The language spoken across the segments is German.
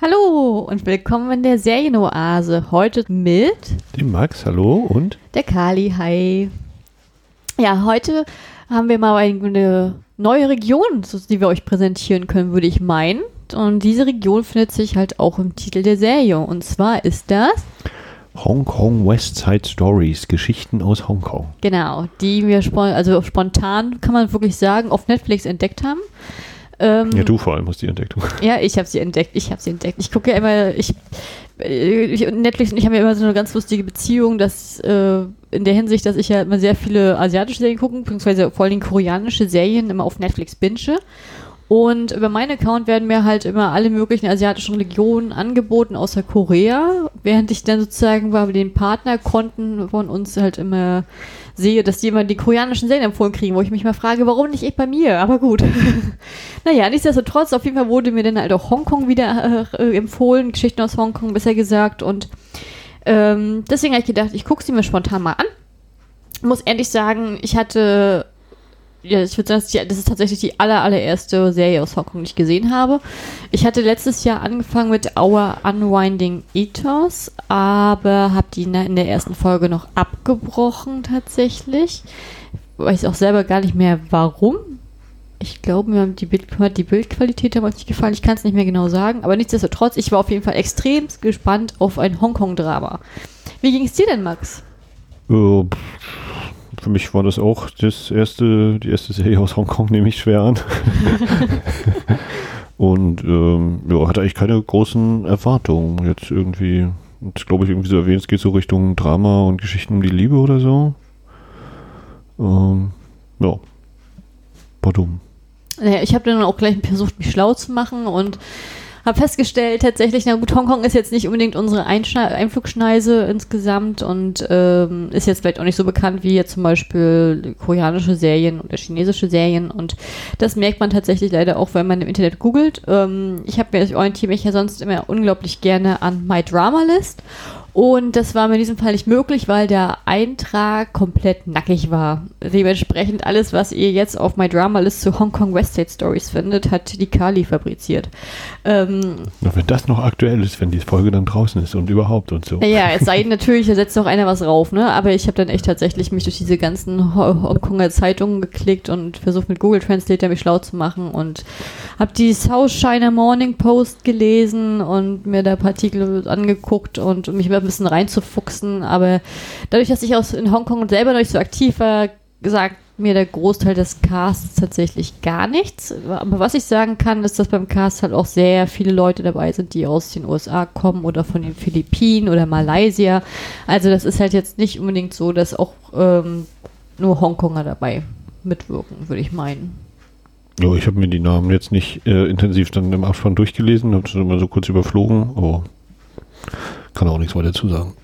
Hallo und willkommen in der Serienoase. Heute mit dem Max, hallo und der Kali, hi. Ja, heute haben wir mal eine neue Region, die wir euch präsentieren können, würde ich meinen. Und diese Region findet sich halt auch im Titel der Serie. Und zwar ist das Hong Kong West Side Stories, Geschichten aus Hongkong. Genau, die wir spon also spontan, kann man wirklich sagen, auf Netflix entdeckt haben. Ähm, ja, du vor allem hast die entdeckt. Ja, ich habe sie entdeckt. Ich habe sie entdeckt. Ich gucke ja immer, ich, ich Netflix und ich haben ja immer so eine ganz lustige Beziehung, dass äh, in der Hinsicht, dass ich ja immer sehr viele asiatische Serien gucke, beziehungsweise vor allem koreanische Serien immer auf Netflix binge. Und über meinen Account werden mir halt immer alle möglichen asiatischen Religionen angeboten, außer Korea, während ich dann sozusagen bei den Partnerkonten von uns halt immer sehe, dass immer die koreanischen Serien empfohlen kriegen, wo ich mich mal frage, warum nicht ich bei mir? Aber gut. naja, nichtsdestotrotz, auf jeden Fall wurde mir dann halt auch Hongkong wieder äh, empfohlen, Geschichten aus Hongkong besser gesagt. Und ähm, deswegen habe ich gedacht, ich gucke sie mir spontan mal an. Muss ehrlich sagen, ich hatte ja, ich würde sagen, das ist tatsächlich die aller, allererste Serie aus Hongkong, die ich gesehen habe. Ich hatte letztes Jahr angefangen mit Our Unwinding Ethos, aber habe die in der ersten Folge noch abgebrochen tatsächlich. Weiß auch selber gar nicht mehr warum. Ich glaube, mir hat die, Bild, die Bildqualität damals nicht gefallen. Ich kann es nicht mehr genau sagen. Aber nichtsdestotrotz, ich war auf jeden Fall extrem gespannt auf ein Hongkong-Drama. Wie ging es dir denn, Max? Uh, für mich war das auch das erste, die erste Serie aus Hongkong, nehme ich schwer an. Und ähm, ja, hatte eigentlich keine großen Erwartungen. Jetzt irgendwie, jetzt glaube ich, irgendwie so erwähnt, es geht so Richtung Drama und Geschichten um die Liebe oder so. Ähm, ja. War dumm. Naja, ich habe dann auch gleich versucht, mich schlau zu machen und habe festgestellt, tatsächlich, na gut, Hongkong ist jetzt nicht unbedingt unsere Einschne Einflugschneise insgesamt und ähm, ist jetzt vielleicht auch nicht so bekannt wie jetzt zum Beispiel koreanische Serien oder chinesische Serien und das merkt man tatsächlich leider auch, wenn man im Internet googelt. Ähm, ich habe mir, ich orientiere mich ja sonst immer unglaublich gerne an My Drama List und das war mir in diesem Fall nicht möglich, weil der Eintrag komplett nackig war. Dementsprechend alles, was ihr jetzt auf My Drama List zu Hong Kong West State Stories findet, hat die Kali fabriziert. Ähm, wenn das noch aktuell ist, wenn die Folge dann draußen ist und überhaupt und so. Ja, es sei denn natürlich, da setzt noch einer was rauf, ne? Aber ich habe dann echt tatsächlich mich durch diese ganzen Hongkonger Zeitungen geklickt und versucht mit Google Translator mich schlau zu machen und habe die South China Morning Post gelesen und mir da Partikel angeguckt und mich ein bisschen reinzufuchsen. Aber dadurch, dass ich aus in Hongkong selber noch nicht so aktiv war, gesagt mir der Großteil des Casts tatsächlich gar nichts. Aber was ich sagen kann, ist, dass beim Cast halt auch sehr viele Leute dabei sind, die aus den USA kommen oder von den Philippinen oder Malaysia. Also das ist halt jetzt nicht unbedingt so, dass auch ähm, nur Hongkonger dabei mitwirken, würde ich meinen. Ja, ich habe mir die Namen jetzt nicht äh, intensiv dann im Abspann durchgelesen, habe es immer so kurz überflogen, aber kann auch nichts weiter dazu sagen.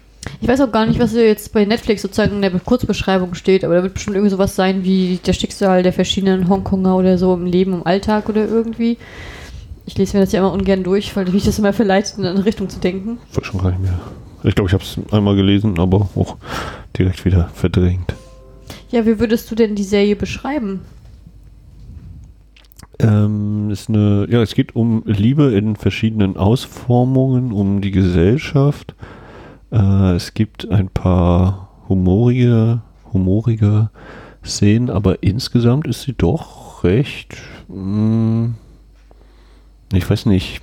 Ich weiß auch gar nicht, was jetzt bei Netflix sozusagen in der Kurzbeschreibung steht, aber da wird bestimmt irgendwie sowas sein wie der Schicksal der verschiedenen Hongkonger oder so im Leben, im Alltag oder irgendwie. Ich lese mir das ja immer ungern durch, weil mich das immer verleitet, in eine Richtung zu denken. Ich weiß schon gar nicht mehr. Ich glaube, ich habe es einmal gelesen, aber auch direkt wieder verdrängt. Ja, wie würdest du denn die Serie beschreiben? Ähm, ist eine, ja, es geht um Liebe in verschiedenen Ausformungen, um die Gesellschaft. Äh, es gibt ein paar humorige, humorige Szenen, aber insgesamt ist sie doch recht, mh, hm, ich weiß nicht,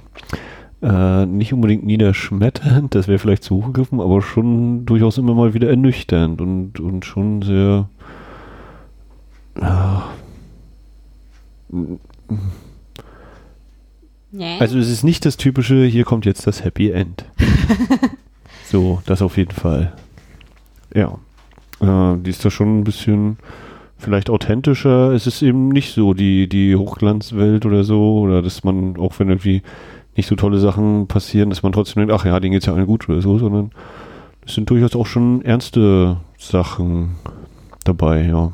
äh, nicht unbedingt niederschmetternd, das wäre vielleicht zu hoch gegriffen, aber schon durchaus immer mal wieder ernüchternd und, und schon sehr, ja, Nee. Also es ist nicht das typische, hier kommt jetzt das Happy End. so, das auf jeden Fall. Ja. Äh, die ist da schon ein bisschen vielleicht authentischer. Es ist eben nicht so die, die Hochglanzwelt oder so, oder dass man, auch wenn irgendwie nicht so tolle Sachen passieren, dass man trotzdem denkt, ach ja, denen geht's ja allen gut oder so, sondern es sind durchaus auch schon ernste Sachen dabei, ja.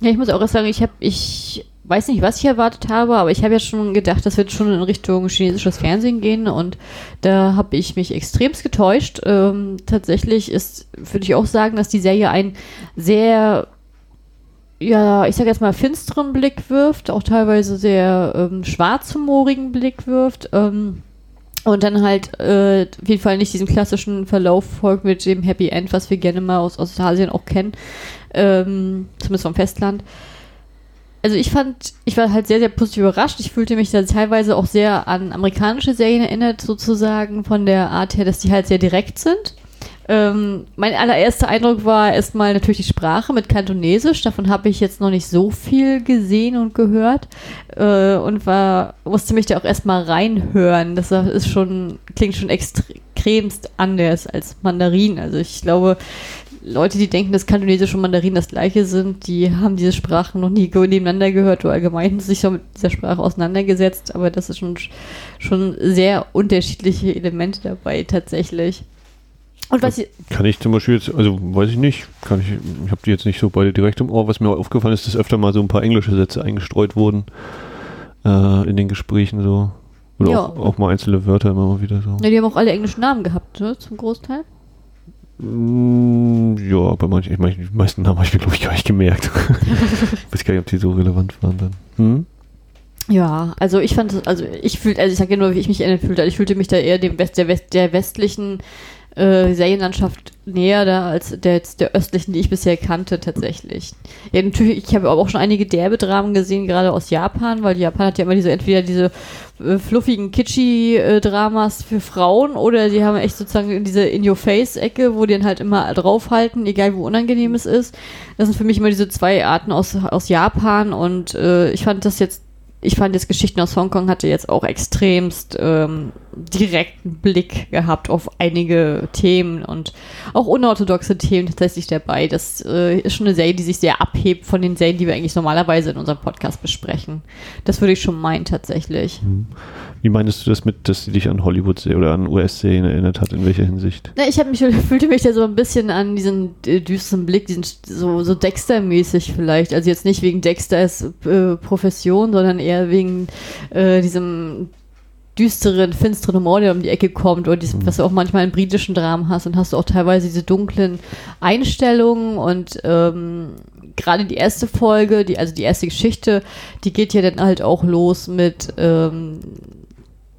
Ja, ich muss auch sagen, ich habe, ich weiß nicht, was ich erwartet habe, aber ich habe ja schon gedacht, das wird schon in Richtung chinesisches Fernsehen gehen und da habe ich mich extremst getäuscht. Ähm, tatsächlich ist, würde ich auch sagen, dass die Serie einen sehr, ja, ich sage jetzt mal finsteren Blick wirft, auch teilweise sehr ähm, schwarzhumorigen Blick wirft. Ähm, Und dann halt äh, auf jeden Fall nicht diesen klassischen Verlauf folgt mit dem Happy End, was wir gerne mal aus Ostasien auch kennen, ähm, zumindest vom Festland. Also ich fand, ich war halt sehr, sehr positiv überrascht. Ich fühlte mich da teilweise auch sehr an amerikanische Serien erinnert, sozusagen, von der Art her, dass die halt sehr direkt sind. Ähm, mein allererster Eindruck war erstmal natürlich die Sprache mit Kantonesisch. Davon habe ich jetzt noch nicht so viel gesehen und gehört. Äh, und war, musste mich da auch erstmal reinhören. Das ist schon, klingt schon extremst anders als Mandarin. Also ich glaube, Leute, die denken, dass Kantonesisch und Mandarin das gleiche sind, die haben diese Sprachen noch nie nebeneinander gehört oder allgemein sich so mit dieser Sprache auseinandergesetzt. Aber das ist schon, schon sehr unterschiedliche Elemente dabei tatsächlich. Und was ich, kann ich zum Beispiel jetzt, also weiß ich nicht, kann ich, ich habe die jetzt nicht so beide direkt im Ohr. Was mir aufgefallen ist, dass öfter mal so ein paar englische Sätze eingestreut wurden äh, in den Gesprächen so. Oder ja. auch, auch, mal einzelne Wörter immer mal wieder so. Ja, die haben auch alle englischen Namen gehabt, ne, zum Großteil. Mm, ja, bei manchen, ich meine, die meisten Namen habe ich mir, glaube ich, gar nicht gemerkt. ich weiß gar nicht, ob die so relevant waren dann. Hm? Ja, also ich fand, also ich fühlte, also ich sage ja nur, wie ich mich erinnert fühlte, also ich fühlte mich da eher dem West, der, West, der westlichen äh, Serienlandschaft näher da als der, der östlichen, die ich bisher kannte, tatsächlich. Ja, natürlich, ich habe auch schon einige derbe Dramen gesehen, gerade aus Japan, weil Japan hat ja immer diese, entweder diese äh, fluffigen, kitschy äh, Dramas für Frauen oder die haben echt sozusagen diese In-Your-Face-Ecke, wo die dann halt immer draufhalten, egal wo unangenehm es ist. Das sind für mich immer diese zwei Arten aus, aus Japan und äh, ich fand das jetzt ich fand jetzt Geschichten aus Hongkong hatte jetzt auch extremst ähm, direkten Blick gehabt auf einige Themen und auch unorthodoxe Themen tatsächlich dabei. Das äh, ist schon eine Serie, die sich sehr abhebt von den Serien, die wir eigentlich normalerweise in unserem Podcast besprechen. Das würde ich schon meinen tatsächlich. Wie meinst du das mit, dass sie dich an Hollywood oder an US-Serien erinnert hat? In welcher Hinsicht? Na, ich mich, fühlte mich da so ein bisschen an diesen äh, düsteren Blick, diesen so, so Dexter-mäßig vielleicht. Also jetzt nicht wegen Dexters äh, Profession, sondern eher wegen äh, diesem düsteren, finsteren Humor, der um die Ecke kommt, oder diesem, mhm. was du auch manchmal in britischen Dramen hast, und hast du auch teilweise diese dunklen Einstellungen und ähm, gerade die erste Folge, die, also die erste Geschichte, die geht ja dann halt auch los mit ähm,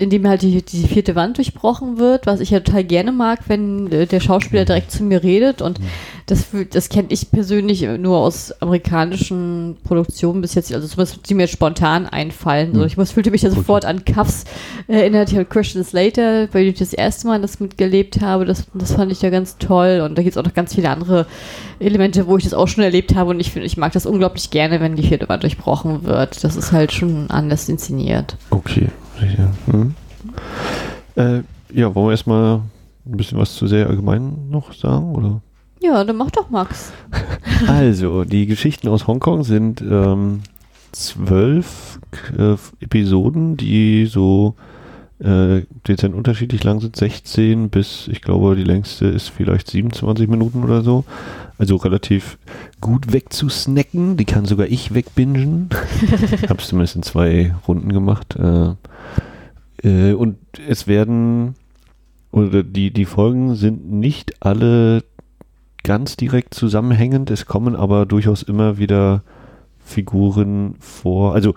indem halt die, die vierte Wand durchbrochen wird, was ich ja total gerne mag, wenn äh, der Schauspieler direkt zu mir redet. Und. Das, das kenne ich persönlich nur aus amerikanischen Produktionen bis jetzt, also zumindest die mir spontan einfallen. So, mhm. ich muss, fühlte mich da sofort an Cuffs erinnert, ich Christian Slater, weil ich das erste Mal das mitgelebt habe. Das, das fand ich ja ganz toll. Und da gibt es auch noch ganz viele andere Elemente, wo ich das auch schon erlebt habe. Und ich finde, ich mag das unglaublich gerne, wenn die vierte Wand durchbrochen wird. Das ist halt schon anders inszeniert. Okay. Hm. Äh, ja, wollen wir erstmal ein bisschen was zu sehr allgemein noch sagen, oder? Ja, dann mach doch, Max. also, die Geschichten aus Hongkong sind ähm, zwölf äh, Episoden, die so äh, dezent unterschiedlich lang sind, 16 bis, ich glaube, die längste ist vielleicht 27 Minuten oder so. Also relativ gut wegzusnacken. Die kann sogar ich wegbingen. Habe es zumindest in zwei Runden gemacht. Äh, äh, und es werden, oder die, die Folgen sind nicht alle ganz direkt zusammenhängend. Es kommen aber durchaus immer wieder Figuren vor. Also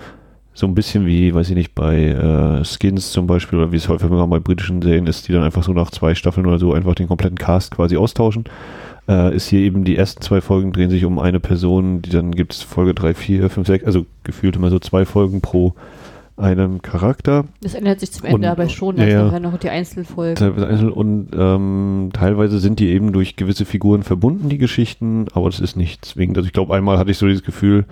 so ein bisschen wie, weiß ich nicht, bei äh, Skins zum Beispiel oder wie es häufig bei britischen Serien ist, die dann einfach so nach zwei Staffeln oder so einfach den kompletten Cast quasi austauschen. Äh, ist hier eben die ersten zwei Folgen drehen sich um eine Person, die dann gibt es Folge 3, 4, 5, 6, also gefühlt immer so zwei Folgen pro einem Charakter. Das ändert sich zum Ende und, aber schon, also ja, noch die Einzelfolgen. Und ähm, teilweise sind die eben durch gewisse Figuren verbunden, die Geschichten, aber das ist nicht zwingend. Also ich glaube, einmal hatte ich so dieses Gefühl,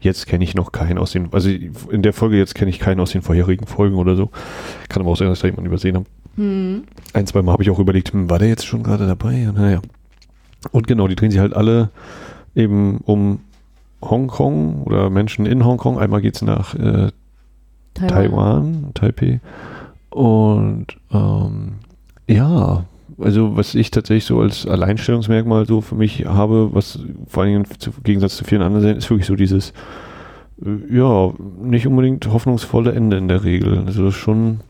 jetzt kenne ich noch keinen aus den, also in der Folge jetzt kenne ich keinen aus den vorherigen Folgen oder so. Kann aber auch sein, dass da jemand übersehen hat. Hm. Ein, zwei Mal habe ich auch überlegt, hm, war der jetzt schon gerade dabei? naja. Und genau, die drehen sich halt alle eben um Hongkong oder Menschen in Hongkong. Einmal geht es nach äh, Taiwan. Taiwan, Taipei. Und ähm, ja, also was ich tatsächlich so als Alleinstellungsmerkmal so für mich habe, was vor allem im Gegensatz zu vielen anderen ist wirklich so dieses, äh, ja, nicht unbedingt hoffnungsvolle Ende in der Regel. Also schon,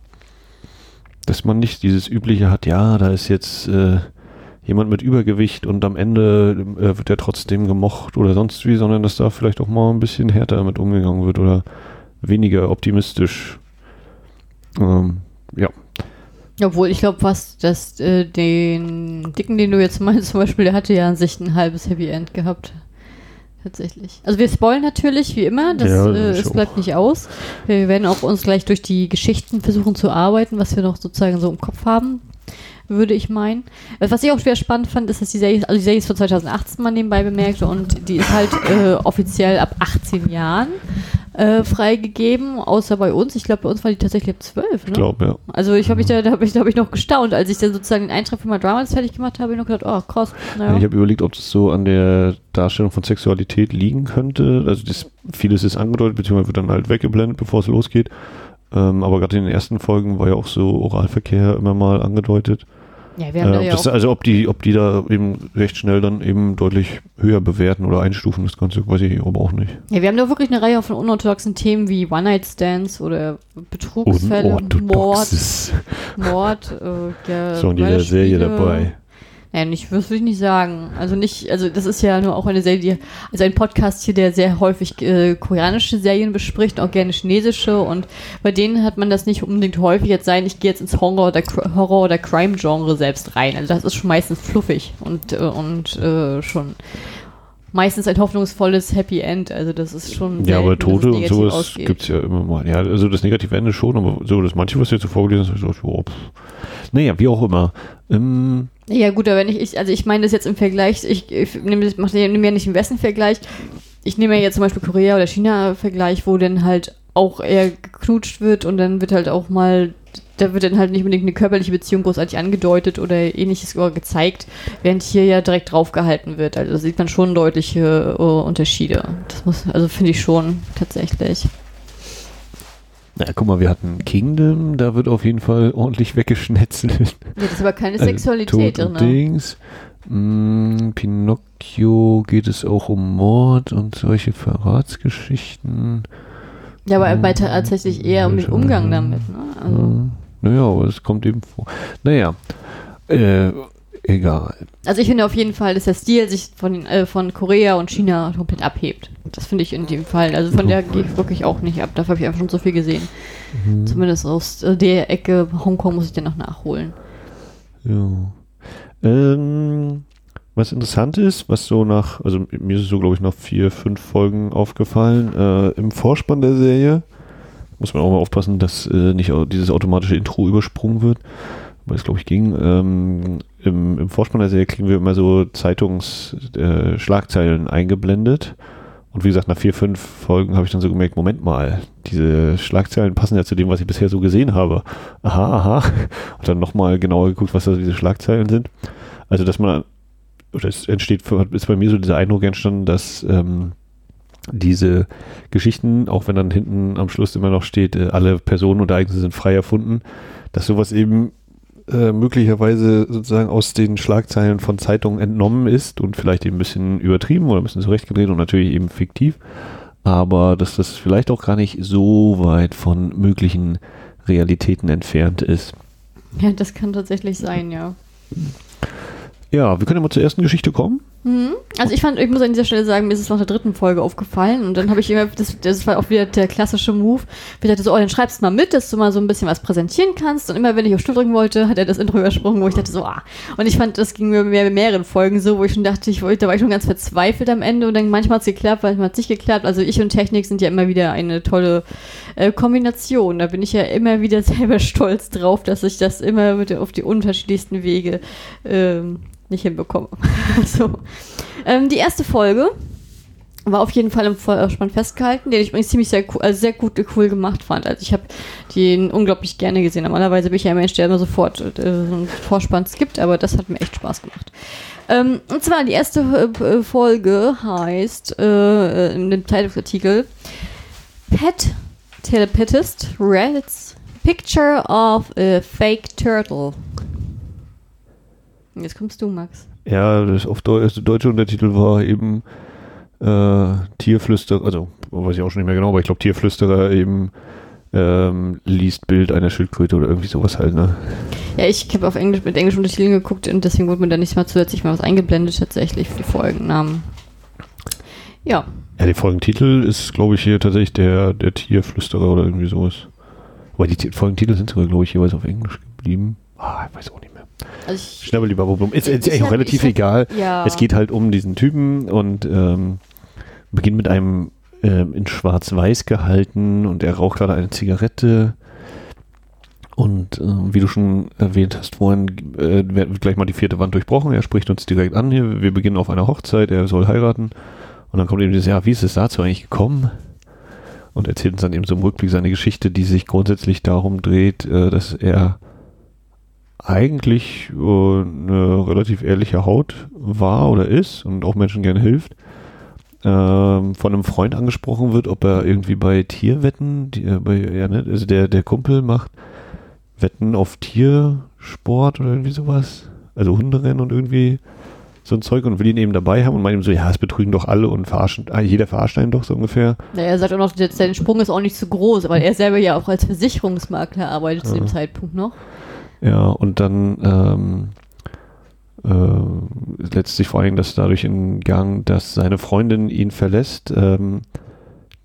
dass man nicht dieses übliche hat, ja, da ist jetzt äh, jemand mit Übergewicht und am Ende äh, wird er trotzdem gemocht oder sonst wie, sondern dass da vielleicht auch mal ein bisschen härter damit umgegangen wird oder weniger optimistisch. Ähm, ja. Obwohl, ich glaube fast, dass äh, den Dicken, den du jetzt meinst, zum Beispiel, der hatte ja an sich ein halbes Happy End gehabt. Tatsächlich. Also wir spoilen natürlich, wie immer, das, Ja, äh, es auch. bleibt nicht aus. Wir werden auch uns gleich durch die Geschichten versuchen zu arbeiten, was wir noch sozusagen so im Kopf haben, würde ich meinen. Äh, Was ich auch schwer spannend fand, ist, dass die Serie, also die Serie ist von 2018 mal nebenbei bemerkt und die ist halt äh, offiziell ab 18 Jahren äh, freigegeben, außer bei uns. Ich glaube, bei uns war die tatsächlich ab 12, ne? Ich glaube, ja. Also ich habe mich da, da habe ich, hab ich noch gestaunt, als ich dann sozusagen den Eintrag für mein Drama fertig gemacht habe, habe ich noch gedacht, oh krass, naja. Ich habe überlegt, ob das so an der Darstellung von Sexualität liegen könnte. Also das, vieles ist angedeutet, beziehungsweise wird dann halt weggeblendet, bevor es losgeht. Ähm, aber gerade in den ersten Folgen war ja auch so Oralverkehr immer mal angedeutet. ja, wir haben da Äh, ja das, auch, also ob die, ob die da eben recht schnell dann eben deutlich höher bewerten oder einstufen, das Ganze weiß ich aber auch nicht. ja, wir haben da wirklich eine Reihe von unorthodoxen Themen wie One-Night-Stands oder Betrugsfälle, Mord. Mord, äh, ja, So in jeder Serie dabei. Ja, nicht, würde ich nicht sagen. Also nicht, also das ist ja nur auch eine Serie, die, also ein Podcast hier, der sehr häufig äh, koreanische Serien bespricht, auch gerne chinesische und bei denen hat man das nicht unbedingt häufig jetzt sein, ich gehe jetzt ins Horror- oder, Horror oder Crime-Genre selbst rein. Also das ist schon meistens fluffig und, äh, und äh, schon meistens ein hoffnungsvolles Happy End. Also das ist schon Ja, aber Tote und sowas ausgeht. gibt's ja immer mal. Ja, also das negative Ende schon, aber so das manche, was du jetzt so vorgelesen hast, ich dachte, oh, pff. naja, wie auch immer. Ähm, Ja, gut, aber wenn ich, ich also ich meine das jetzt im Vergleich, ich, ich nehme nehme ja nicht im Westen-Vergleich. Ich nehme ja jetzt zum Beispiel Korea oder China-Vergleich, wo dann halt auch eher geknutscht wird und dann wird halt auch mal, da wird dann halt nicht unbedingt eine körperliche Beziehung großartig angedeutet oder ähnliches gezeigt, während hier ja direkt draufgehalten wird. Also da sieht man schon deutliche äh, Unterschiede. Das muss, also finde ich schon tatsächlich. Na, guck mal, wir hatten Kingdom, da wird auf jeden Fall ordentlich weggeschnetzelt. Ja, das ist aber keine Also Sexualität drin. ne? Dings. Mm, Pinocchio geht es auch um Mord und solche Verratsgeschichten. Ja, aber bei tatsächlich eher um den Umgang damit. Ne? Also. Ja. Naja, aber es kommt eben vor. Naja, äh, egal. Also ich finde auf jeden Fall, dass der Stil sich von, äh, von Korea und China komplett abhebt. Das finde ich in dem Fall. Also von der gehe ich wirklich auch nicht ab. Dafür habe ich einfach schon so viel gesehen. Mhm. Zumindest aus äh, der Ecke Hongkong muss ich dann noch nachholen. Ja. Ähm, was interessant ist, was so nach, also mir ist es so, glaube ich, nach vier, fünf Folgen aufgefallen, äh, im Vorspann der Serie muss man auch mal aufpassen, dass äh, nicht dieses automatische Intro übersprungen wird, weil es, glaube ich, ging. Ähm, im, Im Vorspann der Serie kriegen wir immer so Zeitungsschlagzeilen äh, eingeblendet. Und wie gesagt, nach vier, fünf Folgen habe ich dann so gemerkt, Moment mal, diese Schlagzeilen passen ja zu dem, was ich bisher so gesehen habe. Aha, aha. Und dann nochmal genauer geguckt, was da diese Schlagzeilen sind. Also, dass man, oder es entsteht, ist bei mir so dieser Eindruck entstanden, dass ähm, diese Geschichten, auch wenn dann hinten am Schluss immer noch steht, äh, alle Personen und Ereignisse sind frei erfunden, dass sowas eben äh, möglicherweise sozusagen aus den Schlagzeilen von Zeitungen entnommen ist und vielleicht eben ein bisschen übertrieben oder ein bisschen zurechtgedreht und natürlich eben fiktiv, aber dass das vielleicht auch gar nicht so weit von möglichen Realitäten entfernt ist. Ja, das kann tatsächlich sein, ja. Ja, wir können ja mal zur ersten Geschichte kommen. Mhm. Also ich fand, ich muss an dieser Stelle sagen, mir ist es nach der dritten Folge aufgefallen und dann habe ich immer, das, das war auch wieder der klassische Move. Ich dachte so, oh, dann schreibst du mal mit, dass du mal so ein bisschen was präsentieren kannst und immer wenn ich auf Stuhl drücken wollte, hat er das Intro übersprungen, wo ich dachte so, ah. Und ich fand, das ging mir mehr mehreren Folgen so, wo ich schon dachte, ich, wollte- da war ich schon ganz verzweifelt am Ende und dann manchmal hat es geklappt, manchmal hat es nicht geklappt. Also ich und Technik sind ja immer wieder eine tolle äh, Kombination. Da bin ich ja immer wieder selber stolz drauf, dass ich das immer mit, auf die unterschiedlichsten Wege ähm, nicht hinbekomme. so. Ähm, die erste Folge war auf jeden Fall im Vorspann festgehalten, den ich übrigens ziemlich sehr, cool, also sehr gut cool gemacht fand. Also ich habe den unglaublich gerne gesehen. Normalerweise bin ich ja ein Mensch, der immer sofort äh, so einen Vorspann skippt, aber das hat mir echt Spaß gemacht. Ähm, und zwar die erste äh, Folge heißt äh, in dem Zeitungsartikel Pet Telepathist Reddit's Picture of a Fake Turtle. Jetzt kommst du, Max. Ja, das auf Deu der deutsche Untertitel war eben äh, Tierflüsterer, also weiß ich auch schon nicht mehr genau, aber ich glaube Tierflüsterer eben ähm, liest Bild einer Schildkröte oder irgendwie sowas halt, ne? Ja, ich habe auf Englisch mit englischen Untertiteln geguckt und deswegen wurde mir da nicht mal zusätzlich mal was eingeblendet tatsächlich für die Folgennamen. Ja, Ja, der Folgentitel ist, glaube ich, hier tatsächlich der, der Tierflüsterer oder irgendwie sowas. Weil die Ti- Folgentitel sind sogar, glaube ich, jeweils auf Englisch geblieben. Ah, ich weiß auch nicht mehr. Also ich, Schnabbelibabubum. Ist, ist Ich eigentlich auch relativ hab- egal. ja. Es geht halt um diesen Typen und ähm, beginnt mit einem ähm, in schwarz-weiß gehalten und er raucht gerade eine Zigarette. Und ähm, wie du schon erwähnt hast vorhin, äh, wird gleich mal die vierte Wand durchbrochen. Er spricht uns direkt an hier. Wir beginnen auf einer Hochzeit, er soll heiraten. Und dann kommt eben dieses, ja, wie ist es dazu eigentlich gekommen? Und erzählt uns dann eben so im Rückblick seine Geschichte, die sich grundsätzlich darum dreht, äh, dass er eigentlich äh, eine relativ ehrliche Haut war oder ist und auch Menschen gerne hilft, ähm, von einem Freund angesprochen wird, ob er irgendwie bei Tierwetten, die, äh, bei, ja, ne, also der, der Kumpel macht Wetten auf Tiersport oder irgendwie sowas, also Hunderennen und irgendwie so ein Zeug und will ihn eben dabei haben und meint ihm so, ja, es betrügen doch alle und verarschen, ah, jeder verarscht einen doch so ungefähr. naja, er sagt auch noch, der- sein Sprung ist auch nicht zu groß, weil er selber ja auch als Versicherungsmakler arbeitet zu dem Zeitpunkt noch. Ja, und dann ähm, äh, setzt sich vor allem das dadurch in Gang, dass seine Freundin ihn verlässt, ähm,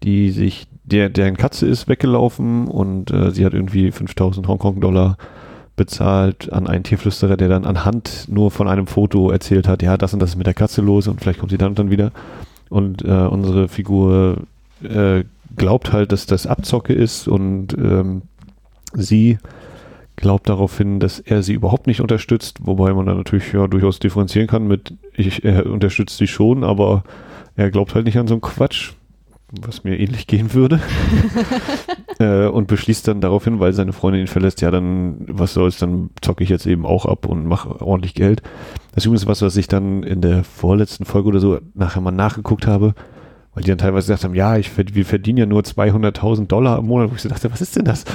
die sich, der, deren Katze ist weggelaufen und äh, sie hat irgendwie 5000 Hongkong-Dollar bezahlt an einen Tierflüsterer, der dann anhand nur von einem Foto erzählt hat, ja, das und das ist mit der Katze los und vielleicht kommt sie dann und dann wieder. Und äh, unsere Figur äh, glaubt halt, dass das Abzocke ist und ähm, sie glaubt daraufhin, dass er sie überhaupt nicht unterstützt, wobei man dann natürlich ja durchaus differenzieren kann mit, ich, er unterstützt sie schon, aber er glaubt halt nicht an so einen Quatsch, was mir ähnlich gehen würde. äh, und beschließt dann daraufhin, weil seine Freundin ihn verlässt, ja dann, was soll's, dann zocke ich jetzt eben auch ab und mache ordentlich Geld. Das ist übrigens was, was ich dann in der vorletzten Folge oder so nachher mal nachgeguckt habe, weil die dann teilweise gesagt haben, ja, ich, wir verdienen ja nur 200.000 Dollar im Monat, wo ich so dachte, was ist denn das?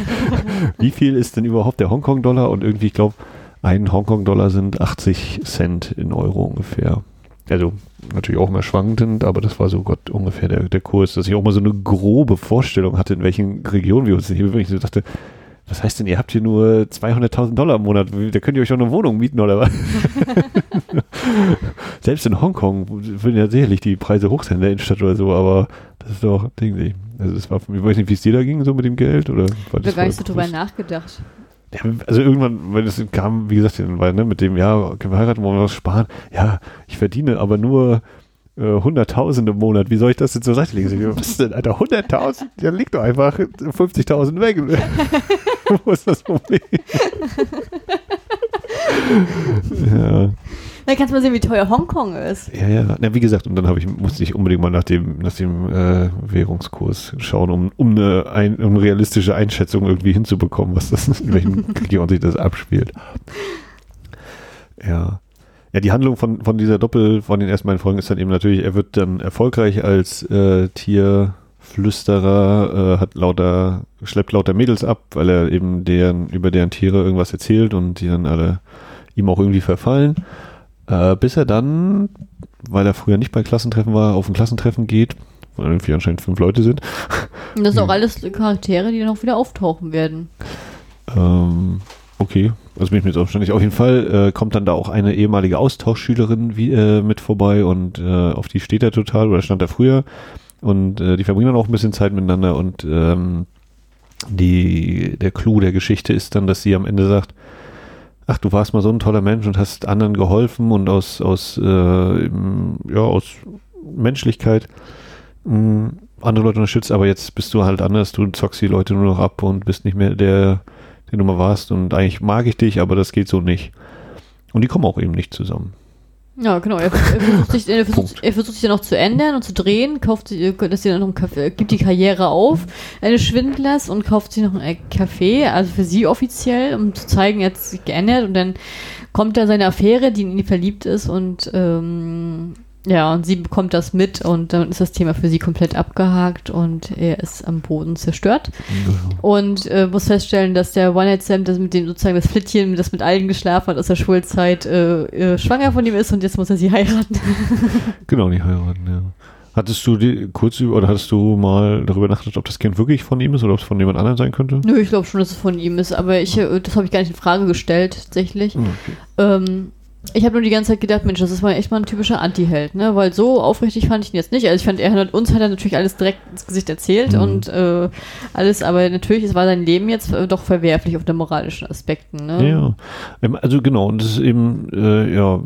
Wie viel ist denn überhaupt der Hongkong-Dollar? Und irgendwie, ich glaube, ein Hongkong-Dollar sind 80 Cent in Euro ungefähr. Also natürlich auch immer schwankend, aber das war so Gott ungefähr der, der Kurs, dass ich auch mal so eine grobe Vorstellung hatte, in welchen Regionen wir uns hier bewegen. Ich so dachte, was heißt denn, ihr habt hier nur 200.000 Dollar im Monat, da könnt ihr euch auch eine Wohnung mieten oder was? Selbst in Hongkong würden ja sicherlich die Preise hoch sein in der Innenstadt oder so, aber das ist doch, denken Sie, also das war, ich weiß nicht, wie es dir da ging, so mit dem Geld oder? War Ich das gar nicht so drüber nachgedacht. Ja, also irgendwann, wenn es kam, wie gesagt, weil, ne, mit dem, ja, können wir heiraten, wollen wir was sparen? Ja, ich verdiene aber nur äh, 100.000 im Monat. Wie soll ich das jetzt zur Seite legen? Was ist denn, Alter, 100.000? Ja, leg doch einfach 50.000 weg. Wo ist das Problem? ja, Da kannst du mal sehen, wie teuer Hongkong ist. ja, ja. Na, wie gesagt, und dann habe ich, musste ich unbedingt mal nach dem, nach dem äh, Währungskurs schauen, um, um, eine, ein, um eine realistische Einschätzung irgendwie hinzubekommen, was das, in welchen Regionen sich das abspielt. Ja. Ja, die Handlung von, von dieser Doppel, von den ersten beiden Folgen ist dann eben natürlich, er wird dann erfolgreich als äh, Tierflüsterer, äh, hat lauter, schleppt lauter Mädels ab, weil er eben deren, über deren Tiere irgendwas erzählt und die dann alle ihm auch irgendwie verfallen. Äh, bis er dann, weil er früher nicht bei Klassentreffen war, auf ein Klassentreffen geht, wo irgendwie anscheinend fünf Leute sind. Und das sind auch Hm. alles Charaktere, die dann auch wieder auftauchen werden. Ähm, okay, also bin ich mir jetzt auch nicht. Auf jeden Fall äh, kommt dann da auch eine ehemalige Austauschschülerin wie, äh, mit vorbei und äh, auf die steht er total oder stand er früher. Und äh, die verbringen dann auch ein bisschen Zeit miteinander und ähm, die, der Clou der Geschichte ist dann, dass sie am Ende sagt, ach, du warst mal so ein toller Mensch und hast anderen geholfen und aus, aus, äh, ja, aus Menschlichkeit. Mh, andere Leute unterstützt, aber jetzt bist du halt anders, du zockst die Leute nur noch ab und bist nicht mehr der, der du mal warst und eigentlich mag ich dich, aber das geht so nicht. Und die kommen auch eben nicht zusammen. Ja, genau. Er, er, versucht sich, er, versucht, er versucht sich dann noch zu ändern und zu drehen, kauft äh, dass sie dann noch ein Kaffee, gibt die Karriere auf, eine Schwindlers und kauft sich noch ein Café, also für sie offiziell, um zu zeigen, er hat sich geändert und dann kommt da seine Affäre, die in ihn verliebt ist und ähm, ja, und sie bekommt das mit und dann ist das Thema für sie komplett abgehakt und er ist am Boden zerstört und äh, muss feststellen, dass der One-Night-Stand, das mit dem sozusagen das Flittchen, das mit allen geschlafen hat aus der Schulzeit, äh, äh, schwanger von ihm ist und jetzt muss er sie heiraten. Genau, nicht heiraten, ja. Hattest du die kurz über, oder hattest du mal darüber nachgedacht, ob das Kind wirklich von ihm ist oder ob es von jemand anderem sein könnte? Nö, ich glaube schon, dass es von ihm ist, aber ich, äh, das habe ich gar nicht in Frage gestellt, tatsächlich. Hm, Okay. Ähm, Ich habe nur die ganze Zeit gedacht, Mensch, das ist mal echt mal ein typischer Anti-Held, ne? Weil so aufrichtig fand ich ihn jetzt nicht. Also ich fand, er hat uns hat er natürlich alles direkt ins Gesicht erzählt Mhm. und äh, alles, aber natürlich, es war sein Leben jetzt äh, doch verwerflich auf den moralischen Aspekten, ne? Ja, ähm, also genau, und das ist eben, äh, ja,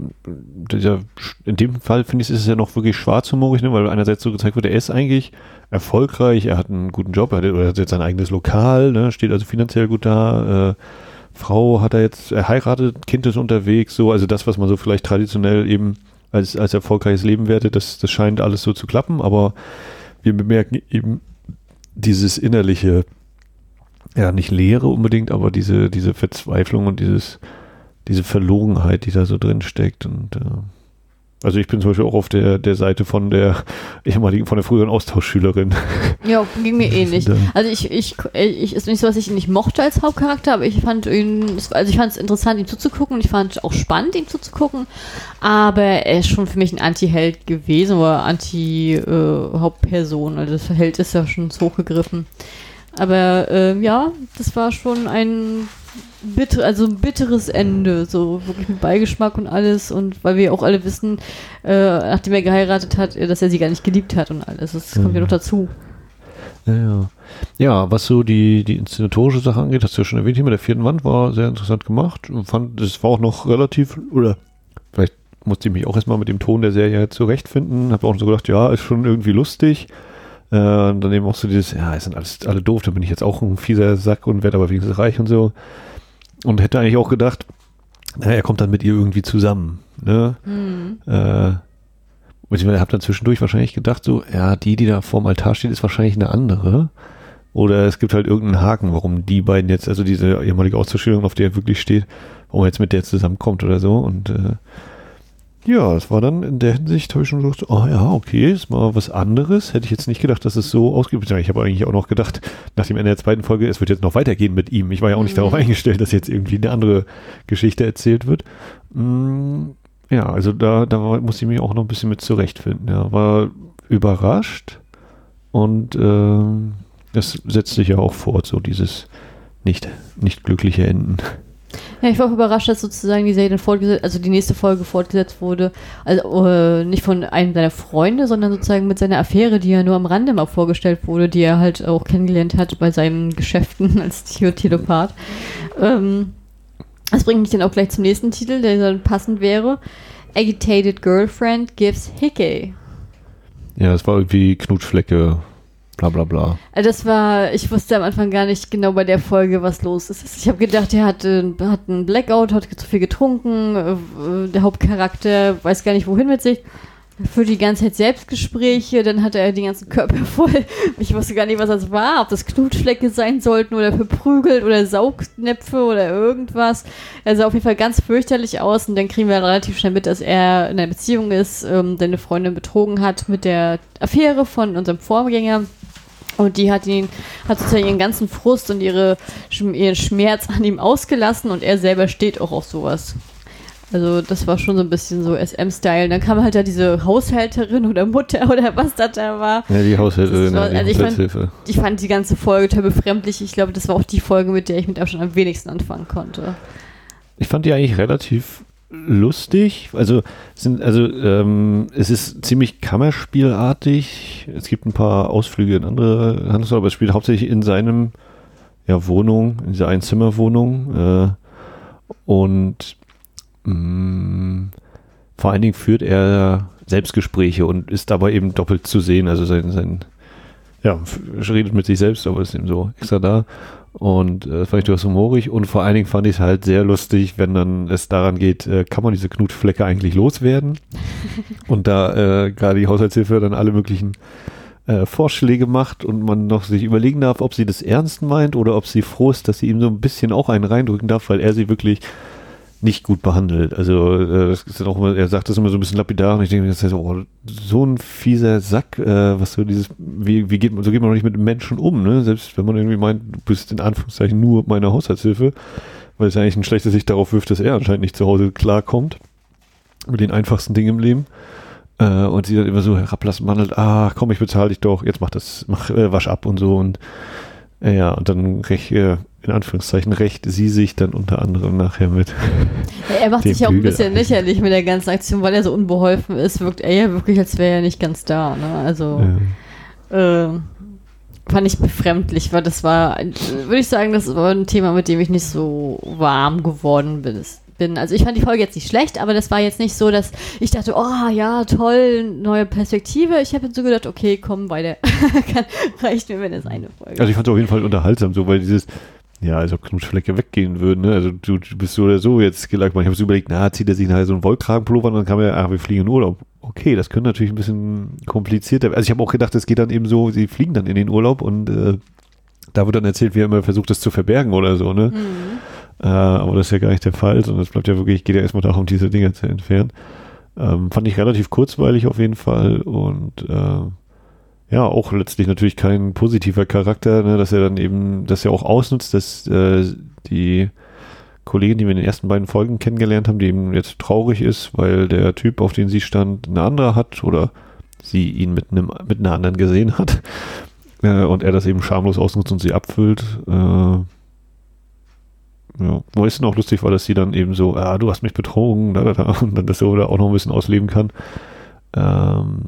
dieser, in dem Fall finde ich, ist es ja noch wirklich schwarzhumorig, ne, weil einerseits so gezeigt wird, er ist eigentlich erfolgreich, er hat einen guten Job, er hat, er hat jetzt sein eigenes Lokal, ne, steht also finanziell gut da, äh, Frau hat er jetzt, er heiratet, Kind ist unterwegs, so, also das, was man so vielleicht traditionell eben als, als erfolgreiches Leben wertet, das, das scheint alles so zu klappen, aber wir bemerken eben dieses innerliche, ja, nicht Leere unbedingt, aber diese, diese Verzweiflung und dieses, diese Verlogenheit, die da so drin steckt. Und äh, also ich bin zum Beispiel auch auf der, der Seite von der ehemaligen, von der früheren Austauschschülerin. Ja, ging mir ähnlich. Da- Also ich, ich, ich ist nicht so, dass ich ihn nicht mochte als Hauptcharakter, aber ich fand ihn, also ich fand es interessant, ihm zuzugucken und ich fand es auch spannend, ihm zuzugucken. Aber er ist schon für mich ein Anti-Held gewesen oder Anti-Hauptperson. also das Held ist ja schon zu hoch gegriffen. Aber äh, ja, das war schon ein bitter, also ein bitteres Ende, so wirklich mit Beigeschmack und alles und weil wir auch alle wissen, äh, nachdem er geheiratet hat, äh, dass er sie gar nicht geliebt hat und alles. Das kommt ja Mhm. noch dazu. Ja, ja. ja, was so die, die inszenatorische Sache angeht, hast du ja schon erwähnt, hier mit der vierten Wand war sehr interessant gemacht. Und Fand, das war auch noch relativ, oder vielleicht musste ich mich auch erstmal mit dem Ton der Serie zurechtfinden. Habe auch so gedacht, ja, ist schon irgendwie lustig. Äh, und dann eben auch so dieses, ja, es sind alles alle doof, da bin ich jetzt auch ein fieser Sack und werde aber wenigstens reich und so. Und hätte eigentlich auch gedacht, naja, er kommt dann mit ihr irgendwie zusammen. Ne? Mhm. Äh, beziehungsweise habe dann zwischendurch wahrscheinlich gedacht, so, ja, die, die da vorm Altar steht, ist wahrscheinlich eine andere. Oder es gibt halt irgendeinen Haken, warum die beiden jetzt, also diese ehemalige Austauschschülerin, auf der er wirklich steht, warum er jetzt mit der zusammenkommt oder so. Und äh, ja, das war dann in der Hinsicht, habe ich schon gedacht, oh ja, okay, ist mal was anderes. Hätte ich jetzt nicht gedacht, dass es so ausgeht. Ich habe eigentlich auch noch gedacht, nach dem Ende der zweiten Folge, es wird jetzt noch weitergehen mit ihm. Ich war ja auch nicht Mhm. darauf eingestellt, dass jetzt irgendwie eine andere Geschichte erzählt wird. Mm, ja, also da, da war, musste ich mich auch noch ein bisschen mit zurechtfinden. Ja, war überrascht und ähm, das setzt sich ja auch fort, so dieses nicht, nicht glückliche Enden. Ja, ich war auch überrascht, dass sozusagen die Serie dann fortgesetzt, also die nächste Folge fortgesetzt wurde. Also äh, nicht von einem seiner Freunde, sondern sozusagen mit seiner Affäre, die ja nur am Rande mal vorgestellt wurde, die er halt auch kennengelernt hat bei seinen Geschäften als Tele- Telepath. Ähm, das bringt mich dann auch gleich zum nächsten Titel, der dann passend wäre. Agitated Girlfriend gives Hickey. Ja, das war irgendwie Knutschflecke, bla bla bla. Also das war, ich wusste am Anfang gar nicht genau bei der Folge, was los ist. Ich habe gedacht, er hatte, hat einen Blackout, hat zu viel getrunken, äh, der Hauptcharakter weiß gar nicht wohin mit sich. Für die ganze Zeit Selbstgespräche, dann hatte er den ganzen Körper voll. Ich wusste gar nicht, was das war, ob das Knutschflecke sein sollten oder verprügelt oder Saugnäpfe oder irgendwas. Er sah auf jeden Fall ganz fürchterlich aus und dann kriegen wir relativ schnell mit, dass er in einer Beziehung ist, ähm, seine Freundin betrogen hat mit der Affäre von unserem Vorgänger. Und die hat ihn, hat sozusagen ihren ganzen Frust und ihre, ihren Schmerz an ihm ausgelassen und er selber steht auch auf sowas. Also das war schon so ein bisschen so SM-Style. Dann kam halt da diese Haushälterin oder Mutter oder was das da war. Ja, die Haushälterin, war- also ich fand-. Ich fand die ganze Folge total befremdlich. Ich glaube, das war auch die Folge, mit der ich mit Abstand am wenigsten anfangen konnte. Ich fand die eigentlich relativ lustig. Also es sind, also ähm, es ist ziemlich Kammerspielartig. Es gibt ein paar Ausflüge in andere Handlungsorte, aber es spielt hauptsächlich in seinem ja, Wohnung, in dieser Einzimmerwohnung. Äh, und mh, vor allen Dingen führt er Selbstgespräche und ist dabei eben doppelt zu sehen. Also sein, sein ja, redet mit sich selbst, aber ist eben so extra da. Und äh, fand ich durchaus humorig und vor allen Dingen fand ich es halt sehr lustig, wenn dann es daran geht, äh, kann man diese Knutflecke eigentlich loswerden? und da äh, gerade die Haushaltshilfe dann alle möglichen äh, Vorschläge macht und man noch sich überlegen darf, ob sie das ernst meint oder ob sie froh ist, dass sie ihm so ein bisschen auch einen reindrücken darf, weil er sie wirklich nicht gut behandelt. Also äh, das ist auch immer, er sagt das immer so ein bisschen lapidar und ich denke, das ist oh, so ein fieser Sack, äh, was so dieses, wie, wie geht man, so geht man doch nicht mit Menschen um, ne? Selbst wenn man irgendwie meint, du bist in Anführungszeichen nur meine Haushaltshilfe, weil es eigentlich ein schlechtes Sicht darauf wirft, dass er anscheinend nicht zu Hause klarkommt mit den einfachsten Dingen im Leben. Äh, und sie dann immer so herablassend behandelt, ah, komm, ich bezahle dich doch, jetzt mach das, mach, äh, wasch ab und so und Ja, und dann recht, äh, in Anführungszeichen, recht sie sich dann unter anderem nachher mit. Ja, er macht sich ja auch ein bisschen lächerlich mit der ganzen Aktion, weil er so unbeholfen ist, wirkt er ja wirklich, als wäre er nicht ganz da. Ne? Also Ja. äh, fand ich befremdlich, weil das war, äh, würde ich sagen, das war ein Thema, mit dem ich nicht so warm geworden bin. Bin. Also ich fand die Folge jetzt nicht schlecht, aber das war jetzt nicht so, dass ich dachte, oh ja, toll, neue Perspektive. Ich habe jetzt so gedacht, okay, komm, weiter. Reicht mir, wenn es eine Folge Also ich fand es auf jeden Fall unterhaltsam, so weil dieses, ja, also Knutschflecke weggehen würden, ne? Also du, du bist so oder so jetzt gelagert. Ich habe so überlegt, na, zieht er sich nachher so einen Wollkragenpullover an, dann kam er, ach, wir fliegen in Urlaub. Okay, das könnte natürlich ein bisschen komplizierter. Also ich habe auch gedacht, es geht dann eben so, sie fliegen dann in den Urlaub und äh, da wird dann erzählt, wie er immer versucht, das zu verbergen oder so, ne? Mhm. Äh, aber das ist ja gar nicht der Fall, sondern es bleibt ja wirklich, geht ja erstmal darum, diese Dinger zu entfernen. Ähm, fand ich relativ kurzweilig auf jeden Fall und äh, ja, auch letztlich natürlich kein positiver Charakter, ne, dass er dann eben das ja auch ausnutzt, dass äh, die Kollegin, die wir in den ersten beiden Folgen kennengelernt haben, die eben jetzt traurig ist, weil der Typ, auf den sie stand, eine andere hat oder sie ihn mit einem mit einer anderen gesehen hat äh, und er das eben schamlos ausnutzt und sie abfüllt. Äh, ja, wo ist denn auch lustig war, dass sie dann eben so, ah, du hast mich betrogen, da, da, da, und dann das so da auch noch ein bisschen ausleben kann. Ähm,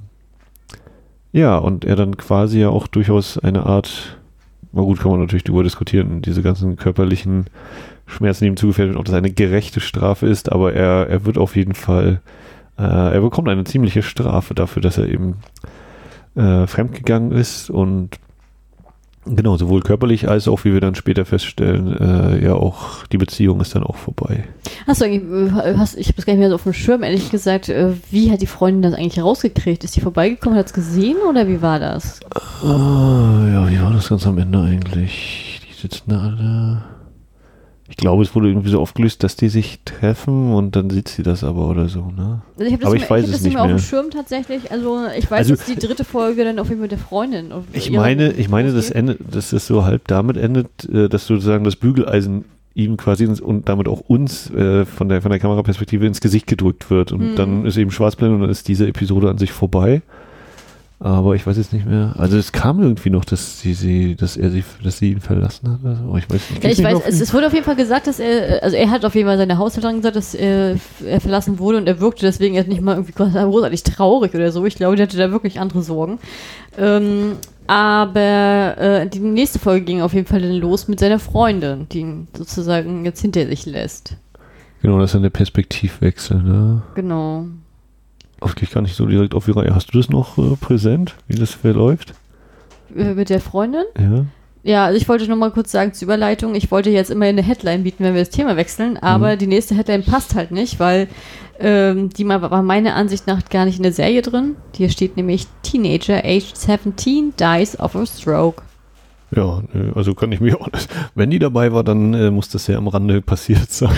ja, und er dann quasi ja auch durchaus eine Art, na gut, kann man natürlich darüber diskutieren, diese ganzen körperlichen Schmerzen, die ihm zugefällt werden, ob das eine gerechte Strafe ist, aber er, er wird auf jeden Fall, äh, er bekommt eine ziemliche Strafe dafür, dass er eben äh, fremdgegangen ist und genau, sowohl körperlich als auch, wie wir dann später feststellen, äh, ja auch die Beziehung ist dann auch vorbei. Hast du eigentlich, äh, hast, ich habe das gar nicht mehr so auf dem Schirm, ehrlich gesagt, äh, wie hat die Freundin das eigentlich rausgekriegt? Ist die vorbeigekommen, hat es gesehen oder wie war das? Ah, ja, wie war das ganz am Ende eigentlich? Die sitzen da alle. Ich glaube, es wurde irgendwie so aufgelöst, dass die sich treffen und dann sieht sie das aber oder so, ne? Also ich habe das, Aber nicht ich mehr- weiß ich es das nicht mehr auf dem. Schirm tatsächlich. Also ich weiß, Also- dass die dritte Folge dann auf jeden Fall mit der Freundin. Ich meine, ich meine, das losgeht. Ende, dass es so halb damit endet, äh, dass sozusagen das Bügeleisen ihm quasi ins, und damit auch uns äh, von der von der Kameraperspektive ins Gesicht gedrückt wird und Mhm. dann ist eben Schwarzblende und dann ist diese Episode an sich vorbei. Aber ich weiß jetzt nicht mehr. Also es kam irgendwie noch, dass sie, sie dass er sie, dass sie ihn verlassen hat. Oder so. Ich weiß nicht. Ja, ich weiß, es, es wurde auf jeden Fall gesagt, dass er, also er hat auf jeden Fall seine Haushälterin gesagt, dass er, er verlassen wurde und er wirkte deswegen jetzt nicht mal irgendwie großartig traurig oder so. Ich glaube, der hatte da wirklich andere Sorgen. Ähm, aber äh, die nächste Folge ging auf jeden Fall dann los mit seiner Freundin, die ihn sozusagen jetzt hinter sich lässt. Genau, das ist dann der Perspektivwechsel, ne? Genau. Auf ich gar nicht so direkt auf die Reihe. Hast du das noch äh, präsent, wie das verläuft? Äh, Mit der Freundin? Ja. Ja, also ich wollte noch mal kurz sagen zur Überleitung, ich wollte jetzt immer eine Headline bieten, wenn wir das Thema wechseln, aber die nächste Headline passt halt nicht, weil ähm, die mal war meiner Ansicht nach gar nicht in der Serie drin. Hier steht nämlich Teenager aged 17 dies of a stroke. Ja, also kann ich mir auch nicht. Wenn die dabei war, dann äh, muss das ja am Rande passiert sein.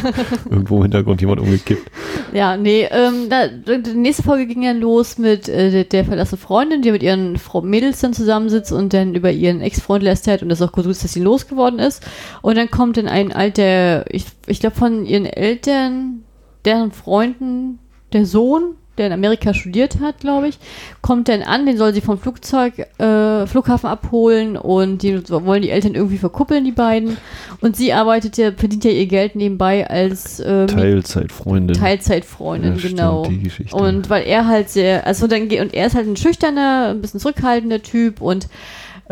Irgendwo im Hintergrund jemand umgekippt. Ja, nee, ähm, da, die nächste Folge ging ja los mit äh, der, der verlassene Freundin, die mit ihren Frau Mädels dann zusammensitzt und dann über ihren Ex-Freund lästert und das auch gut ist, dass sie losgeworden ist. Und dann kommt dann ein alter, ich, ich glaube von ihren Eltern, deren Freunden, der Sohn, der in Amerika studiert hat, glaube ich, kommt dann an, den soll sie vom Flugzeug, äh, Flughafen abholen und die wollen die Eltern irgendwie verkuppeln, die beiden. Und sie arbeitet ja, verdient ja ihr Geld nebenbei als äh, Teilzeitfreundin. Teilzeitfreundin, Ja, stimmt, genau. Geschichte. Und weil er halt sehr, also dann geht, und er ist halt ein schüchterner, ein bisschen zurückhaltender Typ und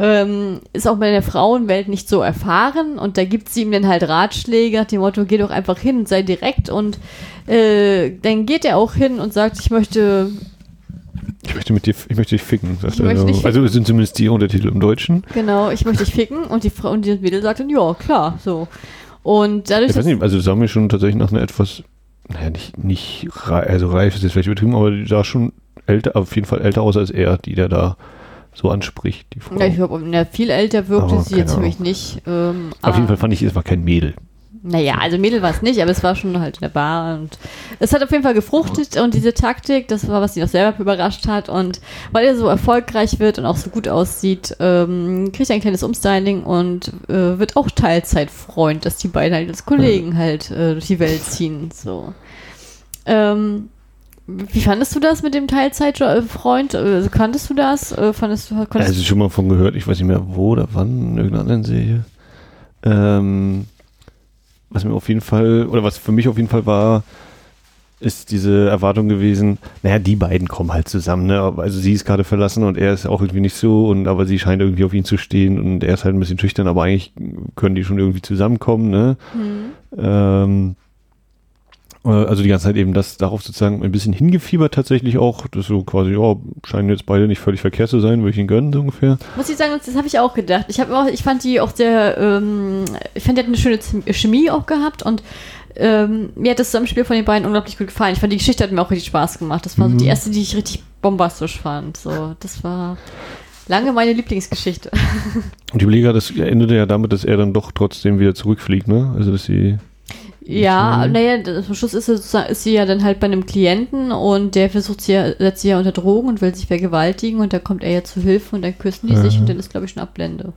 ähm, ist auch bei der Frauenwelt nicht so erfahren und da gibt sie ihm dann halt Ratschläge nach dem Motto, geh doch einfach hin und sei direkt und äh, dann geht er auch hin und sagt, ich möchte, Ich möchte mit dir, ich möchte dich ficken, sagt er. Also es sind zumindest die Untertitel im Deutschen. genau, ich möchte dich ficken und die Frau und das Mädel sagt dann, ja, klar, so. Und dadurch, Ich weiß nicht, also das sah mir schon tatsächlich nach einer etwas, naja, nicht, nicht, also reif ist jetzt vielleicht übertrieben, aber die sah schon älter, auf jeden Fall älter aus als er, die der da so anspricht, die Frau. ja, ich glaube, ja, viel älter wirkte Aber sie keine jetzt für mich Ahnung. nicht. Ähm, auf jeden Fall fand ich, es war kein Mädel. Naja, also Mädel war es nicht, aber es war schon halt in der Bar und es hat auf jeden Fall gefruchtet und diese Taktik, das war, was sie auch selber überrascht hat und weil er so erfolgreich wird und auch so gut aussieht, ähm, kriegt er ein kleines Umstyling und äh, wird auch Teilzeitfreund, dass die beiden halt als Kollegen halt äh, durch die Welt ziehen, so. Ähm, Wie fandest du das mit dem Teilzeitfreund? Also, kanntest du das? Äh, Fandest du, konntest Also schon mal von gehört, ich weiß nicht mehr wo oder wann, in irgendeiner anderen Serie. Ähm, was mir auf jeden Fall, oder was für mich auf jeden Fall war, ist diese Erwartung gewesen, naja, die beiden kommen halt zusammen, ne? Also sie ist gerade verlassen und er ist auch irgendwie nicht so, und aber sie scheint irgendwie auf ihn zu stehen und er ist halt ein bisschen schüchtern, aber eigentlich können die schon irgendwie zusammenkommen, ne? Hm. Ähm, äh, also die ganze Zeit eben das darauf sozusagen ein bisschen hingefiebert tatsächlich auch, das so quasi, ja, scheinen jetzt beide nicht völlig verkehrt zu sein, würde ich ihn gönnen, so ungefähr. Muss ich sagen, das habe ich auch gedacht. Ich, hab auch, ich fand die auch sehr, ähm, ich fand, die hat eine schöne Chemie auch gehabt und ähm, mir hat das Zusammenspiel von den beiden unglaublich gut gefallen. Ich fand, die Geschichte hat mir auch richtig Spaß gemacht. Das war so Mhm. die erste, die ich richtig bombastisch fand. So, das war lange meine Lieblingsgeschichte. Und ich überlege, das endete ja damit, dass er dann doch trotzdem wieder zurückfliegt, ne? Also dass sie, Ja, Mhm. naja, das- zum Schluss ist sie, ist sie ja dann halt bei einem Klienten und der versucht sie ja, setzt sie ja unter Drogen und will sich vergewaltigen und da kommt er ja zu Hilfe und dann küssen die sich Mhm. und dann ist, glaube ich, schon Abblende.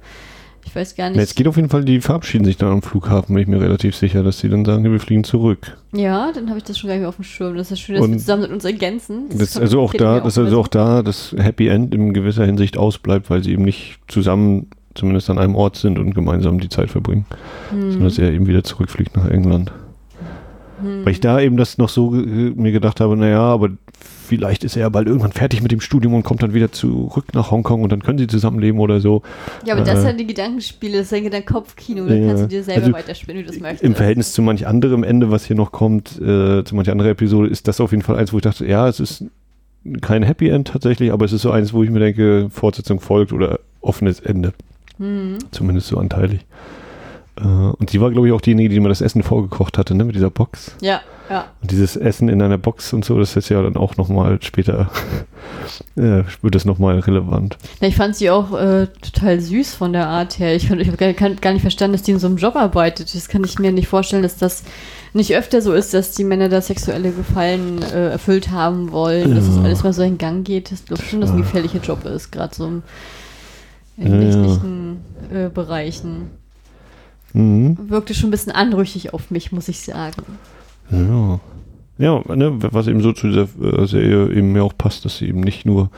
Ich weiß gar nicht. jetzt geht auf jeden Fall, die verabschieden sich dann am Flughafen, bin ich mir relativ sicher, dass sie dann sagen, wir fliegen zurück. Ja, dann habe ich das schon gar nicht mehr auf dem Schirm. Das ist schön, dass Und wir zusammen mit uns ergänzen. Das, kommt- also auch da, dass also auch da das Happy End in gewisser Hinsicht ausbleibt, weil sie eben nicht zusammen zumindest an einem Ort sind und gemeinsam die Zeit verbringen. Hm, sondern dass er eben wieder zurückfliegt nach England. Hm. Weil ich da eben das noch so mir gedacht habe, naja, aber vielleicht ist er ja bald irgendwann fertig mit dem Studium und kommt dann wieder zurück nach Hongkong und dann können sie zusammenleben oder so. Ja, aber das äh, sind die Gedankenspiele, das ist ja dein Kopfkino, da Ja, kannst du dir selber also weiterspinnen, wie du das möchtest. Im Verhältnis zu manch anderem Ende, was hier noch kommt, äh, zu manch anderer Episode, ist das auf jeden Fall eins, wo ich dachte, ja, es ist kein Happy End tatsächlich, aber es ist so eins, wo ich mir denke, Fortsetzung folgt oder offenes Ende. Hm. Zumindest so anteilig. Äh, und sie war, glaube ich, auch diejenige, die mir das Essen vorgekocht hatte, ne, mit dieser Box. Ja, ja. Und dieses Essen in einer Box und so, das ist ja dann auch nochmal später, äh, wird das nochmal relevant. Ja, Ich fand sie auch äh, total süß von der Art her. Ich, fand- ich habe gar, nicht verstanden, dass die in so einem Job arbeitet. Das kann ich mir nicht vorstellen, dass das nicht öfter so ist, dass die Männer da sexuelle Gefallen äh, erfüllt haben wollen, dass das Ja. alles mal so in Gang geht. Ich glaube schon, dass ein gefährlicher Job ist, gerade so im, in Ja, äh, Bereichen. Mhm. Wirkte schon ein bisschen anrüchig auf mich, muss ich sagen. Ja. Ja, ne, was eben so zu dieser äh, Serie eben mir auch passt, dass sie eben nicht nur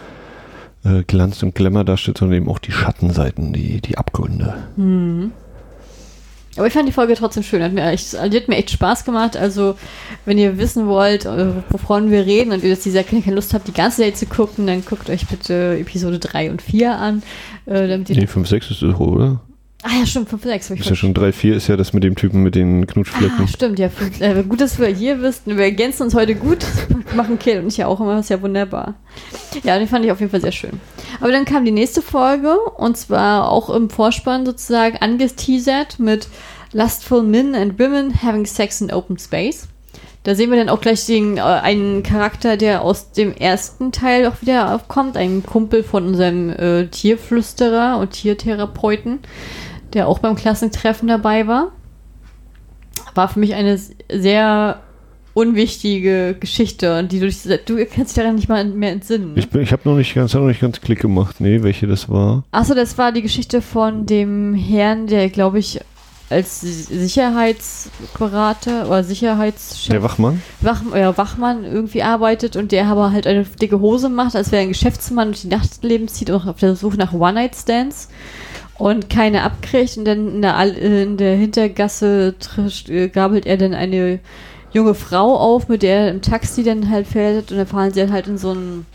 äh, Glanz und Glamour darstellt, sondern eben auch die Schattenseiten, die, die Abgründe. Hm. Aber ich fand die Folge trotzdem schön. Hat mir echt, die hat mir echt Spaß gemacht. Also, wenn ihr wissen wollt, äh, wovon wir reden und ihr jetzt dieser keine Lust habt, die ganze Serie zu gucken, dann guckt euch bitte Episode 3 und 4 an. Äh, damit ihr Nee, 5, 6 ist es, oder? Ah ja, stimmt, 5 und 6. hab ich Ist ja schon 3, 4 ist ja das mit dem Typen mit den Knutschflecken. Ah, stimmt, ja. Fünf, äh, gut, dass wir hier wisst. Wir ergänzen uns heute gut. Machen Kill und ich ja auch immer. Ist ja wunderbar. Ja, den fand ich auf jeden Fall sehr schön. Aber dann kam die nächste Folge und zwar auch im Vorspann sozusagen angeteasert mit Lustful Men and Women Having Sex in Open Space. Da sehen wir dann auch gleich den, äh, einen Charakter, der aus dem ersten Teil auch wieder aufkommt. Ein Kumpel von unserem äh, Tierflüsterer und Tiertherapeuten, der auch beim Klassentreffen dabei war war für mich eine sehr unwichtige Geschichte, und die du, du kannst dich daran nicht mal mehr entsinnen. Ne? Ich, bin- ich habe noch nicht ganz, noch nicht ganz Klick gemacht. Nee, welche das war. Achso, das war die Geschichte von dem Herrn, der, glaube ich, als Sicherheitsberater oder Sicherheitschef, Der Wachmann? Wach, ja, Wachmann irgendwie arbeitet und der aber halt eine dicke Hose macht, als wäre ein Geschäftsmann durch die Nachtleben zieht und auf der Suche nach One-Night-Stands und keine abkriegt und dann in der, äh, in der Hintergasse äh, gabelt er dann eine junge Frau auf, mit der er im Taxi dann halt fährt und dann fahren sie dann halt in so einen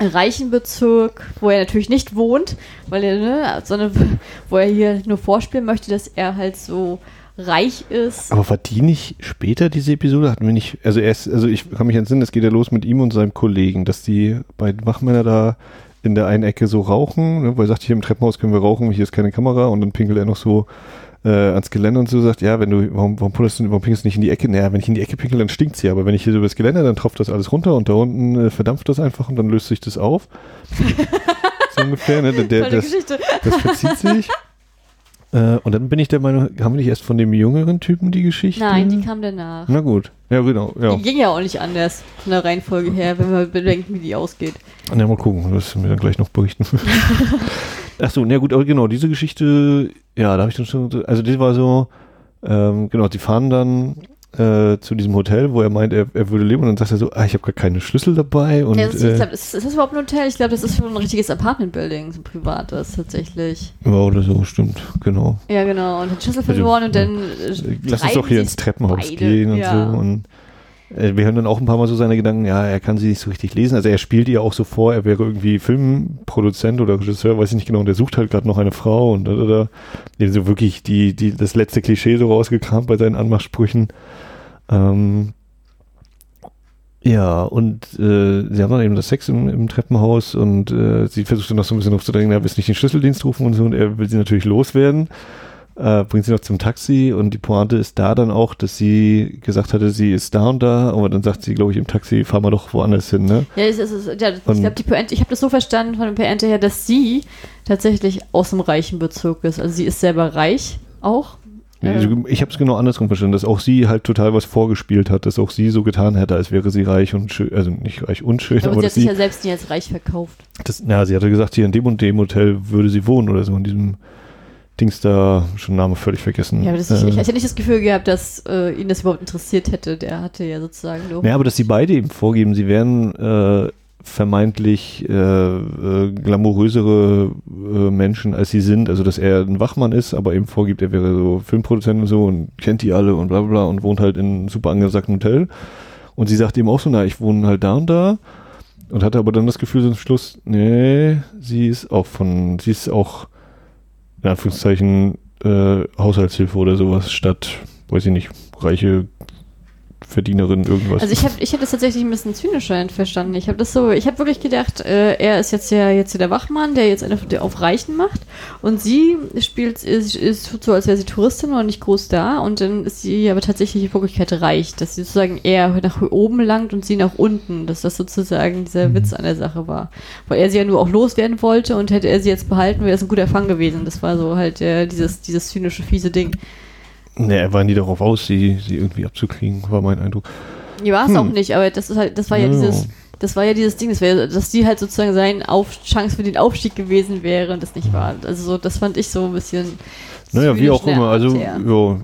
reichen Bezirk, wo er natürlich nicht wohnt, weil er, ne, sondern wo er hier nur vorspielen möchte, dass er halt so reich ist. Aber war die nicht später, diese Episode? Hatten wir nicht, also erst, also ich kann mich entsinnen, es geht ja los mit ihm und seinem Kollegen, dass die beiden Wachmänner da in der einen Ecke so rauchen, ne, weil er sagt, hier im Treppenhaus können wir rauchen, hier ist keine Kamera und dann pinkelt er noch so äh, ans Geländer und so sagt, ja, wenn du, warum, warum pullerst du, warum pinkelst du nicht in die Ecke? Naja, wenn ich in die Ecke pinkel, dann stinkt's hier, aber wenn ich hier so über das Geländer, dann tropft das alles runter und da unten äh, verdampft das einfach und dann löst sich das auf. so ungefähr, ne? Der, der, das, das verzieht sich. Äh, und dann bin ich der Meinung, haben wir nicht erst von dem jüngeren Typen die Geschichte? Nein, die kam danach. Na gut. Ja, genau. Ja. Die ging ja auch nicht anders von der Reihenfolge her, wenn man bedenkt, wie die ausgeht. Na, mal gucken, das mir dann gleich noch berichten. Ach so, na gut, aber genau, diese Geschichte, ja, da habe ich dann schon, also die war so, ähm, genau, die fahren dann äh, zu diesem Hotel, wo er meint, er, er würde leben und dann sagt er so, ah, ich habe gar keine Schlüssel dabei und ja, das, äh, ich glaub, ist, ist das überhaupt ein Hotel? Ich glaube, das ist schon ein richtiges Apartment-Building, so ein privates tatsächlich. ja, oder so, stimmt, genau. Ja, genau. Und hat Schlüssel Also, verloren und dann. äh, Lass uns doch hier ins Treppenhaus beide, gehen und ja. so und äh, wir hören dann auch ein paar Mal so seine Gedanken, ja, er kann sie nicht so richtig lesen. Also er spielt ihr auch so vor, er wäre irgendwie Filmproduzent oder Regisseur, weiß ich nicht genau, und der sucht halt gerade noch eine Frau und da, da, da. So wirklich die, die, das letzte Klischee so rausgekramt bei seinen Anmachsprüchen. Ähm, ja, und äh, sie haben dann eben das Sex im, im Treppenhaus und äh, sie versucht dann noch so ein bisschen aufzudrängen, er will nicht den Schlüsseldienst rufen und so und er will sie natürlich loswerden äh, bringt sie noch zum Taxi und die Pointe ist da dann auch, dass sie gesagt hatte, sie ist da und da, aber dann sagt sie, glaube ich, im Taxi, fahr mal doch woanders hin, ne? Ja, es es ja ich glaube, die Pointe, ich habe das so verstanden von der Pointe her, dass sie tatsächlich aus dem reichen Bezirk ist. Also sie ist selber reich auch. Also Ich habe es genau andersrum verstanden, dass auch sie halt total was vorgespielt hat, dass auch sie so getan hätte, als wäre sie reich und schön, also nicht reich und schön, aber aber sie hat sich sie, ja selbst nie als reich verkauft. das, na, sie hatte gesagt, hier in dem und dem Hotel würde sie wohnen oder so, in diesem Dings da, schon Name völlig vergessen. Ja, aber das, Äh, ich, ich hätte nicht das Gefühl gehabt, dass äh, ihn das überhaupt interessiert hätte. Der hatte ja sozusagen nur. Ja, aber dass sie beide eben vorgeben, sie wären äh, vermeintlich äh, äh, glamourösere äh, Menschen, als sie sind. Also, dass er ein Wachmann ist, aber eben vorgibt, er wäre so Filmproduzent und so und kennt die alle und bla bla bla und wohnt halt in einem super angesagten Hotel. Und sie sagt eben auch so, na, ich wohne halt da und da. Und hatte aber dann das Gefühl so zum Schluss, nee, sie ist auch von, sie ist auch, in Anführungszeichen, äh, Haushaltshilfe oder sowas, statt, weiß ich nicht, reiche Verdienerin irgendwas. Also ich habe ich hab das tatsächlich ein bisschen zynischer verstanden. Ich habe das so, ich habe wirklich gedacht, äh, er ist jetzt ja jetzt der Wachmann, der jetzt eine der auf Reichen macht und sie spielt ist, ist tut so, als wäre sie Touristin und nicht groß da und dann ist sie aber tatsächlich in Wirklichkeit reich, dass sie sozusagen eher nach oben langt und sie nach unten, dass das sozusagen dieser Witz an der Sache war, weil er sie ja nur auch loswerden wollte und hätte er sie jetzt behalten, wäre das ein guter Fang gewesen. Das war so halt äh, dieses dieses zynische fiese Ding. Ne, er war nie darauf aus, sie, sie irgendwie abzukriegen, war mein Eindruck. Ja, war es Hm. auch nicht, aber das ist halt, das war ja, Ja. dieses, das war ja dieses Ding, das wär, dass die halt sozusagen sein Auf Chance für den Aufstieg gewesen wäre und das nicht war. Also so, das fand ich so ein bisschen. Naja, wie auch immer. Also, ja. ja,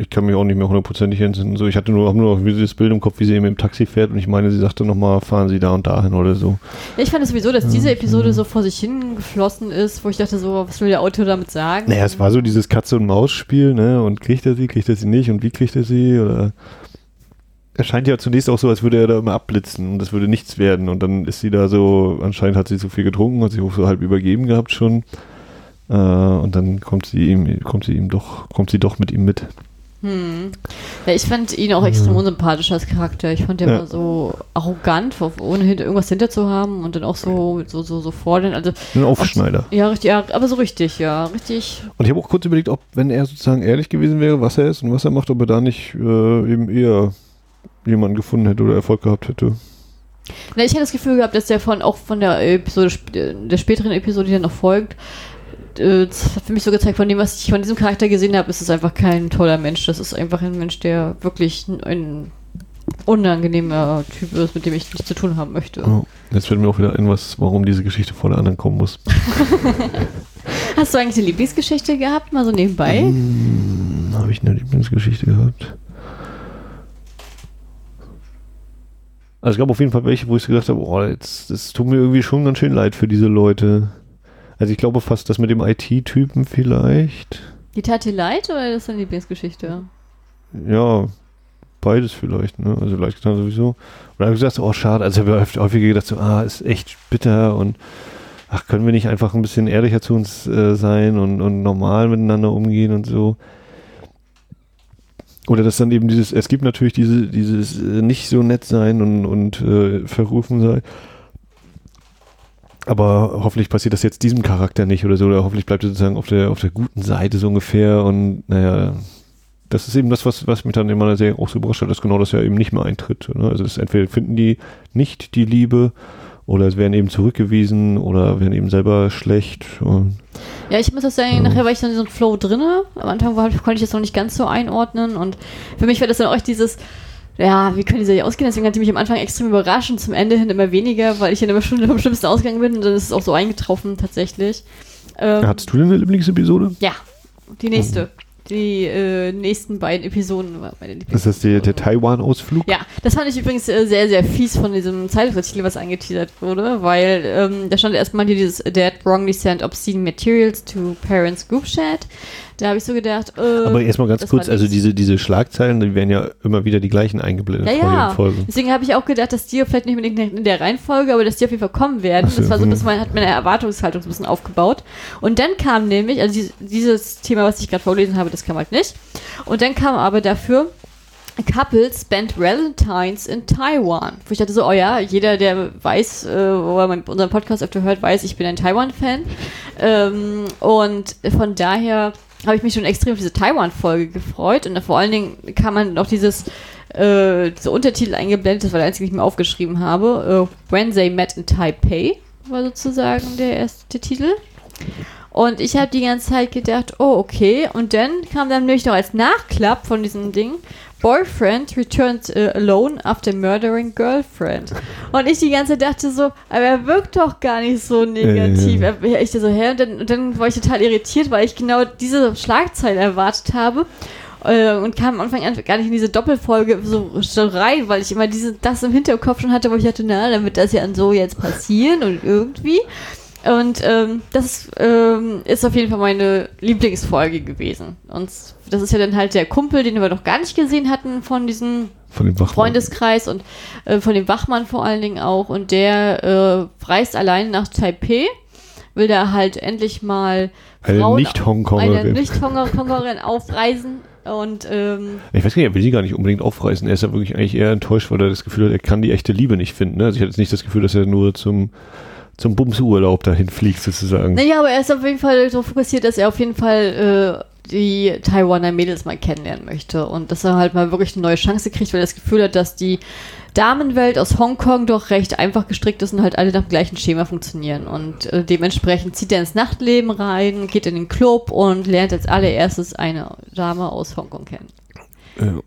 ich kann mich auch nicht mehr hundertprozentig entsinnen. So, ich hatte nur, nur noch dieses Bild im Kopf, wie sie eben im Taxi fährt und ich meine, sie sagte nochmal, fahren Sie da und dahin oder so. Ja, ich fand es sowieso, dass diese Episode so vor sich hingeflossen ist, wo ich dachte so, was will der Autor damit sagen? Naja, es war so dieses Katze- und Maus-Spiel, ne? Und kriegt er sie, kriegt er sie nicht und wie kriegt er sie? Oder er scheint ja zunächst auch so, als würde er da immer abblitzen und das würde nichts werden. Und dann ist sie da so, anscheinend hat sie zu viel getrunken, hat sich auch so halb übergeben gehabt schon. Äh, und dann kommt sie ihm, kommt sie ihm doch, kommt sie doch mit ihm mit. Hm. Ja, ich fand ihn auch extrem unsympathisch als Charakter. Ich fand, der Ja. war so arrogant, ohne irgendwas hinter zu haben und dann auch so, so, so, so fordern. Also, Ein Aufschneider. ja, richtig, ja, aber so richtig, ja, richtig. Und ich habe auch kurz überlegt, ob, wenn er sozusagen ehrlich gewesen wäre, was er ist und was er macht, ob er da nicht äh, eben eher jemanden gefunden hätte oder Erfolg gehabt hätte. Na, ich hatte das Gefühl gehabt, dass der von auch von der Episode, der späteren Episode, die dann noch folgt, äh, hat für mich so gezeigt, von dem, was ich von diesem Charakter gesehen habe, ist es einfach kein toller Mensch. Das ist einfach ein Mensch, der wirklich ein, unangenehmer Typ ist, mit dem ich nichts zu tun haben möchte. Ja. Jetzt fällt mir auch wieder ein, was, warum diese Geschichte vor der anderen kommen muss. Hast du eigentlich eine Lieblingsgeschichte gehabt, mal so nebenbei? Hm, Habe ich eine Lieblingsgeschichte gehabt? Also es gab auf jeden Fall welche, wo ich gedacht habe, oh, jetzt, das tut mir irgendwie schon ganz schön leid für diese Leute. Also ich glaube fast, das mit dem IT-Typen vielleicht. Die tat dir leid oder ist das deine Lieblingsgeschichte? Ja, beides vielleicht, ne? Also leicht getan sowieso. Und dann habe ich gesagt, oh schade, also ich habe ja häufiger gedacht, so, ah, ist echt bitter und ach, können wir nicht einfach ein bisschen ehrlicher zu uns äh, sein und, und normal miteinander umgehen und so. Oder dass dann eben dieses, es gibt natürlich diese, dieses äh, nicht so nett sein und, und äh, verrufen sein. Aber hoffentlich passiert das jetzt diesem Charakter nicht oder so, oder hoffentlich bleibt er sozusagen auf der, auf der guten Seite so ungefähr und naja, das ist eben das, was, was mich dann in meiner Serie auch so überrascht hat, dass genau das ja eben nicht mehr eintritt. Ne? Also das entweder finden die nicht die Liebe oder es werden eben zurückgewiesen oder werden eben selber schlecht. Ja, ich muss das sagen, Ja. nachher war ich so in diesem Flow drinne. Am Anfang war, konnte ich das noch nicht ganz so einordnen und für mich war das dann auch dieses, ja, wie können die Serie ausgehen? Deswegen hat die mich am Anfang extrem überrascht und zum Ende hin immer weniger, weil ich dann immer schon am schlimmsten ausgegangen bin und dann ist es auch so eingetroffen tatsächlich. Ähm, Hattest du denn eine Lieblingsepisode? ja, die nächste. die äh, nächsten beiden Episoden war meine Ist das der, der Taiwan-Ausflug? Ja, das fand ich übrigens äh, sehr, sehr fies von diesem Zeitartikel, was angeteasert wurde, weil ähm, da stand erstmal hier dieses Dad wrongly sent obscene materials to parents group chat. Da habe ich so gedacht, äh, Aber erstmal ganz kurz, also diese, diese Schlagzeilen, die werden ja immer wieder die gleichen eingeblendet ja, ja. Folgen. Deswegen habe ich auch gedacht, dass die vielleicht nicht unbedingt in der Reihenfolge, aber dass die auf jeden Fall kommen werden. So, das war so, hm. dass man hat meine Erwartungshaltung so ein bisschen aufgebaut. Und dann kam nämlich, also dieses, dieses Thema, was ich gerade vorgelesen habe, das kam halt nicht. Und dann kam aber dafür A couple spent Valentines in Taiwan. Wo ich dachte so, oh ja, jeder, der weiß, äh, wo er mein- unseren Podcast öfter hört, weiß, ich bin ein Taiwan-Fan. Ähm, und von daher habe ich mich schon extrem auf diese Taiwan-Folge gefreut. Und vor allen Dingen kam man noch dieses, äh, diese Untertitel eingeblendet, das war der einzige, den ich mir aufgeschrieben habe. Äh, When They Met in Taipei war sozusagen der erste Titel. Und ich habe die ganze Zeit gedacht, oh, okay. Und dann kam dann nämlich noch als Nachklapp von diesem Ding, Boyfriend returned äh, alone after murdering girlfriend. Und ich die ganze Zeit dachte so, aber er wirkt doch gar nicht so negativ. Ja, Er- Ich dachte so, hä? Und dann, und dann war ich total irritiert, weil ich genau diese Schlagzeile erwartet habe. Äh, und kam am Anfang an gar nicht in diese Doppelfolge so, so rein, weil ich immer diese, das im Hinterkopf schon hatte, wo ich dachte, na, dann wird das ja so jetzt passieren und irgendwie. Und ähm, das ähm, ist auf jeden Fall meine Lieblingsfolge gewesen. Und das ist ja dann halt der Kumpel, den wir noch gar nicht gesehen hatten von diesem Von. Freundeskreis und äh, von dem Wachmann vor allen Dingen auch. Und der äh, reist allein nach Taipei, will da halt endlich mal Eine Frauen- eine Nicht-Hongkongerin. Nicht-Hongkongerin aufreisen. Und ähm, Ich weiß gar nicht, er will sie gar nicht unbedingt aufreißen. Er ist ja wirklich eigentlich eher enttäuscht, weil er das Gefühl hat, er kann die echte Liebe nicht finden. Ne? Also ich hatte jetzt nicht das Gefühl, dass er nur zum, zum Bumsurlaub dahin fliegt, sozusagen. Naja, aber er ist auf jeden Fall so fokussiert, dass er auf jeden Fall äh, die Taiwaner Mädels mal kennenlernen möchte und dass er halt mal wirklich eine neue Chance kriegt, weil er das Gefühl hat, dass die Damenwelt aus Hongkong doch recht einfach gestrickt ist und halt alle nach dem gleichen Schema funktionieren. Und äh, dementsprechend zieht er ins Nachtleben rein, geht in den Club und lernt als allererstes eine Dame aus Hongkong kennen. Ja.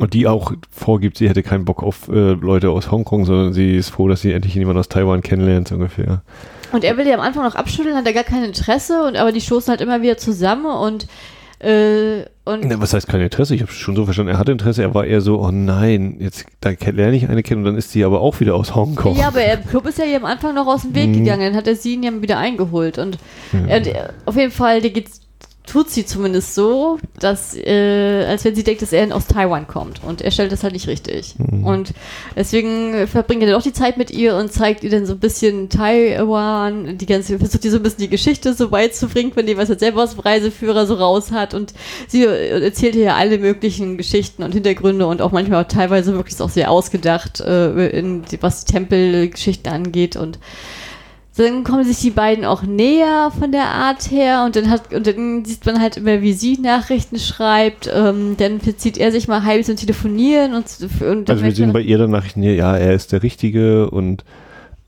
Und die auch vorgibt, sie hätte keinen Bock auf äh, Leute aus Hongkong, sondern sie ist froh, dass sie endlich jemanden aus Taiwan kennenlernt, so ungefähr. Und er will ja am Anfang noch abschütteln, hat er gar kein Interesse, und aber die stoßen halt immer wieder zusammen und äh, und Ne, was heißt kein Interesse? Ich habe schon so verstanden, er hatte Interesse, er war eher so, oh nein, jetzt da lerne ich eine kennen und dann ist sie aber auch wieder aus Hongkong. Ja, aber er, Club ist ja hier am Anfang noch aus dem Weg Mhm. gegangen, dann hat er sie ihn ja wieder eingeholt. Und er, der, auf jeden Fall, der geht's, tut sie zumindest so, dass, äh, als wenn sie denkt, dass er aus Taiwan kommt. Und er stellt das halt nicht richtig. Mhm. Und deswegen verbringt er dann auch die Zeit mit ihr und zeigt ihr dann so ein bisschen Taiwan, die ganze, versucht ihr so ein bisschen die Geschichte so weit zu bringen, von dem, was er selber aus dem Reiseführer so raus hat. Und sie äh, erzählt ihr ja alle möglichen Geschichten und Hintergründe und auch manchmal auch teilweise wirklich auch sehr ausgedacht, äh, in, die- was Tempelgeschichten angeht. Und dann kommen sich die beiden auch näher von der Art her und dann hat und dann sieht man halt immer, wie sie Nachrichten schreibt. Ähm, dann verzieht er sich mal halb zum Telefonieren und, und Also wir sehen bei ihr dann Nachrichten hier, ja, er ist der Richtige und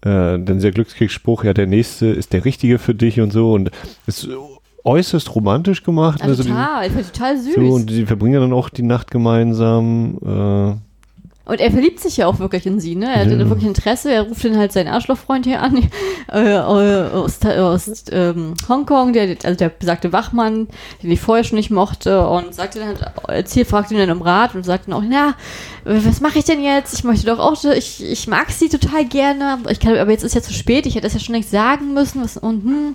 äh, dann der Glückskriegsspruch, ja, der Nächste ist der Richtige für dich und so und ist äußerst romantisch gemacht. ja, also die- total, ich fand total süß. so, und sie verbringen ja dann auch die Nacht gemeinsam. Äh, Und er verliebt sich ja auch wirklich in sie, ne? Er hat Ja. wirklich Interesse. Er ruft dann halt seinen Arschlochfreund hier an, äh, aus, aus ähm, Hongkong, der, also der besagte Wachmann, den ich vorher schon nicht mochte, und sagte dann halt, erzähl, fragt ihn dann um Rat und sagt dann auch, na, was mache ich denn jetzt? Ich möchte doch auch, ich, ich mag sie total gerne, ich kann, aber jetzt ist ja zu spät, ich hätte das ja schon längst sagen müssen, was, und hm.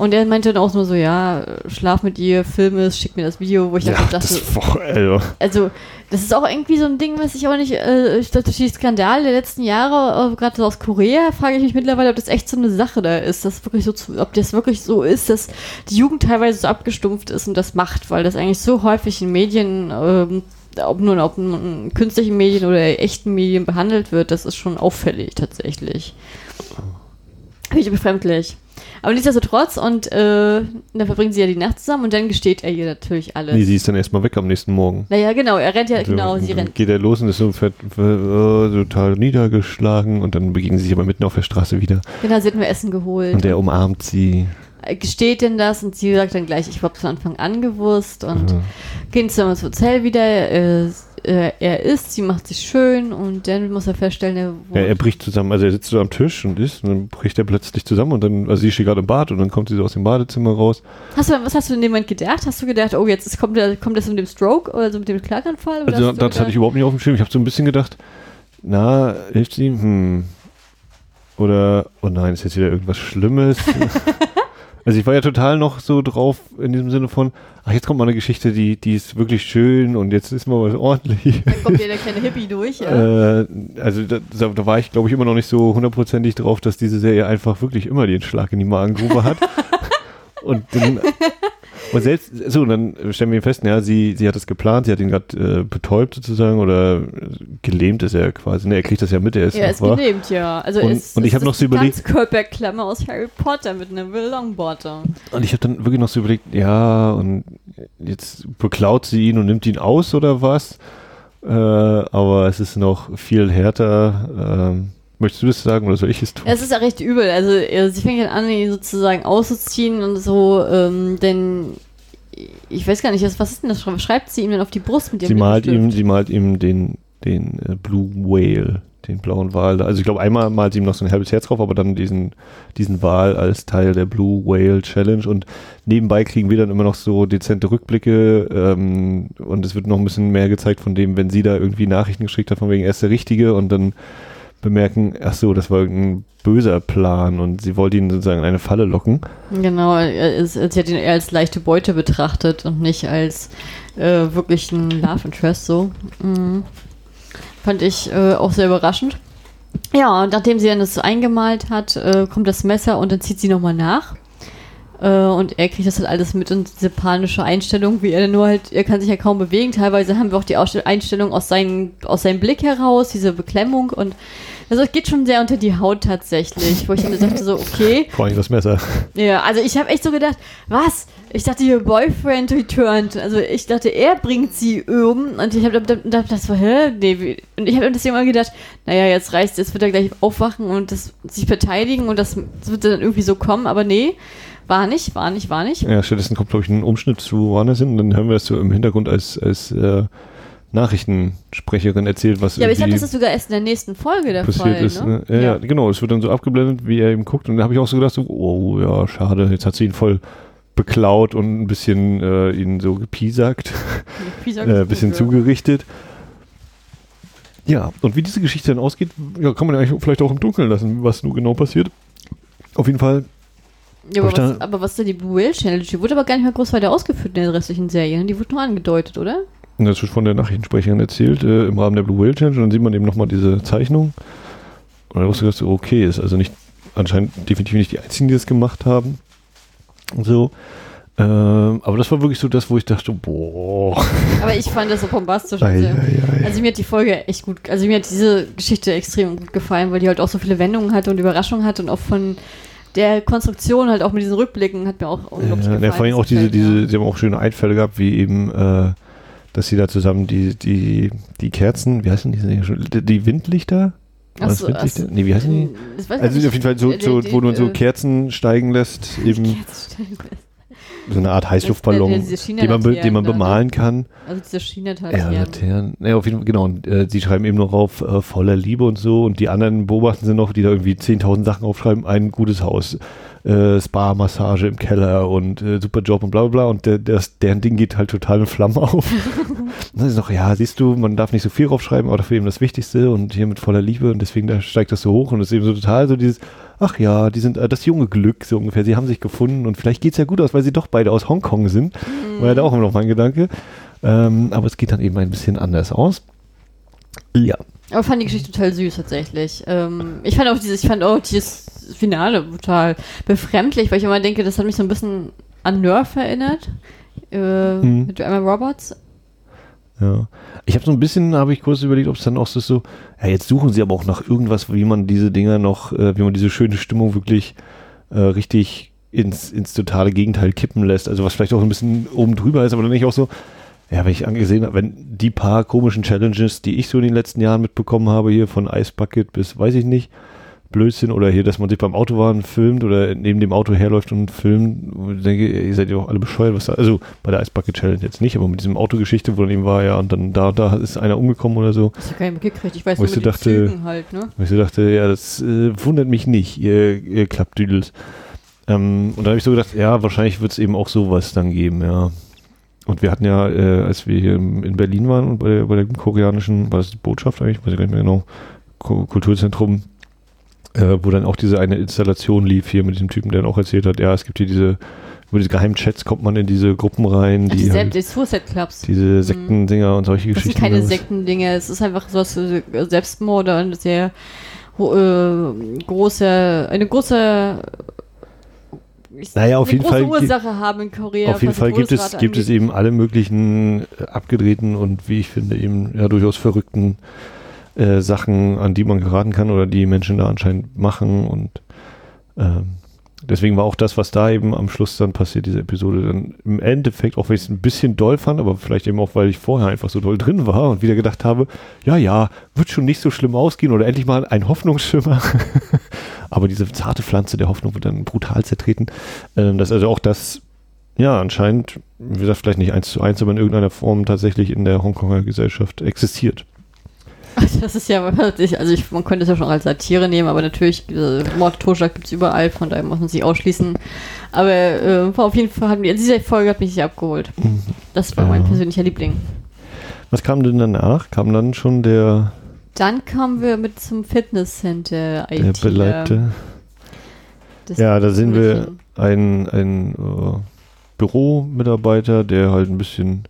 Und er meinte dann auch nur so, ja, schlaf mit ihr, film es, schick mir das Video, wo ich ja, dachte, das boah, also, also, das ist auch irgendwie so ein Ding, was ich auch nicht, äh, ich dachte, die Skandale der letzten Jahre, äh, gerade so aus Korea, frage ich mich mittlerweile, ob das echt so eine Sache da ist, dass wirklich so, zu, ob das wirklich so ist, dass die Jugend teilweise so abgestumpft ist und das macht, weil das eigentlich so häufig in Medien, ähm, ob nun auf künstlichen Medien oder echten Medien behandelt wird, das ist schon auffällig tatsächlich. Finde ich befremdlich. Aber nichtsdestotrotz, und äh, dann verbringen sie ja die Nacht zusammen und dann gesteht er ihr natürlich alles. nee, sie ist dann erstmal weg am nächsten Morgen. Naja, genau, er rennt ja, So, genau, sie rennt. Geht er los und ist so fett, äh, total niedergeschlagen und dann begegnen sie sich aber mitten auf der Straße wieder. Genau, sie hat mir Essen geholt. Und er umarmt sie. Er gesteht denn das und sie sagt dann gleich, ich habe von Anfang an gewusst und Mhm. gehen zusammen ins Hotel wieder. Äh, äh, er isst, sie macht sich schön und dann muss er feststellen, er, Ja, er bricht zusammen, also er sitzt so am Tisch und isst und dann bricht er plötzlich zusammen und dann, also sie steht gerade im Bad und dann kommt sie so aus dem Badezimmer raus. Hast du, was hast du in dem Moment gedacht? Hast du gedacht, oh, jetzt ist, kommt, der, kommt das mit dem Stroke oder so mit dem Schlaganfall? Oder Also das hatte ich gedacht- überhaupt nicht auf dem Schirm. Ich habe so ein bisschen gedacht, na, hilft sie? Hm. Oder, oh nein, ist jetzt wieder irgendwas Schlimmes? also ich war ja total noch so drauf in diesem Sinne von, ach, jetzt kommt mal eine Geschichte, die, die ist wirklich schön und jetzt ist mal was ordentlich. Dann kommt ja der kleine Hippie durch, ja. Äh, also da, da da war ich, glaube ich, immer noch nicht so hundertprozentig drauf, dass diese Serie einfach wirklich immer den Schlag in die Magengrube hat. und dann, und selbst, so, dann stellen wir ihn fest, ja, sie, sie hat es geplant, sie hat ihn gerade äh, betäubt sozusagen oder gelähmt ist er quasi, ne, er kriegt das ja mit, er ist er noch ist wach. gelähmt, ja. Also Und- es, und ich es hab noch ist so überlegt- Ganzkörperklammer aus Harry Potter mit einem Longbottom. Und ich habe dann wirklich noch so überlegt, ja, und jetzt beklaut sie ihn und nimmt ihn aus oder was? Äh, aber es ist noch viel härter. Ähm, möchtest du das sagen oder soll ich es tun? Es ist ja recht übel. Also sie fängt dann an, ihn sozusagen auszuziehen und so, ähm, denn ich weiß gar nicht, was was ist denn das? Schreibt sie ihm dann auf die Brust mit ihrem Sie malt ihm, sie malt ihm den, den äh, Blue Whale, den blauen Wal. Also ich glaube, einmal malt sie ihm noch so ein halbes Herz drauf, aber dann diesen, diesen Wal als Teil der Blue Whale Challenge. Und nebenbei kriegen wir dann immer noch so dezente Rückblicke ähm, und es wird noch ein bisschen mehr gezeigt von dem, wenn sie da irgendwie Nachrichten geschickt hat, von wegen er ist der Richtige und dann bemerken, ach so, das war irgendein böser Plan und sie wollte ihn sozusagen in eine Falle locken. Genau, sie hat ihn eher als leichte Beute betrachtet und nicht als äh, wirklich ein Love Interest so. Mhm. Fand ich äh, auch sehr überraschend. Ja, und nachdem sie dann das eingemalt hat, äh, kommt das Messer und dann zieht sie nochmal nach. Äh, und er kriegt das halt alles mit und diese panische Einstellung, wie er nur halt, er kann sich ja kaum bewegen. Teilweise haben wir auch die Einstellung aus, seinen, aus seinem Blick heraus, diese Beklemmung und also es geht schon sehr unter die Haut tatsächlich, wo ich dann dachte so, okay, Vor allem das Messer. ja, also ich habe echt so gedacht, was? Ich dachte, ihr Boyfriend returned. Also ich dachte, er bringt sie um. Und ich habe dann da, das so, hä? Nee? Und ich habe deswegen mal gedacht, naja, jetzt reißt, jetzt wird er gleich aufwachen und das, sich verteidigen und das, das wird dann irgendwie so kommen. Aber nee, war nicht, war nicht, war nicht. Ja, stattdessen kommt, glaube ich, ein Umschnitt zu woanders hin und dann hören wir das so im Hintergrund als, als äh, Nachrichtensprecherin erzählt, was Ja, aber ich glaube, das ist sogar erst in der nächsten Folge der passiert Fall. ist. ne? Ne? Ja, ja, genau, es wird dann so abgeblendet, wie er eben guckt und da habe ich auch so gedacht, so, oh ja, schade, jetzt hat sie ihn voll beklaut und ein bisschen äh, ihn so gepiesackt, sagt äh, ein bisschen ja. zugerichtet. Ja, und wie diese Geschichte dann ausgeht, ja, kann man ja eigentlich vielleicht auch im Dunkeln lassen, was nun genau passiert. Auf jeden Fall Ja, aber, was, da- aber was ist denn die Blue Whale Challenge? Die wurde aber gar nicht mehr groß weiter ausgeführt in der restlichen Serie. ne? Die wurde nur angedeutet, oder? Das wird von der Nachrichtensprecherin erzählt, äh, im Rahmen der Blue Whale Challenge. Und dann sieht man eben nochmal diese Zeichnung. Und dann wusste ich, dass so, okay, ist also nicht, anscheinend definitiv nicht die einzigen, die das gemacht haben. Und so. Ähm, aber das war wirklich so das, wo ich dachte, boah. Aber ich fand das so bombastisch. Ei, Also, ei, ei. also mir hat die Folge echt gut, also mir hat diese Geschichte extrem gut gefallen, weil die halt auch so viele Wendungen hatte und Überraschungen hatte und auch von der Konstruktion halt auch mit diesen Rückblicken hat mir auch unglaublich Ja, gefallen. ja, vor allem auch diese, gefällt diese, sie haben auch schöne Einfälle gehabt, wie eben, äh, dass sie da zusammen die, die, die Kerzen, wie heißen? Die, die Windlichter? War das Ach so, Windlichter? ach so. Nee, wie heißen die? Also nicht. auf jeden Fall so, so die- wo du so äh, Kerzen steigen lässt, eben Kerzenstellen. So eine Art Heißluftballon, den man, den man ne? bemalen kann. Also diese Schienenteile. Ja, Laternen. Ja, auf jeden Fall, genau. Und, äh, sie schreiben eben noch auf äh, voller Liebe und so. Und die anderen beobachten sie noch, die da irgendwie 10.000 Sachen aufschreiben. Ein gutes Haus, äh, Spa-Massage im Keller und äh, super Job und bla bla bla. Und der, das, deren Ding geht halt total in Flammen auf. und dann ist noch, ja, siehst du, man darf nicht so viel draufschreiben, aber dafür eben das Wichtigste und hier mit voller Liebe. Und deswegen da steigt das so hoch. Und es ist eben so total so dieses, ach ja, die sind äh, das junge Glück, so ungefähr. Sie haben sich gefunden und vielleicht geht's ja gut aus, weil sie doch beide aus Hongkong sind. War ja da auch immer noch mein Gedanke. Ähm, aber es geht dann eben ein bisschen anders aus. Ja. Aber fand die Geschichte total süß tatsächlich. Ähm, ich fand auch dieses, ich fand auch dieses Finale total befremdlich, weil ich immer denke, das hat mich so ein bisschen an Nerf erinnert. Äh, Mhm. Mit Emma Roberts. Ja. Ich habe so ein bisschen, habe ich kurz überlegt, ob es dann auch so, so, ja, jetzt suchen sie aber auch nach irgendwas, wie man diese Dinger noch, äh, wie man diese schöne Stimmung wirklich äh, richtig ins, ins totale Gegenteil kippen lässt. Also was vielleicht auch ein bisschen oben drüber ist, aber dann nicht auch so, ja, wenn ich angesehen habe, wenn die paar komischen Challenges, die ich so in den letzten Jahren mitbekommen habe, hier von Ice Bucket bis weiß ich nicht, Blödsinn oder hier, dass man sich beim Autofahren filmt oder neben dem Auto herläuft und filmt. Und ich denke, ihr seid ja auch alle bescheuert. Was da, also bei der Ice Bucket Challenge jetzt nicht, aber mit diesem Autogeschichte, wo dann eben war, ja, und dann da, da ist einer umgekommen oder so. Das ist ja nicht mitgekriegt. Ich weiß Wo mit so dachte- Zügen halt, ne? Weil ich so dachte, ja, das äh, wundert mich nicht, ihr, ihr Klappdüdels. Ähm, und da habe ich so gedacht, ja, wahrscheinlich wird es eben auch sowas dann geben, ja. Und wir hatten ja, äh, als wir hier in Berlin waren und bei der, bei der koreanischen, war das die Botschaft eigentlich, weiß ich gar nicht mehr genau, Kulturzentrum, äh, wo dann auch diese eine Installation lief hier mit dem Typen, der dann auch erzählt hat, ja, es gibt hier diese, über diese Geheimchats kommt man in diese Gruppen rein, Die, die, halt, die Suicide Clubs. diese Sektendinger und solche Das sind Geschichten. keine oder was. Sektendinge, es ist einfach so was äh, Selbstmorde und sehr äh, große, eine große ich- Naja, auf jeden Fall Ursache haben in Korea. Auf jeden Fall gibt es, gibt es eben alle möglichen äh, abgedrehten und wie ich finde eben ja durchaus verrückten äh, Sachen, an die man geraten kann oder die Menschen da anscheinend machen und ähm, deswegen war auch das, was da eben am Schluss dann passiert, diese Episode dann im Endeffekt, auch wenn ich es ein bisschen doll fand, aber vielleicht eben auch, weil ich vorher einfach so doll drin war und wieder gedacht habe, ja, ja, wird schon nicht so schlimm ausgehen oder endlich mal ein Hoffnungsschimmer. aber diese zarte Pflanze der Hoffnung wird dann brutal zertreten. Ähm, dass also auch das, ja, anscheinend, wie gesagt, vielleicht nicht eins zu eins, aber in irgendeiner Form tatsächlich in der Hongkonger Gesellschaft existiert. Das ist ja also ich, man könnte es ja schon als Satire nehmen, aber natürlich, äh, Mord, Totschlag gibt es überall, von daher muss man sich ausschließen. Aber äh, auf jeden Fall, hat mir, diese Folge hat mich sehr abgeholt. Das war mein Ja. persönlicher Liebling. Was kam denn danach? Kam dann schon der, Dann kamen wir mit zum Fitnesscenter der. Beleibte? Das Ja, da sehen wir Mädchen. ein, ein äh, Büromitarbeiter, der halt ein bisschen